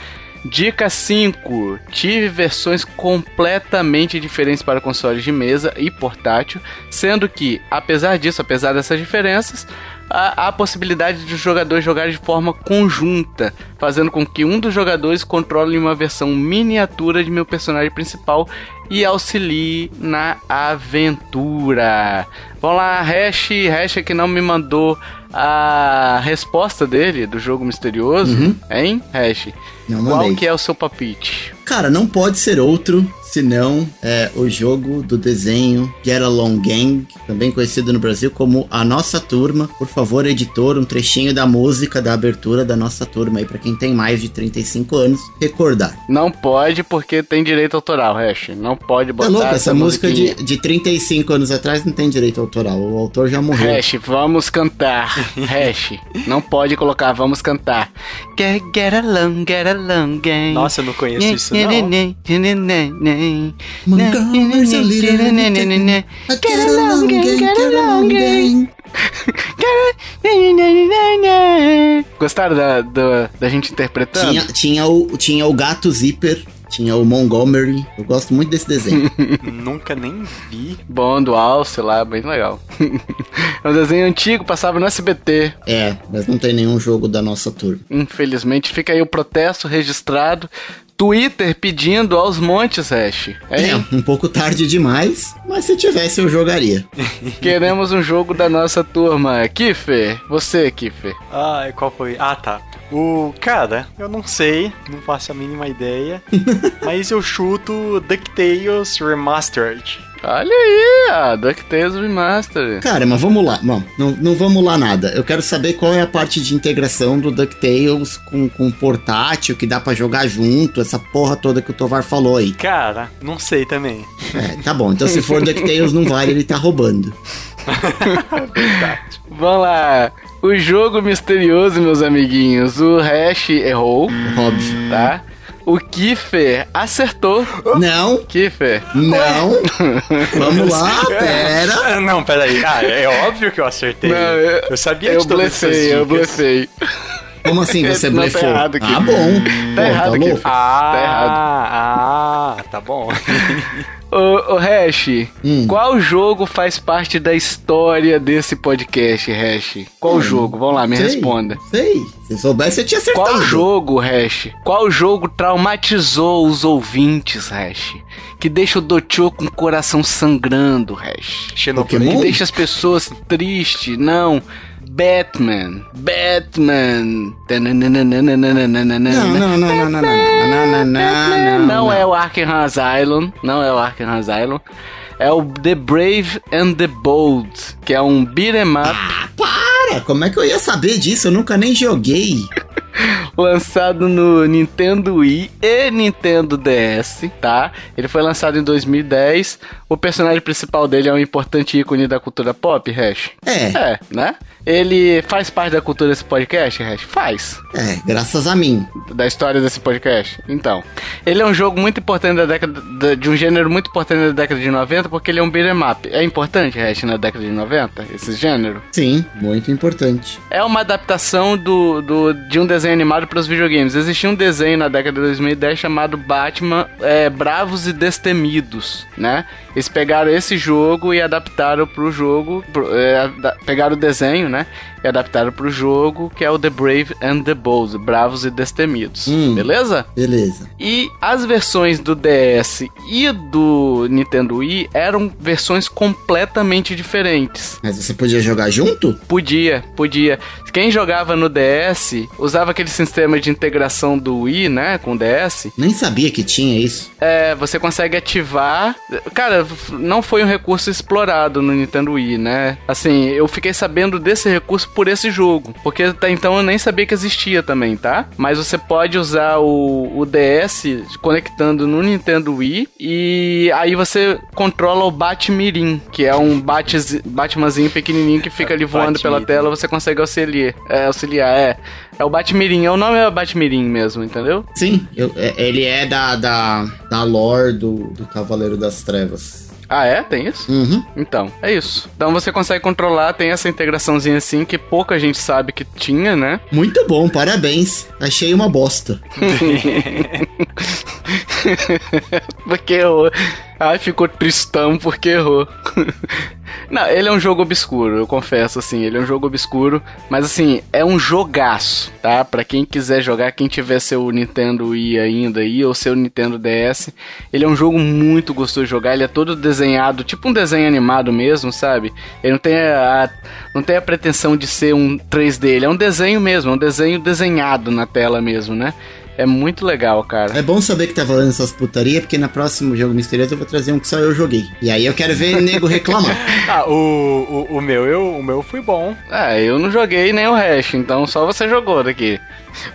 [SPEAKER 1] Dica 5. Tive versões completamente diferentes para consoles de mesa e portátil, sendo que, apesar disso, apesar dessas diferenças, há a possibilidade de os jogadores jogarem de forma conjunta, fazendo com que um dos jogadores controle uma versão miniatura de meu personagem principal e auxilie na aventura. Vamos lá, Hash, Hash que não me mandou a resposta dele do jogo misterioso,
[SPEAKER 3] Uhum.
[SPEAKER 1] hein, Hash?
[SPEAKER 3] Não
[SPEAKER 1] Qual
[SPEAKER 3] mandei.
[SPEAKER 1] que é o seu palpite?
[SPEAKER 3] Cara, não pode ser outro senão é, o jogo do desenho Get Along Gang, também conhecido no Brasil como A Nossa Turma. Por favor, editor, um trechinho da música da abertura da nossa turma aí, pra quem tem mais de 35 anos, recordar.
[SPEAKER 1] Não pode porque tem direito autoral, Hash. Não pode botar
[SPEAKER 3] Tá louco, essa música
[SPEAKER 1] musiquinha.
[SPEAKER 3] de, de 35 anos atrás não tem direito autoral. O autor já morreu.
[SPEAKER 1] Hash, vamos cantar. Hash. Não pode colocar, vamos cantar. Get, get along, get along, gang.
[SPEAKER 2] Nossa, eu não conheço isso, não.
[SPEAKER 3] Montgomery's a little I get along, gang, get along, gang.
[SPEAKER 1] Gostaram da, da, da gente interpretando?
[SPEAKER 3] Tinha, tinha, o, tinha o gato zíper, tinha o Montgomery. Eu gosto muito desse desenho.
[SPEAKER 2] Nunca nem vi.
[SPEAKER 1] Bom, do Alce lá, bem legal. é um desenho antigo, passava no SBT.
[SPEAKER 3] é, mas não tem nenhum jogo da nossa turma.
[SPEAKER 1] Infelizmente, fica aí o protesto registrado. Twitter pedindo aos montes, Hash.
[SPEAKER 3] É,
[SPEAKER 1] Hein?
[SPEAKER 3] um pouco tarde demais, mas se tivesse eu jogaria.
[SPEAKER 1] Queremos um jogo da nossa turma. Kiffer, você, Kiffer.
[SPEAKER 2] Ai, qual foi? Ah, tá. O cara, eu não sei, não faço a mínima ideia, mas eu chuto DuckTales Remastered.
[SPEAKER 1] Olha aí, a DuckTales Remastered.
[SPEAKER 3] Cara, mas vamos lá. Não, não, não vamos lá nada. Eu quero saber qual é a parte de integração do DuckTales com, com portátil, que dá pra jogar junto, essa porra toda que o Tovar falou aí.
[SPEAKER 2] Cara, não sei também.
[SPEAKER 3] É, tá bom, então se for DuckTales não vale, ele tá roubando.
[SPEAKER 1] Vamos lá. O jogo misterioso, meus amiguinhos. O Hash errou,
[SPEAKER 3] Óbvio.
[SPEAKER 1] tá? O Kiffer acertou.
[SPEAKER 3] Não,
[SPEAKER 1] Kiffer.
[SPEAKER 3] não. Vamos lá, pera.
[SPEAKER 2] Ah, Não, peraí. Ah, é óbvio que eu acertei.
[SPEAKER 1] Não, eu-
[SPEAKER 2] eu sabia
[SPEAKER 1] Eu
[SPEAKER 2] de todas essas
[SPEAKER 1] blefei, eu
[SPEAKER 2] dicas.
[SPEAKER 1] blefei.
[SPEAKER 3] Como assim você
[SPEAKER 1] Não, tá
[SPEAKER 3] blefou?
[SPEAKER 1] errado aqui.
[SPEAKER 3] Ah, bom.
[SPEAKER 1] Tá
[SPEAKER 3] Pô,
[SPEAKER 1] errado aqui.
[SPEAKER 3] louco?
[SPEAKER 2] Ah,
[SPEAKER 1] Tá errado.
[SPEAKER 2] ah, tá bom.
[SPEAKER 1] Ô, ô Hash,
[SPEAKER 3] Hum.
[SPEAKER 1] qual jogo faz parte da história desse podcast, Hash? Qual
[SPEAKER 3] Hum,
[SPEAKER 1] jogo? Vamos lá, me
[SPEAKER 3] Sei,
[SPEAKER 1] responda.
[SPEAKER 3] Sei. Se soubesse, eu tinha acertado.
[SPEAKER 1] Qual jogo, Hash? Qual jogo traumatizou os ouvintes, Hash? Que deixa o Docho com o coração sangrando, Hash?
[SPEAKER 2] Xenoblade.
[SPEAKER 1] Que deixa as pessoas tristes, não. Batman. Batman.
[SPEAKER 3] Não, não,
[SPEAKER 1] é o Arkham Asylum. Não é o Arkham Asylum. É o The Brave and the Bold, que é um beat'em up
[SPEAKER 3] Ah, Como é que eu ia saber disso? Eu nunca nem joguei.
[SPEAKER 1] lançado no Nintendo Wii e Nintendo DS, tá? Ele foi lançado em 2010. O personagem principal dele é um importante ícone da cultura pop, Hash.
[SPEAKER 3] É,
[SPEAKER 1] É, né? Ele faz parte da cultura desse podcast, Hash? Faz.
[SPEAKER 3] é, graças a mim.
[SPEAKER 1] Da história desse podcast. Então, ele é um jogo muito importante da década da- de um gênero muito importante da década de 90, porque ele é um beat'em up. É importante, Hash, na década de 90, esse gênero?
[SPEAKER 3] Sim, muito importante.
[SPEAKER 1] É uma adaptação do, do- de um desenho animado para os videogames. Existia um desenho na década de 2010 chamado Batman é, Bravos e Destemidos, né? Eles pegaram esse jogo e adaptaram pro jogo, pro- é, pegaram o desenho, né? E adaptaram pro jogo, que é o The Brave and the Bold, Bravos e Destemidos.
[SPEAKER 3] Hum.
[SPEAKER 1] Beleza?
[SPEAKER 3] Beleza.
[SPEAKER 1] E as versões do DS e do Nintendo Wii eram versões completamente diferentes.
[SPEAKER 3] Mas você podia jogar junto?
[SPEAKER 1] Podia, podia. Quem jogava no DS usava aquele sistema de integração do Wii, né, com o DS.
[SPEAKER 3] Nem sabia que tinha isso.
[SPEAKER 1] É, você consegue ativar. Cara, não foi um recurso explorado no Nintendo Wii, né? Assim, eu fiquei sabendo desse recurso por esse jogo, porque até então eu nem sabia que existia também, tá? Mas você pode usar o, o DS conectando no Nintendo Wii e aí você controla o Batmirim, que é um Batiz- Batmanzinho pequenininho que fica ali voando pela tela, você consegue auxiliar. É, auxiliar, é. É o Batmirim, é o nome é Batmirim mesmo, entendeu?
[SPEAKER 3] Sim, eu- é- ele é da, da, da lore do, do Cavaleiro das Trevas.
[SPEAKER 1] Ah, é? Tem isso?
[SPEAKER 3] Uhum.
[SPEAKER 1] Então, é isso. Então você consegue controlar, tem essa integraçãozinha assim que pouca gente sabe que tinha, né?
[SPEAKER 3] Muito bom, parabéns. Achei uma bosta.
[SPEAKER 1] porque errou. Ai, ficou tristão porque errou. Não, ele é um jogo obscuro, eu confesso, assim, ele é um jogo obscuro, mas assim, é um jogaço, tá? Pra quem quiser jogar, quem tiver seu Nintendo Wii ainda aí, ou seu Nintendo DS, ele é um jogo muito gostoso de jogar, ele é todo desenhado, tipo um desenho animado mesmo, sabe? Ele não tem a, não tem a pretensão de ser um 3D, ele é um desenho mesmo, é um desenho desenhado na tela mesmo, né? É muito legal, cara.
[SPEAKER 3] É bom saber que tá falando essas putaria, porque na próximo jogo misterioso eu vou trazer um que só eu joguei. E aí eu quero ver nego reclamar.
[SPEAKER 2] Ah, o, o, o meu, eu, o meu foi bom.
[SPEAKER 1] Ah, eu não joguei nem o Hash, então só você jogou daqui.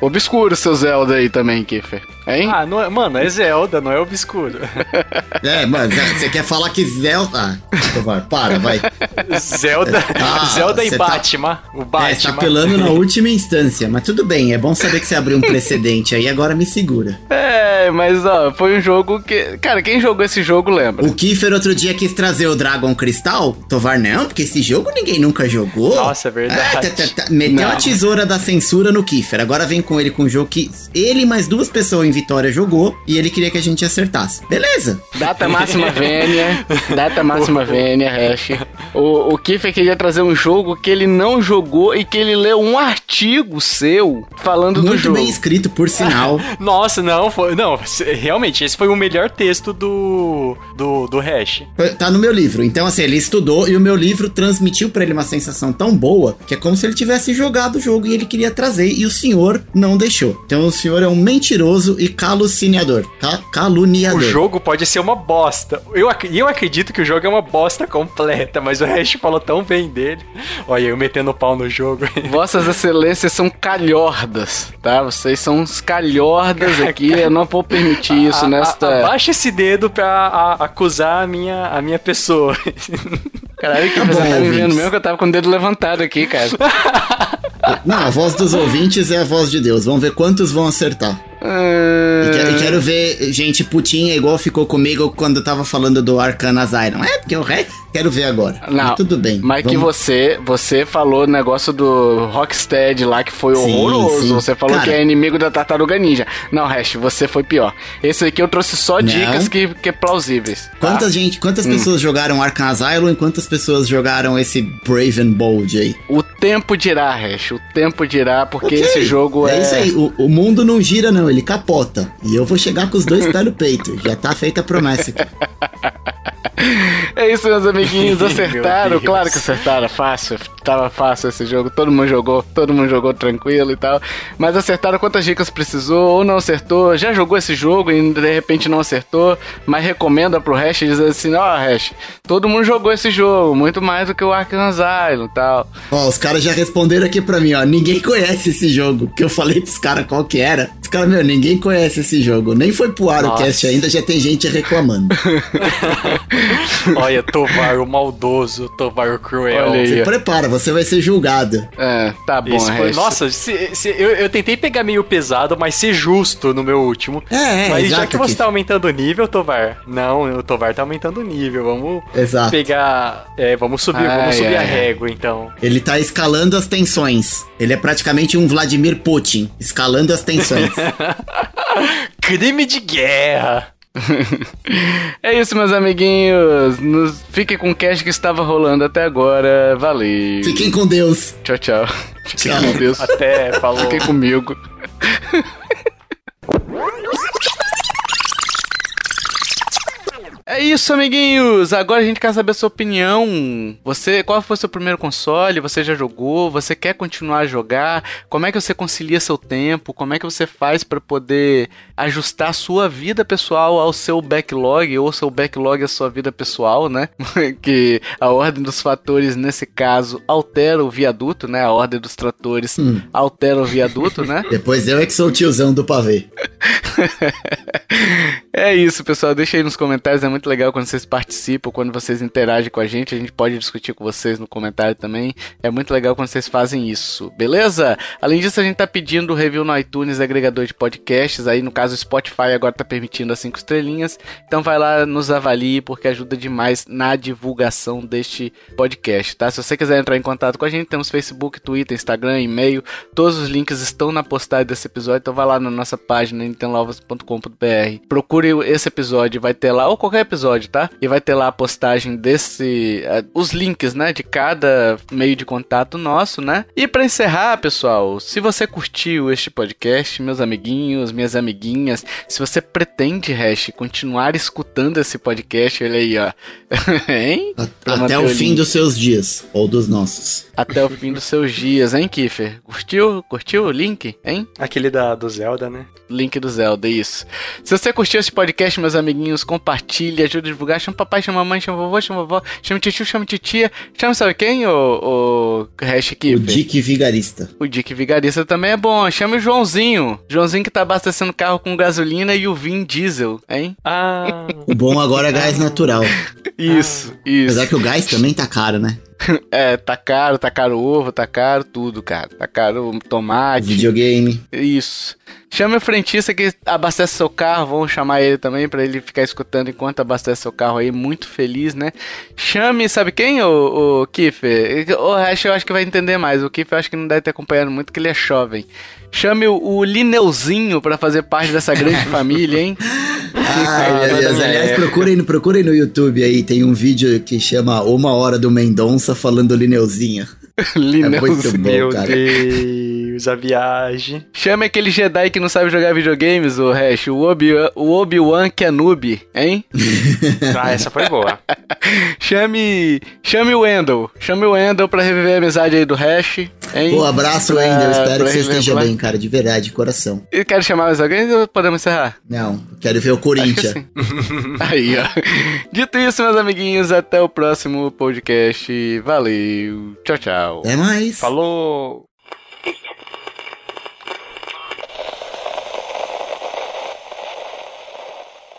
[SPEAKER 1] Obscuro seu Zelda aí também, Kiffer. Hein?
[SPEAKER 2] Ah, não é, mano, é Zelda, não é obscuro.
[SPEAKER 3] É, mano, você quer falar que Zelda. Ah, vai, para, vai.
[SPEAKER 2] Zelda,
[SPEAKER 3] Ah,
[SPEAKER 2] Zelda e
[SPEAKER 3] tá-
[SPEAKER 2] Batman. O
[SPEAKER 3] É, você
[SPEAKER 2] Batman.
[SPEAKER 3] tá apelando na última instância, mas tudo bem, é bom saber que você abriu um precedente aí, agora me segura.
[SPEAKER 1] É, mas ó, foi um jogo que. Cara, quem jogou esse jogo lembra.
[SPEAKER 3] O Kiefer outro dia quis trazer o Dragon Crystal, Tovar não, porque esse jogo ninguém nunca jogou.
[SPEAKER 2] Nossa, é verdade.
[SPEAKER 3] tá, tá, tá. Meteu
[SPEAKER 1] Não.
[SPEAKER 3] a tesoura da censura no Kiefer, agora vem com ele com um jogo que ele mais duas pessoas em Vitória jogou e ele queria que a gente acertasse. Beleza.
[SPEAKER 1] Data máxima vênia. Data máxima vênia, hash. O, o Kiffer queria trazer um jogo que ele não jogou e que ele leu um artigo seu falando do
[SPEAKER 3] Muito
[SPEAKER 1] jogo.
[SPEAKER 3] bem escrito, por sinal.
[SPEAKER 2] Nossa, não, foi, não, realmente, esse foi o melhor texto do, do, do hash.
[SPEAKER 3] Tá no meu livro. Então, assim, ele estudou e o meu livro transmitiu pra ele uma sensação tão boa que é como se ele tivesse jogado o jogo e ele queria trazer e o senhor não deixou. Então, o senhor é um mentiroso e caluniador. Ca caluniador.
[SPEAKER 2] O jogo pode ser uma bosta. Eu, ac- eu acredito que o jogo é uma bosta completa, mas o hash falou tão bem dele. Olha, eu metendo pau no jogo.
[SPEAKER 1] Vossas excelências são calhordas, tá? Vocês são uns calhordas aqui, eu não vou permitir isso
[SPEAKER 2] A- a-
[SPEAKER 1] nesta...
[SPEAKER 2] abaixa esse dedo pra a- acusar a minha, a minha pessoa.
[SPEAKER 1] Caralho, que
[SPEAKER 3] Tá
[SPEAKER 1] você
[SPEAKER 3] bom,
[SPEAKER 1] tá me vendo
[SPEAKER 3] ouvintes.
[SPEAKER 1] mesmo que eu tava com o dedo levantado aqui, cara.
[SPEAKER 3] Não, a voz dos ouvintes é a voz de Deus. Vamos ver quantos vão acertar. E, que- e quero ver gente putinha igual ficou comigo quando eu tava falando do Arcana Asylum. É, porque o resto quero ver agora.
[SPEAKER 1] Não,
[SPEAKER 3] Mas tudo bem.
[SPEAKER 1] Mas que
[SPEAKER 3] vamos-
[SPEAKER 1] você, você falou o negócio do Rocksteady lá que foi
[SPEAKER 3] Sim,
[SPEAKER 1] horroroso.
[SPEAKER 3] sim.
[SPEAKER 1] Você falou
[SPEAKER 3] Cara-
[SPEAKER 1] que é inimigo da Tartaruga Ninja. Não, Hash, você foi pior. Esse aqui eu trouxe só
[SPEAKER 3] Não.
[SPEAKER 1] dicas que, que é plausíveis. tá?
[SPEAKER 3] Quantas, gente,
[SPEAKER 1] Hum.
[SPEAKER 3] quantas pessoas jogaram Arkham Asylum e quantas pessoas jogaram esse Brave and Bold aí?
[SPEAKER 1] O tempo dirá, Hash. O tempo dirá, porque
[SPEAKER 3] Ok,
[SPEAKER 1] esse jogo é.
[SPEAKER 3] É isso aí, o, o mundo não gira não, ele capota. E eu vou chegar com os dois pés no peito. Já tá feita a promessa aqui.
[SPEAKER 1] É isso, meus amiguinhos. Acertaram. Claro que acertaram. Fácil. Tava fácil esse jogo. Todo mundo jogou. Todo mundo jogou tranquilo e tal. Mas acertaram quantas dicas precisou ou não acertou. Já jogou esse jogo e de repente não acertou. Mas recomenda pro Hash dizendo assim: Ó, Hash, todo mundo jogou esse jogo. Muito mais do que o Arkham Asylum e tal.
[SPEAKER 3] Ó, os caras já responderam aqui pra mim, ó. Ninguém conhece esse jogo. Que eu falei pros caras qual que era. Os caras, meu, ninguém conhece esse jogo. Nem foi pro ar o
[SPEAKER 2] Nossa.
[SPEAKER 3] cast ainda, já tem gente reclamando.
[SPEAKER 2] Olha, Tovar o maldoso, Tovar o cruel.
[SPEAKER 1] Olha.
[SPEAKER 3] Se prepara, você vai ser julgado.
[SPEAKER 1] É, tá bom,
[SPEAKER 2] foi- nossa, se- se- eu, eu tentei pegar meio pesado, mas ser justo no meu último.
[SPEAKER 3] É, é,
[SPEAKER 2] mas já que você tá aumentando o nível, Tovar. Não, o Tovar tá aumentando o nível. Vamos
[SPEAKER 3] Exato.
[SPEAKER 2] pegar. É, vamos subir,
[SPEAKER 1] Ai,
[SPEAKER 2] vamos subir
[SPEAKER 1] ai,
[SPEAKER 2] a régua, então.
[SPEAKER 3] Ele tá escalando as tensões. Ele é praticamente um Vladimir Putin, escalando as tensões.
[SPEAKER 2] Crime de guerra!
[SPEAKER 1] É isso, meus amiguinhos. Nos... Fiquem com o cast que estava rolando até agora. Valeu.
[SPEAKER 3] Fiquem com Deus.
[SPEAKER 1] Tchau, tchau. Fiquem
[SPEAKER 3] Tchau.
[SPEAKER 1] com Deus.
[SPEAKER 2] Até, falou.
[SPEAKER 1] Fiquem comigo. É isso, amiguinhos! Agora a gente quer saber a sua opinião. Você, qual foi o seu primeiro console? Você já jogou? Você quer continuar a jogar? Como é que você concilia seu tempo? Como é que você faz para poder ajustar a sua vida pessoal ao seu backlog ou seu backlog à sua vida pessoal, né? que a ordem dos fatores nesse caso altera o viaduto, né? A ordem dos tratores altera o viaduto, né?
[SPEAKER 3] Depois eu é que sou o tiozão do pavê.
[SPEAKER 1] É isso, pessoal. Deixa aí nos comentários. É muito legal quando vocês participam, quando vocês interagem com a gente. A gente pode discutir com vocês no comentário também. É muito legal quando vocês fazem isso, beleza? Além disso, a gente tá pedindo review no iTunes, agregador de podcasts. Aí, no caso, o Spotify agora tá permitindo as cinco estrelinhas. Então vai lá, nos avalie, porque ajuda demais na divulgação deste podcast, tá? Se você quiser entrar em contato com a gente, temos Facebook, Twitter, Instagram, e-mail. Todos os links estão na postagem desse episódio. Então vai lá na nossa página, nintendolovas.com.br. Procure esse episódio, vai ter lá, ou qualquer episódio, tá? E vai ter lá a postagem desse. eh, os links, né? De cada meio de contato nosso, né? E pra encerrar, pessoal, se você curtiu este podcast, meus amiguinhos, minhas amiguinhas, se você pretende, Hash, continuar escutando esse podcast, olha aí, ó. hein?
[SPEAKER 3] Até o fim dos seus dias. Ou dos nossos.
[SPEAKER 1] Até o fim dos seus dias, hein, Kiffer? Curtiu? Curtiu o link, hein?
[SPEAKER 2] Aquele da, do Zelda, né?
[SPEAKER 1] Link do Zelda, isso. Se você curtiu esse podcast, meus amiguinhos. Compartilhe, ajude a divulgar. Chama papai, chama mamãe, chama vovô, chama vovó, chama tio, chama titia. Chama sabe quem? O, o Hash
[SPEAKER 3] O Dick Vigarista.
[SPEAKER 1] O Dick Vigarista também é bom. Chama o Joãozinho. Joãozinho que tá abastecendo carro com gasolina e o Vin Diesel, hein?
[SPEAKER 2] Ah,
[SPEAKER 3] O bom agora é gás natural.
[SPEAKER 1] Isso, isso.
[SPEAKER 3] Apesar que o gás também tá caro, né?
[SPEAKER 1] É, tá caro, tá caro o ovo, tá caro tudo, cara. Tá caro o tomate.
[SPEAKER 3] Videogame.
[SPEAKER 1] Isso. Chame o frentista que abastece seu carro, vamos chamar ele também pra ele ficar escutando enquanto abastece seu carro aí, muito feliz, né? Chame, sabe quem, o, o Kiffer? O Hash eu acho que vai entender mais, o Kiffer eu acho que não deve ter acompanhado muito, que ele é jovem. Chame o, o Lineuzinho pra fazer parte dessa grande família, hein?
[SPEAKER 3] Meu Deus.
[SPEAKER 2] Deus.
[SPEAKER 3] Aliás, procurem, procurem no YouTube aí, tem um vídeo que chama Uma Hora do Mendonça falando Lineuzinho. É muito
[SPEAKER 1] Lineuzinho.
[SPEAKER 3] bom,
[SPEAKER 2] meu
[SPEAKER 3] cara.
[SPEAKER 2] Deus, a viagem.
[SPEAKER 1] Chame aquele Jedi que não sabe jogar videogames, o Hash, o Obi-Wan o Obi que é noob, hein?
[SPEAKER 2] Ah, essa foi boa.
[SPEAKER 1] Chame. Chame o Wendell. Chame o Wendell pra reviver a amizade aí do Hash, hein?
[SPEAKER 3] Pô, abraço,
[SPEAKER 1] Pra-
[SPEAKER 3] Wendel. Espero
[SPEAKER 1] pra
[SPEAKER 3] que você esteja bem, cara, de verdade, de coração.
[SPEAKER 1] E quer chamar mais alguém ou podemos encerrar?
[SPEAKER 3] Não, quero ver o Corinthians.
[SPEAKER 1] Aí, ó. Dito isso, meus amiguinhos, até o próximo podcast. Valeu. Tchau, tchau.
[SPEAKER 3] Até mais.
[SPEAKER 2] Falou!